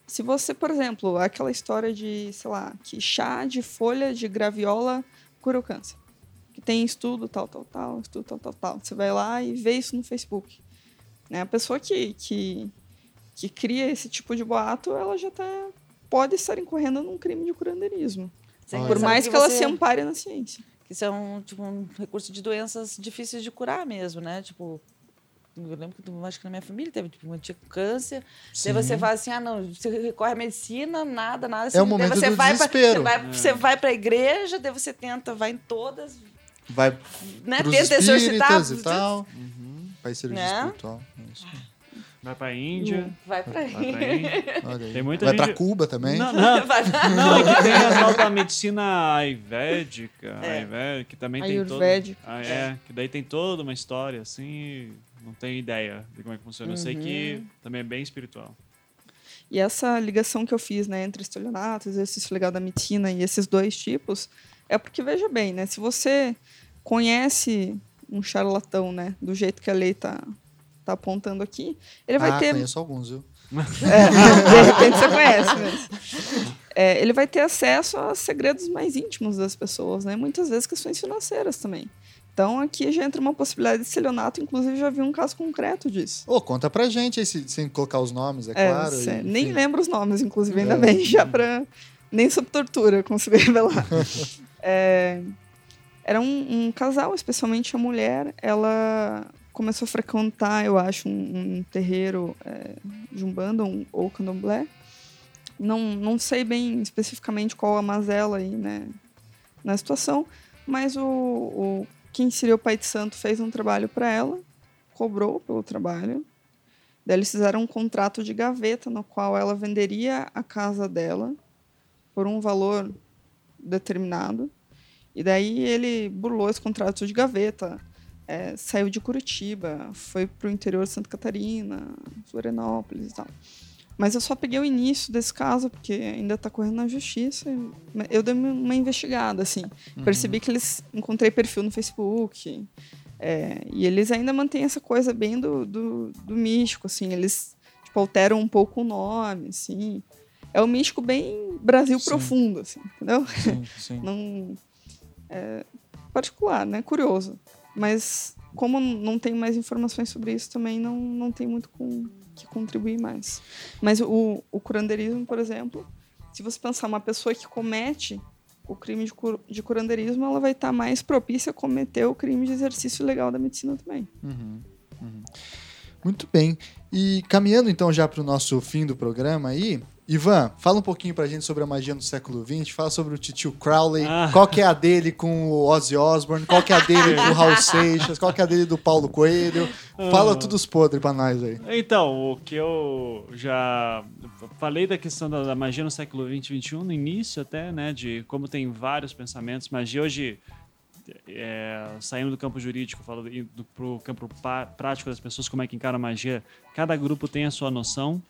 Se você, por exemplo, aquela história de, sei lá, que chá de folha de graviola cura o câncer. Que tem estudo tal, tal, tal, estudo tal, tal, tal. Você vai lá e vê isso no Facebook. Né? A pessoa que, que, que cria esse tipo de boato, ela já tá, pode estar incorrendo num crime de curandeirismo. Olha. Por mais que, ela você- se ampare na ciência. Que isso é um, tipo, um recurso de doenças difíceis de curar mesmo, né? Tipo, eu lembro que acho que na minha família teve tipo, um tipo câncer. Sim. Daí você fala assim, ah, não, você recorre à medicina, nada, nada. É o assim. momento daí você do vai pra, desespero. você vai, você vai pra igreja, daí você tenta, vai em todas, Vai né? pros Tenta espíritas e tal. Vai ser Né? espiritual. É isso. Vai pra Índia. Vai pra pra. Índia. Tem muita Vai pra gente- Cuba também. Não, não. Vai pra... Não, é que tem a tal da medicina ayurvédica, É. ayurvédica, que também tem todo... Ayurvédica. Ah, é, que daí tem toda uma história, assim, não tenho ideia de como é que funciona. Eu sei que também é bem espiritual. E essa ligação que eu fiz né, entre estelionato, exercício legal da medicina e esses dois tipos, é porque, veja bem, né, se você conhece um charlatão né, do jeito que a lei está tá apontando aqui, ele vai ah, ter conheço alguns, viu? É, de repente você conhece mesmo. É, ele vai ter acesso a segredos mais íntimos das pessoas, né? Muitas vezes questões financeiras também. Então aqui já entra uma possibilidade de estelionato, inclusive já vi um caso concreto disso. Ô, conta pra gente aí, se- sem colocar os nomes, é, É, claro. cê- e, nem lembro os nomes, inclusive, ainda É. bem, já pra. Nem sob tortura consigo revelar. É, era um, um casal, especialmente a mulher, ela começou a frequentar, eu acho, um, um terreiro é, de Umbanda um, ou candomblé. Não, não sei bem especificamente qual a mazela aí, né, na situação, mas o, o quem seria o pai de santo fez um trabalho para ela, cobrou pelo trabalho, Daí eles fizeram um contrato de gaveta no qual ela venderia a casa dela por um valor determinado. E daí ele burlou esse contrato de gaveta, é, saiu de Curitiba, foi para o interior de Santa Catarina, Florianópolis e tal. Mas eu só peguei o início desse caso, porque ainda está correndo na justiça. Eu dei uma investigada, assim. Percebi que eles... Encontrei perfil no Facebook. é, e eles ainda mantêm essa coisa bem do, do, do místico, assim. Eles tipo, alteram um pouco o nome, assim. É um místico bem Brasil Sim. profundo, assim, entendeu? Sim, sim. Não... É particular, né? Curioso. Mas como não tem mais informações sobre isso, também não, não tem muito com que contribuir mais. Mas o, o curandeirismo, por exemplo, se você pensar uma pessoa que comete o crime de, cur, de curandeirismo, ela vai estar mais propícia a cometer o crime de exercício legal da medicina também. Uhum, uhum. Muito bem. E caminhando então já para o nosso fim do programa aí, Ivan, fala um pouquinho pra gente sobre a magia no século XX, fala sobre o Titio Crowley, Ah. qual que é a dele com o Ozzy Osbourne, qual que é a dele com o Raul Seixas, qual que é a dele do Paulo Coelho. Fala Ah. tudo os podres pra nós aí. Então, o que eu já falei da questão da, magia no século XX e XXI, no início até, né, de como tem vários pensamentos. Magia hoje, é, saindo do campo jurídico, falando indo pro campo prático das pessoas, como é que encara a magia, cada grupo tem a sua noção.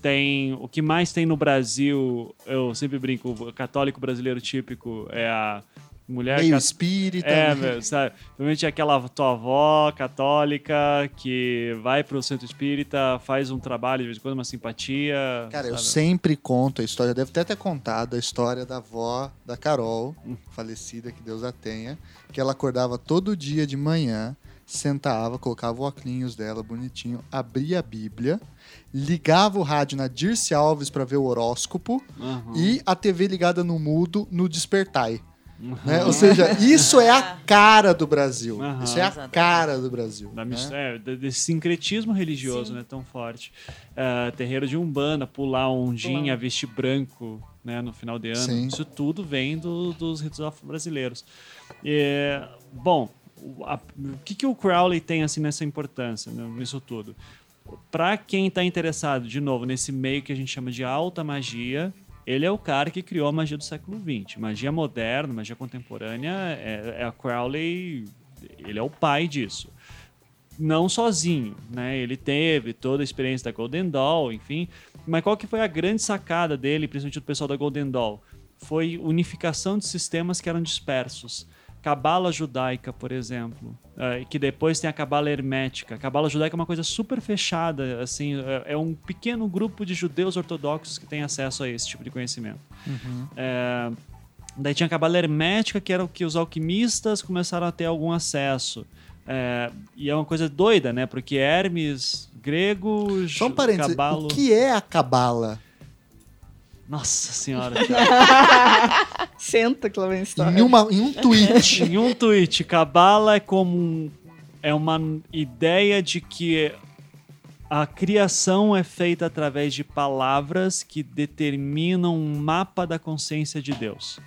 Tem, o que mais tem no Brasil, eu sempre brinco, o católico brasileiro típico é a mulher Meio cat- espírita. é, né? meu, sabe? Provavelmente é aquela tua avó católica que vai pro centro espírita, faz um trabalho de vez em quando, uma simpatia. Cara, eu sabe? sempre conto a história, deve ter até contado a história da avó da Carol, Hum. falecida, que Deus a tenha, que ela acordava todo dia de manhã, sentava, colocava o óculos dela bonitinho, abria a Bíblia, ligava o rádio na Dirce Alves para ver o horóscopo Uhum. e a TV ligada no mudo no Despertai. Uhum. né? Ou seja, isso é a cara do Brasil. Aham. Isso é a Exatamente. cara do Brasil. Da né? é, desse sincretismo religioso, Sim. né? Tão forte. É, terreiro de Umbanda, pular ondinha, Pular. vestir branco, né? No final de ano. Sim. Isso tudo vem do- dos ritos afro-brasileiros. É, bom, o, a- o que, que o Crowley tem, assim, nessa importância, né, nisso tudo? Para quem está interessado, de novo, nesse meio que a gente chama de alta magia, ele é o cara que criou a magia do século XX. Magia moderna, magia contemporânea, é, é a Crowley, ele é o pai disso. não sozinho, né? Ele teve toda a experiência da Golden Dawn, enfim. Mas qual que foi a grande sacada dele, principalmente do pessoal da Golden Dawn? Foi unificação de sistemas que eram dispersos. Cabala judaica, por exemplo, uh, que depois tem a cabala hermética. A cabala judaica é uma coisa super fechada, assim, é, é um pequeno grupo de judeus ortodoxos que tem acesso a esse tipo de conhecimento. Uhum. É, daí tinha a cabala hermética, que era o que os alquimistas começaram a ter algum acesso. É, e é uma coisa doida, né? Porque Hermes, grego, Só um cabalo... o que é a cabala? Nossa senhora. Senta que lá vem a história. Em, uma, em um tweet. em um tweet, cabala é como um, é uma ideia de que a criação é feita através de palavras que determinam um mapa da consciência de Deus.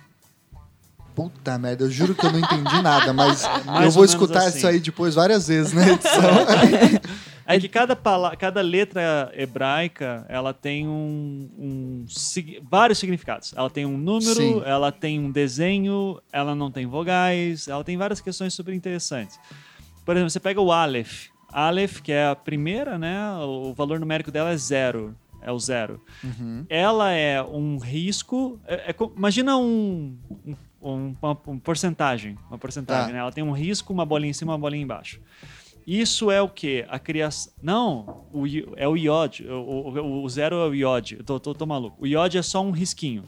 Puta merda, eu juro que eu não entendi nada, mas Mais eu ou vou escutar assim. isso aí depois várias vezes na edição. É que cada, pala- cada letra hebraica ela tem um, um sig- vários significados. Ela tem um número, Sim. ela tem um desenho, ela não tem vogais, ela tem várias questões super interessantes. Por exemplo, você pega o Aleph. Aleph, que é a primeira, né? O valor numérico dela é zero. É o zero. Uhum. Ela é um risco. é- é imagina um, um- um- uma, uma porcentagem. Uma porcentagem, Tá. né? Ela tem um risco, uma bolinha em cima, uma bolinha embaixo. Isso é o que? A criação. Não, o, é o iode. O, o- o zero é o iode. Eu tô, tô, tô maluco. O iode é só um risquinho.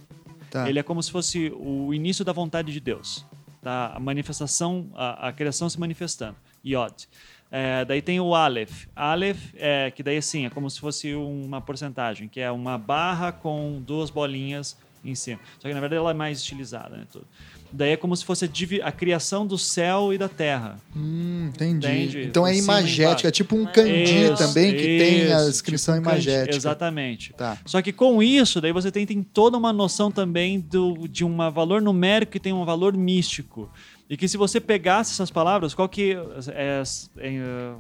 Tá. Ele é como se fosse o início da vontade de Deus. Tá? A manifestação, a, a criação se manifestando. Iod. É, daí tem o Aleph. Aleph, é, que daí assim, é como se fosse uma porcentagem, que é uma barra com duas bolinhas em cima. Só que na verdade ela é mais estilizada. Né, tudo. Daí é como se fosse a, a criação do céu e da terra. Hum, entendi. Entende? Então é cima e imagética, é tipo um Isso, também, que tem a isso, inscrição tipo imagética. Exatamente. Tá. Só que com isso, daí você tem, tem toda uma noção também do, de um valor numérico que tem um valor místico. E que se você pegasse essas palavras, qual que é, é,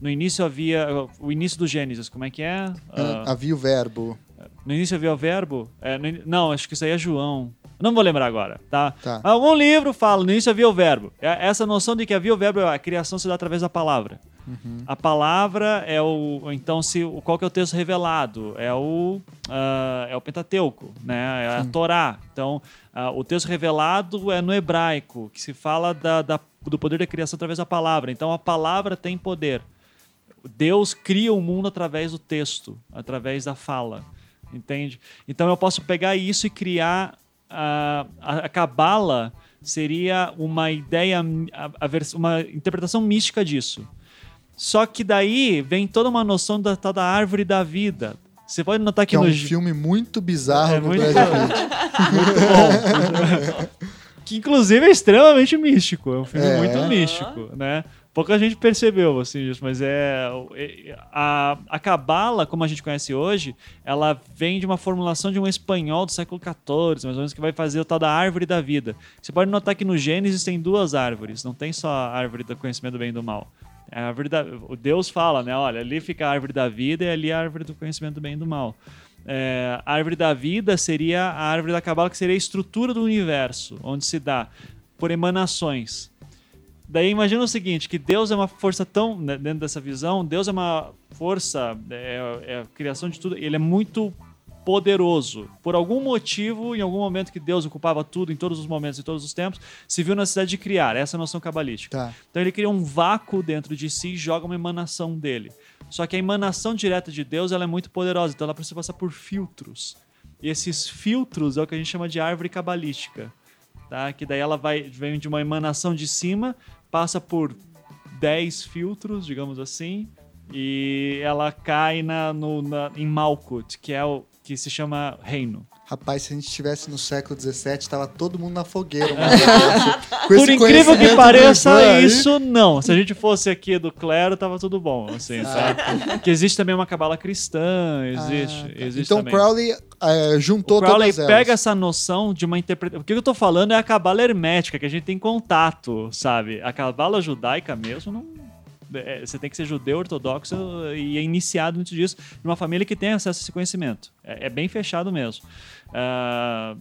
no início havia o início do Gênesis, como é que é? Ah, Havia o verbo. No início havia o verbo? É, in- não, acho que isso aí é João. Não vou lembrar agora, tá? Tá. Algum livro fala, no início havia o verbo. É- Essa noção de que havia o verbo, a criação se dá através da palavra. A palavra é o. Então, se, qual que é o texto revelado? É o, ah, é o Pentateuco, né? É a Torá. Então, ah, o texto revelado é no hebraico, que se fala da, da- do poder da criação através da palavra. Então, a palavra tem poder. Deus cria o mundo através do texto, através da fala, entende? Então eu posso pegar isso e criar a, a, cabala seria uma ideia, a- a vers- uma interpretação mística disso. Só que daí vem toda uma noção da tal da árvore da vida. Você pode notar que, Que é um no filme muito bizarro É muito- muito bom. que inclusive é extremamente místico. É um filme É. muito místico, né? Pouca gente percebeu assim mas é é- a a cabala, como a gente conhece hoje, ela vem de uma formulação de um espanhol do século XIV, mais ou menos que vai fazer o tal da árvore da vida. Você pode notar que no Gênesis tem duas árvores, não tem só a árvore do conhecimento do bem e do mal. É a árvore da, o Deus fala, né? Olha, ali fica a árvore da vida e ali a árvore do conhecimento do bem e do mal. É, a árvore da vida seria a árvore da cabala, que seria a estrutura do universo, onde se dá por emanações. Daí imagina o seguinte, que Deus é uma força tão, né, dentro dessa visão, Deus é uma força, é, é a criação de tudo, ele é muito poderoso. Por algum motivo, em algum momento que Deus ocupava tudo, em todos os momentos, em todos os tempos, se viu na necessidade de criar, essa é a noção cabalística. Tá. Então ele cria um vácuo dentro de si e joga uma emanação dele. Só que a emanação direta de Deus ela é muito poderosa, então ela precisa passar por filtros. E esses filtros é o que a gente chama de árvore cabalística. Tá? Que daí ela vai, vem de uma emanação de cima, passa por 10 filtros, digamos assim, e ela cai na, no, na- em Malkut, que é o que se chama reino. Rapaz, se a gente estivesse no século XVII, tava todo mundo na fogueira. Por incrível que pareça, Ivan aí, isso não. Se a gente fosse aqui do clero, tava tudo bom, assim, sabe? Que existe também uma cabala cristã, existe, Ah, tá. existe Então também. Crowley eh, juntou o Crowley todas elas. pega essa noção de uma interpretação. O que eu tô falando é a cabala hermética, que a gente tem contato, sabe? A cabala judaica mesmo não. É, você tem que ser judeu ortodoxo e é iniciado nisso disso, numa família que tem acesso a esse conhecimento. É, é bem fechado mesmo. Ah,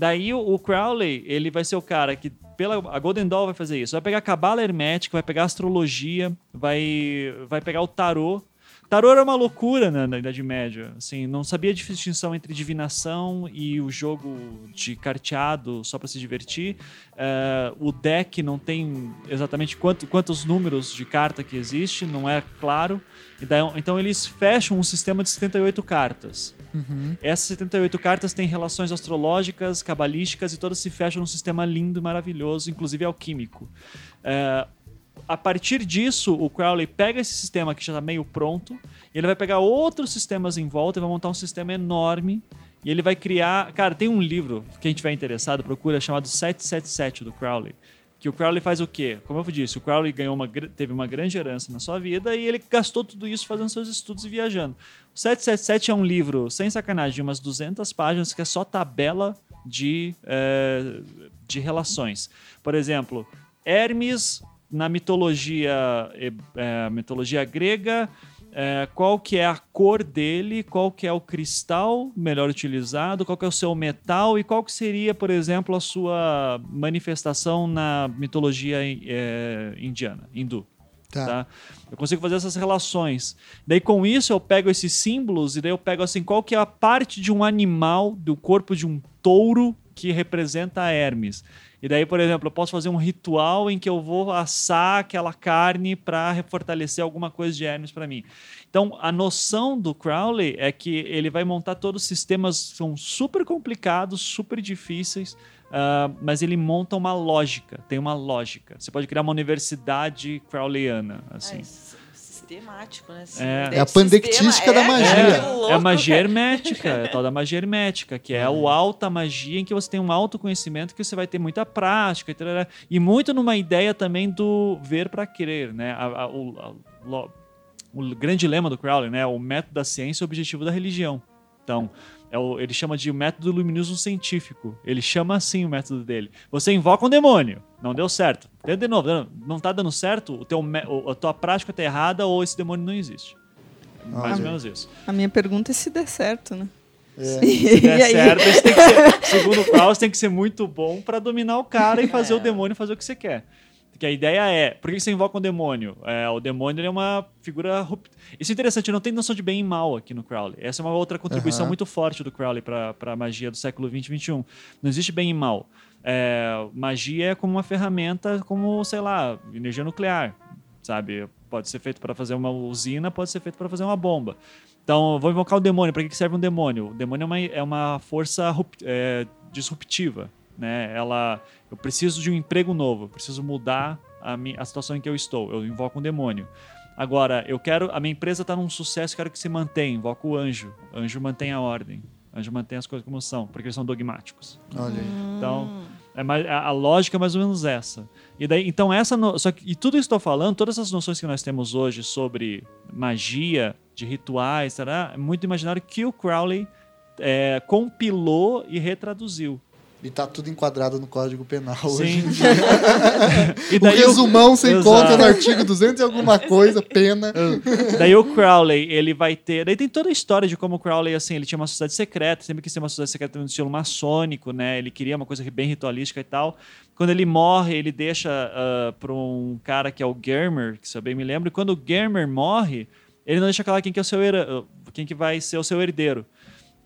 Daí o, o Crowley, ele vai ser o cara que pela a Golden Dawn vai fazer isso. Vai pegar a cabala hermética, vai pegar astrologia, vai vai pegar o tarô Tarô era uma loucura na, na, Idade Média. Assim, não sabia a distinção entre divinação e o jogo de carteado só para se divertir. Uh, o deck não tem exatamente quanto, quantos números de carta que existe, não é claro. Então, então eles fecham um sistema de 78 cartas. Uhum. Essas 78 cartas têm relações astrológicas, cabalísticas e todas se fecham num sistema lindo, maravilhoso, inclusive alquímico. Uh, a partir disso, o Crowley pega esse sistema que já está meio pronto, e ele vai pegar outros sistemas em volta e vai montar um sistema enorme. E ele vai criar. Cara, tem um livro, quem tiver interessado, procura, chamado 777 do Crowley. Que o Crowley faz o quê? Como eu disse, o Crowley ganhou uma, teve uma grande herança na sua vida e ele gastou tudo isso fazendo seus estudos e viajando. O 777 é um livro, sem sacanagem, de umas 200 páginas, que é só tabela de, é, de relações. Por exemplo, Hermes na mitologia, é, mitologia grega, é, qual que é a cor dele, qual que é o cristal melhor utilizado, qual que é o seu metal e qual que seria, por exemplo, a sua manifestação na mitologia é, indiana, hindu. Tá. tá. Eu consigo fazer essas relações. Daí com isso eu pego esses símbolos e daí eu pego assim qual que é a parte de um animal do corpo de um touro que representa Hermes. E daí, por exemplo, eu posso fazer um ritual em que eu vou assar aquela carne para fortalecer alguma coisa de Hermes para mim. Então, a noção do Crowley é que ele vai montar todos os sistemas, são super complicados, super difíceis, uh, mas ele monta uma lógica, tem uma lógica. Você pode criar uma universidade crowleyana, assim. É sistemático, né? É, é a pandectística da magia. É, é, a magia hermética, é a tal da magia hermética, que é o alta magia em que você tem um autoconhecimento que você vai ter muita prática e, e muito numa ideia também do ver para crer, né? A, a, o, a, o grande lema do Crowley, né? O método da ciência e o objetivo da religião. Então, é o, ele chama de método luminoso científico. Ele chama assim o método dele. Você invoca um demônio, não deu certo. Tenta de novo, não está dando certo, o teu, a tua prática está errada ou esse demônio não existe. Mais ou menos isso. A minha pergunta é se der certo, né? É. Se der certo, tem que ser, segundo o Klaus, tem que ser muito bom para dominar o cara e fazer é. o demônio fazer o que você quer. Porque a ideia é, por que você invoca um demônio? É, o demônio é uma figura. Isso é interessante, não tem noção de bem e mal aqui no Crowley. Essa é uma outra contribuição uhum. muito forte do Crowley para a magia do século 20 e 21. Não existe bem e mal. É, magia é como uma ferramenta, como, sei lá, energia nuclear, sabe? Pode ser feito para fazer uma usina, pode ser feito para fazer uma bomba. Então, vou invocar o demônio. Para que serve um demônio? O demônio é uma, é uma força é, disruptiva né? Ela, eu preciso de um emprego novo, preciso mudar a, minha, a situação em que eu estou. Eu invoco um demônio. Agora, eu quero, a minha empresa está num sucesso, quero que se mantenha. Invoco o anjo. O anjo mantém a ordem. O anjo mantém as coisas como são, porque eles são dogmáticos. Olha aí. Então, é mais, a, a, lógica é mais ou menos essa. E daí, então essa, no, só que, e tudo isso que estou falando, todas essas noções que nós temos hoje sobre magia, de rituais, será é muito imaginário que o Crowley é, compilou e retraduziu. E tá tudo enquadrado no Código Penal Sim. hoje em dia. e daí o resumão você encontra no artigo 200 e alguma coisa, pena. daí o Crowley, ele vai ter... Daí tem toda a história de como o Crowley, assim, ele tinha uma sociedade secreta, sempre quis ter uma sociedade secreta no estilo maçônico, né? Ele queria uma coisa bem ritualística e tal. Quando ele morre, ele deixa uh, para um cara que é o Germer, que se eu bem me lembro, e quando o Germer morre, ele não deixa claro quem que, é o seu quem que vai ser o seu herdeiro.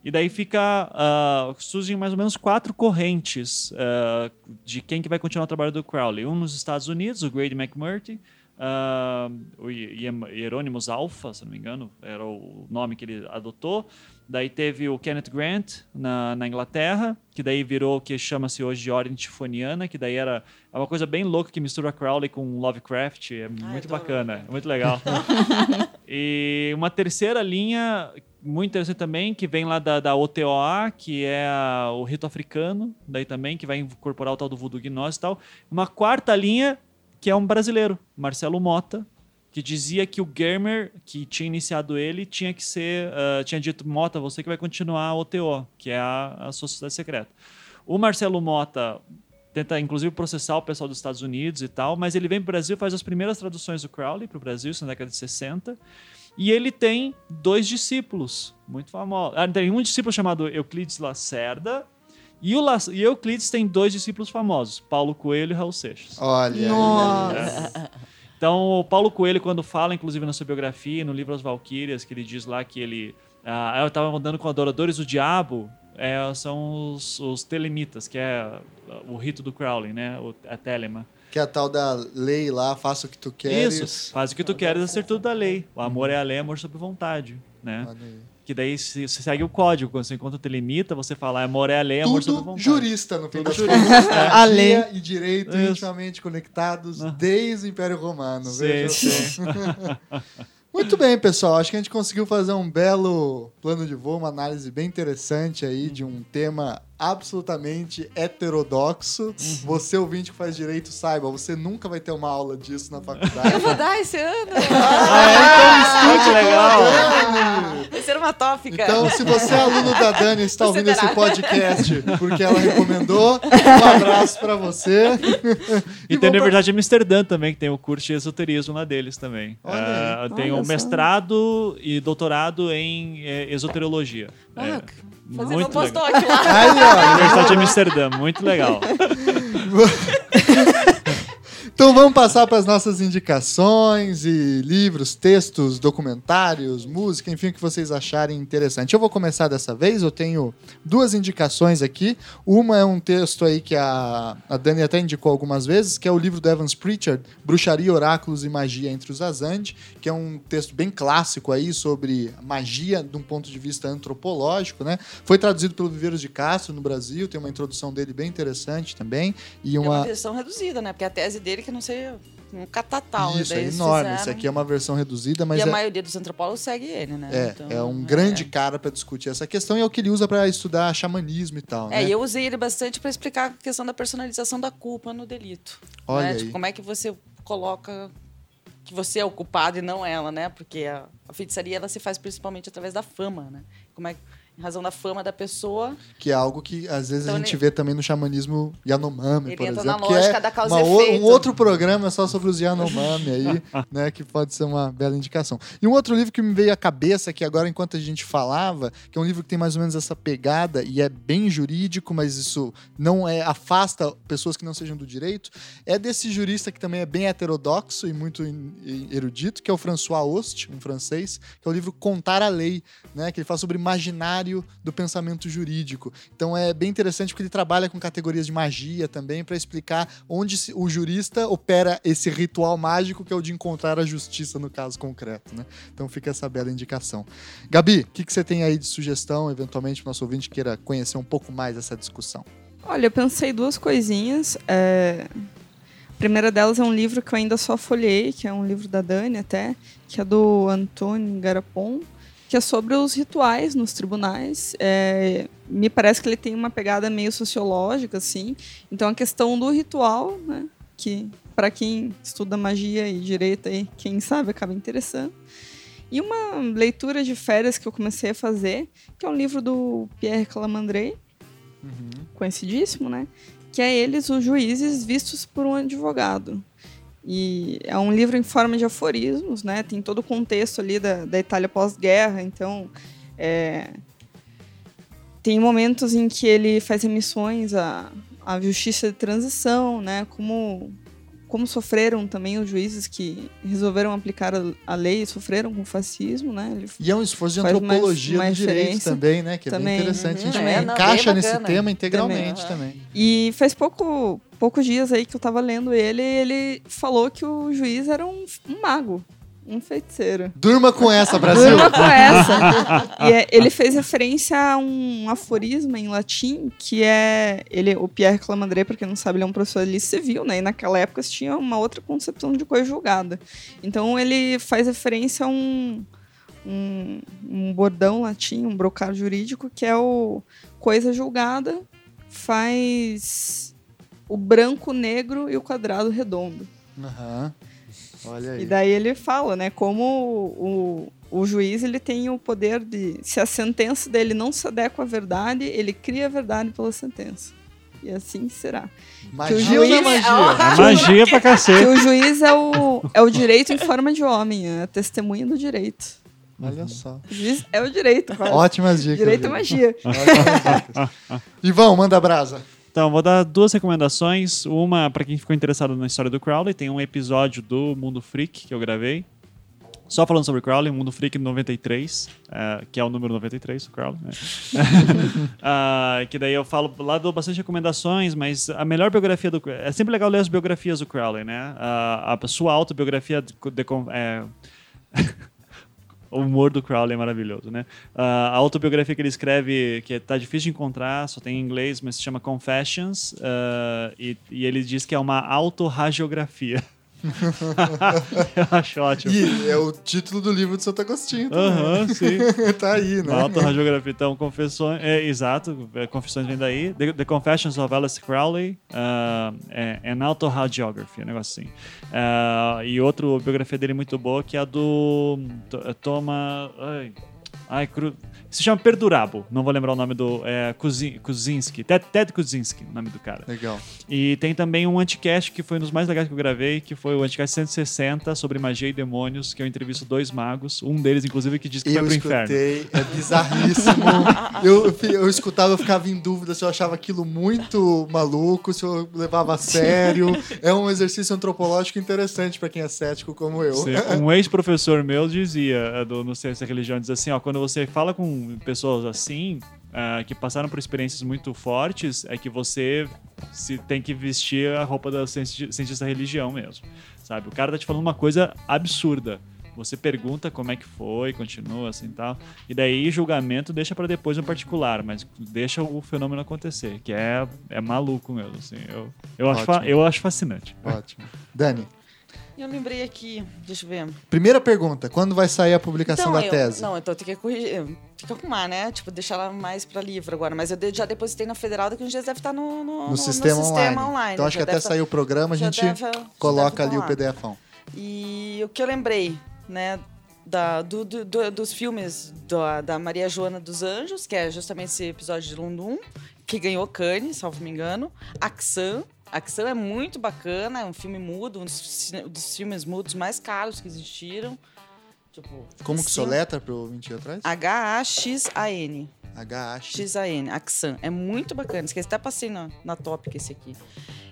E daí fica. Uh, surgem mais ou menos quatro correntes uh, de quem que vai continuar o trabalho do Crowley. Um nos Estados Unidos, o Grady McMurtry, uh, o Hieronymus Alpha, se não me engano, era o nome que ele adotou. Daí teve o Kenneth Grant na, na Inglaterra, que daí virou o que chama-se hoje de Ordem Tifoniana, que daí era é uma coisa bem louca que mistura Crowley com Lovecraft. É muito bacana, é muito legal. e uma terceira linha muito interessante também, que vem lá da, da OTOA, que é a, o rito africano, daí também, que vai incorporar o tal do voodoo gnose e tal. Uma quarta linha, que é um brasileiro, Marcelo Mota, que dizia que o Germer, que tinha iniciado ele, tinha que ser, uh, tinha dito, Mota, você que vai continuar a OTO, que é a, a sociedade secreta. O Marcelo Mota tenta, inclusive, processar o pessoal dos Estados Unidos e tal, mas ele vem para o Brasil, faz as primeiras traduções do Crowley para o Brasil, isso na década de 60, e ele tem dois discípulos muito famosos. Ah, tem um discípulo chamado Euclides Lacerda E, o La- e Euclides tem dois discípulos famosos, Paulo Coelho e Raul Seixas. Olha aí, Nossa. Então, o Paulo Coelho, quando fala, inclusive na sua biografia, no livro As Valquírias, que ele diz lá que ele. ah, eu estava andando com adoradores do diabo, é, são os, os telemitas, que é o rito do Crowley, né? O, a telema. Que é a tal da lei lá, faça o que tu queres. Isso, faz o que tu queres, é ser tudo da lei. O amor é a lei, amor sobre vontade, né? Que daí se- você segue o código. Quando você encontra o telemita, você fala amor é a lei, amor sobre Tudo vontade. jurista, no fim das jurista. contas. A lei. E direito Isso. intimamente conectados Ah. desde o Império Romano. Sim, veja sim. Muito bem, pessoal. Acho que a gente conseguiu fazer um belo plano de voo, uma análise bem interessante aí de um tema absolutamente heterodoxo. Uhum. Você, ouvinte que faz direito, saiba, você nunca vai ter uma aula disso na Eu faculdade. vou dar esse ano. Ah, que legal! Dani! Vai ser uma tópica. Então, se você é aluno da Dani e está Você ouvindo esse terá. podcast porque ela recomendou, um abraço pra você. E tem vamos a pra- Amsterdã também, que tem o curso de esoterismo lá deles também. Olha Ah, tem Olha um só. mestrado e doutorado em eh, esoteriologia. Ah, É, Fazendo um muito legal. postdoc lá. Aí, ó. Universidade de Amsterdã, muito legal. Então vamos passar para as nossas indicações e livros, textos, documentários, música, enfim, o que vocês acharem interessante. Eu vou começar dessa vez, eu tenho duas indicações aqui. Uma é um texto aí que a, a Dani até indicou algumas vezes, que é o livro do Evans Pritchard, Bruxaria, Oráculos e Magia entre os Azande, que é um texto bem clássico aí sobre magia de um ponto de vista antropológico, né? Foi traduzido pelo Viveiros de Castro no Brasil, tem uma introdução dele bem interessante também. E É uma uma, versão reduzida, né? Porque a tese dele que não sei um catatal. Isso, daí é enorme. fizeram- Esse aqui é uma versão reduzida, mas e a é, maioria dos antropólogos segue ele, né? é, Então, é um grande cara para discutir essa questão e é o que ele usa para estudar xamanismo e tal. É, né? eu usei ele bastante para explicar a questão da personalização da culpa no delito. Olha né? Tipo, como é que você coloca que você é o culpado e não ela, né? Porque a, a feitiçaria ela se faz principalmente através da fama, né? Como é em razão da fama da pessoa, Que é algo que às vezes Então a gente ele- vê também no xamanismo Yanomami, Ele por entra exemplo. na que lógica é da causa uma. Um outro programa só sobre os Yanomami aí, né? Que pode ser uma bela indicação. E um outro livro que me veio à cabeça aqui agora, enquanto a gente falava, que é um livro que tem mais ou menos essa pegada e é bem jurídico, mas isso não é afasta pessoas que não sejam do direito, é desse jurista que também é bem heterodoxo e muito erudito, que é o François Host, um francês, que é o livro Contar a Lei, né? Que ele fala sobre o do pensamento jurídico. Então é bem interessante porque ele trabalha com categorias de magia também para explicar onde o jurista opera esse ritual mágico que é o de encontrar a justiça no caso concreto, né? Então fica essa bela indicação. Gabi, o que, que você tem aí de sugestão, eventualmente, para o nosso ouvinte queira conhecer um pouco mais essa discussão? Olha, eu pensei duas coisinhas. É, A primeira delas é um livro que eu ainda só folhei, que é um livro da Dani até, que é do Antônio Garapon, que é sobre os rituais nos tribunais. É, Me parece que ele tem uma pegada meio sociológica, assim. Então a questão do ritual, né? Que para quem estuda magia e direito aí, quem sabe acaba interessando. E uma leitura de férias que eu comecei a fazer, que é um livro do Pierre Calamandrei, conhecidíssimo, né? Que é eles, os juízes vistos por um advogado. E é um livro em forma de aforismos, né? Tem todo o contexto ali da, da Itália pós-guerra, então é, tem momentos em que ele faz emissões à, à justiça de transição, né? Como como sofreram também os juízes que resolveram aplicar a, lei e sofreram com o fascismo, né? Ele E é um esforço de antropologia uma do direito também, né? Que é bem Também. interessante. a gente Uhum, é, não, encaixa bem nesse bacana. tema integralmente Também, também. E faz pouco, poucos dias aí que eu tava lendo ele, e ele falou que o juiz era um, um mago, um feiticeiro. Durma com essa, Brasil! Durma com essa. E é- ele fez referência a um aforisma em latim, que é. Ele, o Pierre Clamandré, pra quem não sabe, ele é um professor ali civil, né? E naquela época se tinha uma outra concepção de coisa julgada. Então ele faz referência a um. Um, um bordão latim, um brocado jurídico, que é o coisa julgada faz o branco, negro e o quadrado redondo. Aham. Olha aí. E daí ele fala, né, como o, o juiz ele tem o poder de, se a sentença dele não se adequa à verdade, ele cria a verdade pela sentença. E assim será. Magia que o não é juiz- magia? É magia pra Que cacete. o juiz é o, é o direito em forma de homem, é a testemunha do direito. Olha só. Diz- É o direito, quase. Ótimas dicas. Direito é magia. Ótimas dicas. Ivão, manda brasa. Então, vou dar duas recomendações. Uma, para quem ficou interessado na história do Crowley, tem um episódio do Mundo Freak que eu gravei. Só falando sobre o Crowley, Mundo Freak 93, eh, que é o número 93 do Crowley. Né? Ah, que daí eu falo, lá dou bastante recomendações, mas a melhor biografia do É sempre legal ler as biografias do Crowley, né? Ah, a sua autobiografia de- de- é, o humor do Crowley é maravilhoso, né? Ah, a autobiografia que ele escreve, que tá difícil de encontrar, só tem em inglês, mas se chama Confessions, ah, e, e ele diz que é uma autorradiografia. Eu acho ótimo. E é o título do livro de Santo Agostinho. Aham, sim. tá aí, né? Uma autorradiografia. Então, confissões. É, exato, é, confissões vem daí. The, The Confessions of Alice Crowley. Uh, é, an Autoradiography, um negócio assim. Ah, e outra biografia dele muito boa, que é a do T- Toma. Ai, ai, cru, se chama Perdurabo. Não vou lembrar o nome do. É, Kuzi- Kuzinski. Ted, Ted Kuzinski, o nome do cara. Legal. E tem também um anticast que foi um dos mais legais que eu gravei, que foi o anticast 160 sobre magia e demônios, que eu entrevisto dois magos, um deles, inclusive, que diz que Eu foi pro inferno. escutei, é bizarríssimo. eu, eu escutava, eu ficava em dúvida se eu achava aquilo muito maluco, se eu levava a sério. É um exercício antropológico interessante pra quem é cético como eu. Sim, Um ex-professor meu dizia, eh, do, no Ciência e Religião, diz assim, ó, quando você fala com pessoas assim, ah, que passaram por experiências muito fortes, é que você se tem que vestir a roupa da cientista da religião mesmo, sabe? O cara tá te falando uma coisa absurda. Você pergunta como é que foi, continua assim tal. E daí julgamento deixa pra depois no particular, mas deixa o fenômeno acontecer, que é, é maluco mesmo, assim. Eu, eu, acho, eu acho fascinante. Ótimo. Dani, Eu lembrei aqui, deixa eu ver. primeira pergunta: quando vai sair a publicação da eu, tese? Não, então tem que corrigir, tem que arrumar, né? Tipo, deixar ela mais pra livro agora. Mas eu já depositei na Federal, daqui uns dias deve estar no, no, no, sistema, online. Então acho Já que até tá- sair o programa, a gente deve- já coloca deve ali o tá lá. PDFão. E o que eu lembrei, né, da, do, do- do- dos filmes da, da Maria Joana dos Anjos, que é justamente esse episódio de Lundum, que ganhou Cannes, salvo me engano. Axan. Axan é muito bacana, é um filme mudo, um dos, filmes mudos mais caros que existiram. Tipo, Como que sim. soletra pro ouvinte atrás? H-A-X-A-N. H-A-X. X-A-N, Axan. É muito bacana. Esqueci, até passei na, na tópica esse aqui.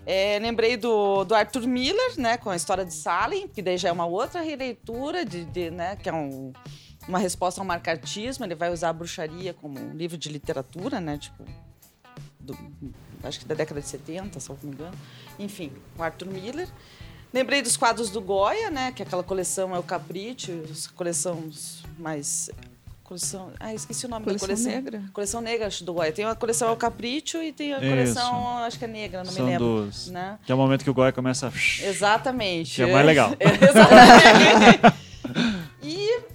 É, lembrei do, do Arthur Miller, né? Com a história de Salem, que daí já é uma outra releitura, de, de, né, que é um- uma resposta ao marcartismo. Ele vai usar a bruxaria como um livro de literatura, né? Tipo, do- acho que da década de 70, se não me engano. Enfim, o Arthur Miller. Lembrei dos quadros do Goya, né? Que aquela coleção é o Capricho, as coleções mais... Coleção... Ah, esqueci o nome Coleção da coleção. negra? Coleção negra, acho, do Goya. Tem a coleção El Capricho e tem a Isso. coleção, acho que é negra, não São me lembro. dos. Né? Que é o momento que o Goya começa a. Exatamente. Que é mais legal. Exatamente. e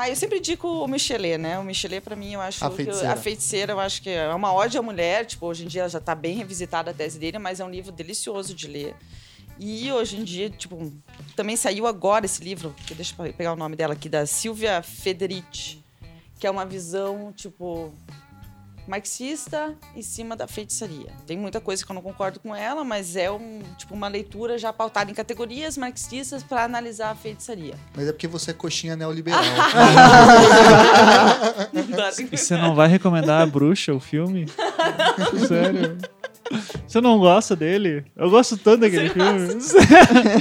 ah, eu sempre indico o Michelet, né? O Michelet, pra mim, eu acho A que Feiticeira. a feiticeira, eu acho que é uma ode à mulher. Tipo, hoje em dia ela já tá bem revisitada a tese dele, mas é um livro delicioso de ler. E hoje em dia, tipo, também saiu agora esse livro, que deixa eu pegar o nome dela aqui, da Silvia Federici, que é uma visão, tipo, marxista em cima da feitiçaria. Tem muita coisa que eu não concordo com ela, mas é um, tipo, uma leitura já pautada em categorias marxistas para analisar a feitiçaria. Mas é porque você é coxinha neoliberal. E Você não vai recomendar a bruxa, o filme? Sério? Você não gosta dele? Eu gosto tanto daquele filme.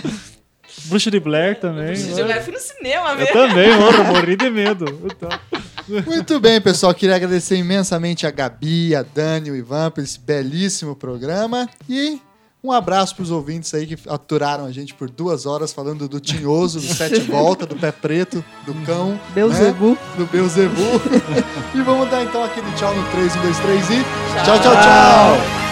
bruxa de Blair também. Eu fui no cinema, Eu velho. também, mano, eu morri de medo. Então, Muito bem, pessoal. Queria agradecer imensamente a Gabi, a Dani, o Ivan por esse belíssimo programa. E um abraço para os ouvintes aí que aturaram a gente por duas horas falando do Tinhoso, do Sete Volta, do Pé Preto, do Cão. Beuzebu. né? Do Beuzebu. e vamos dar então aquele tchau no 3, 1, 2, 3 e. Tchau, tchau, tchau!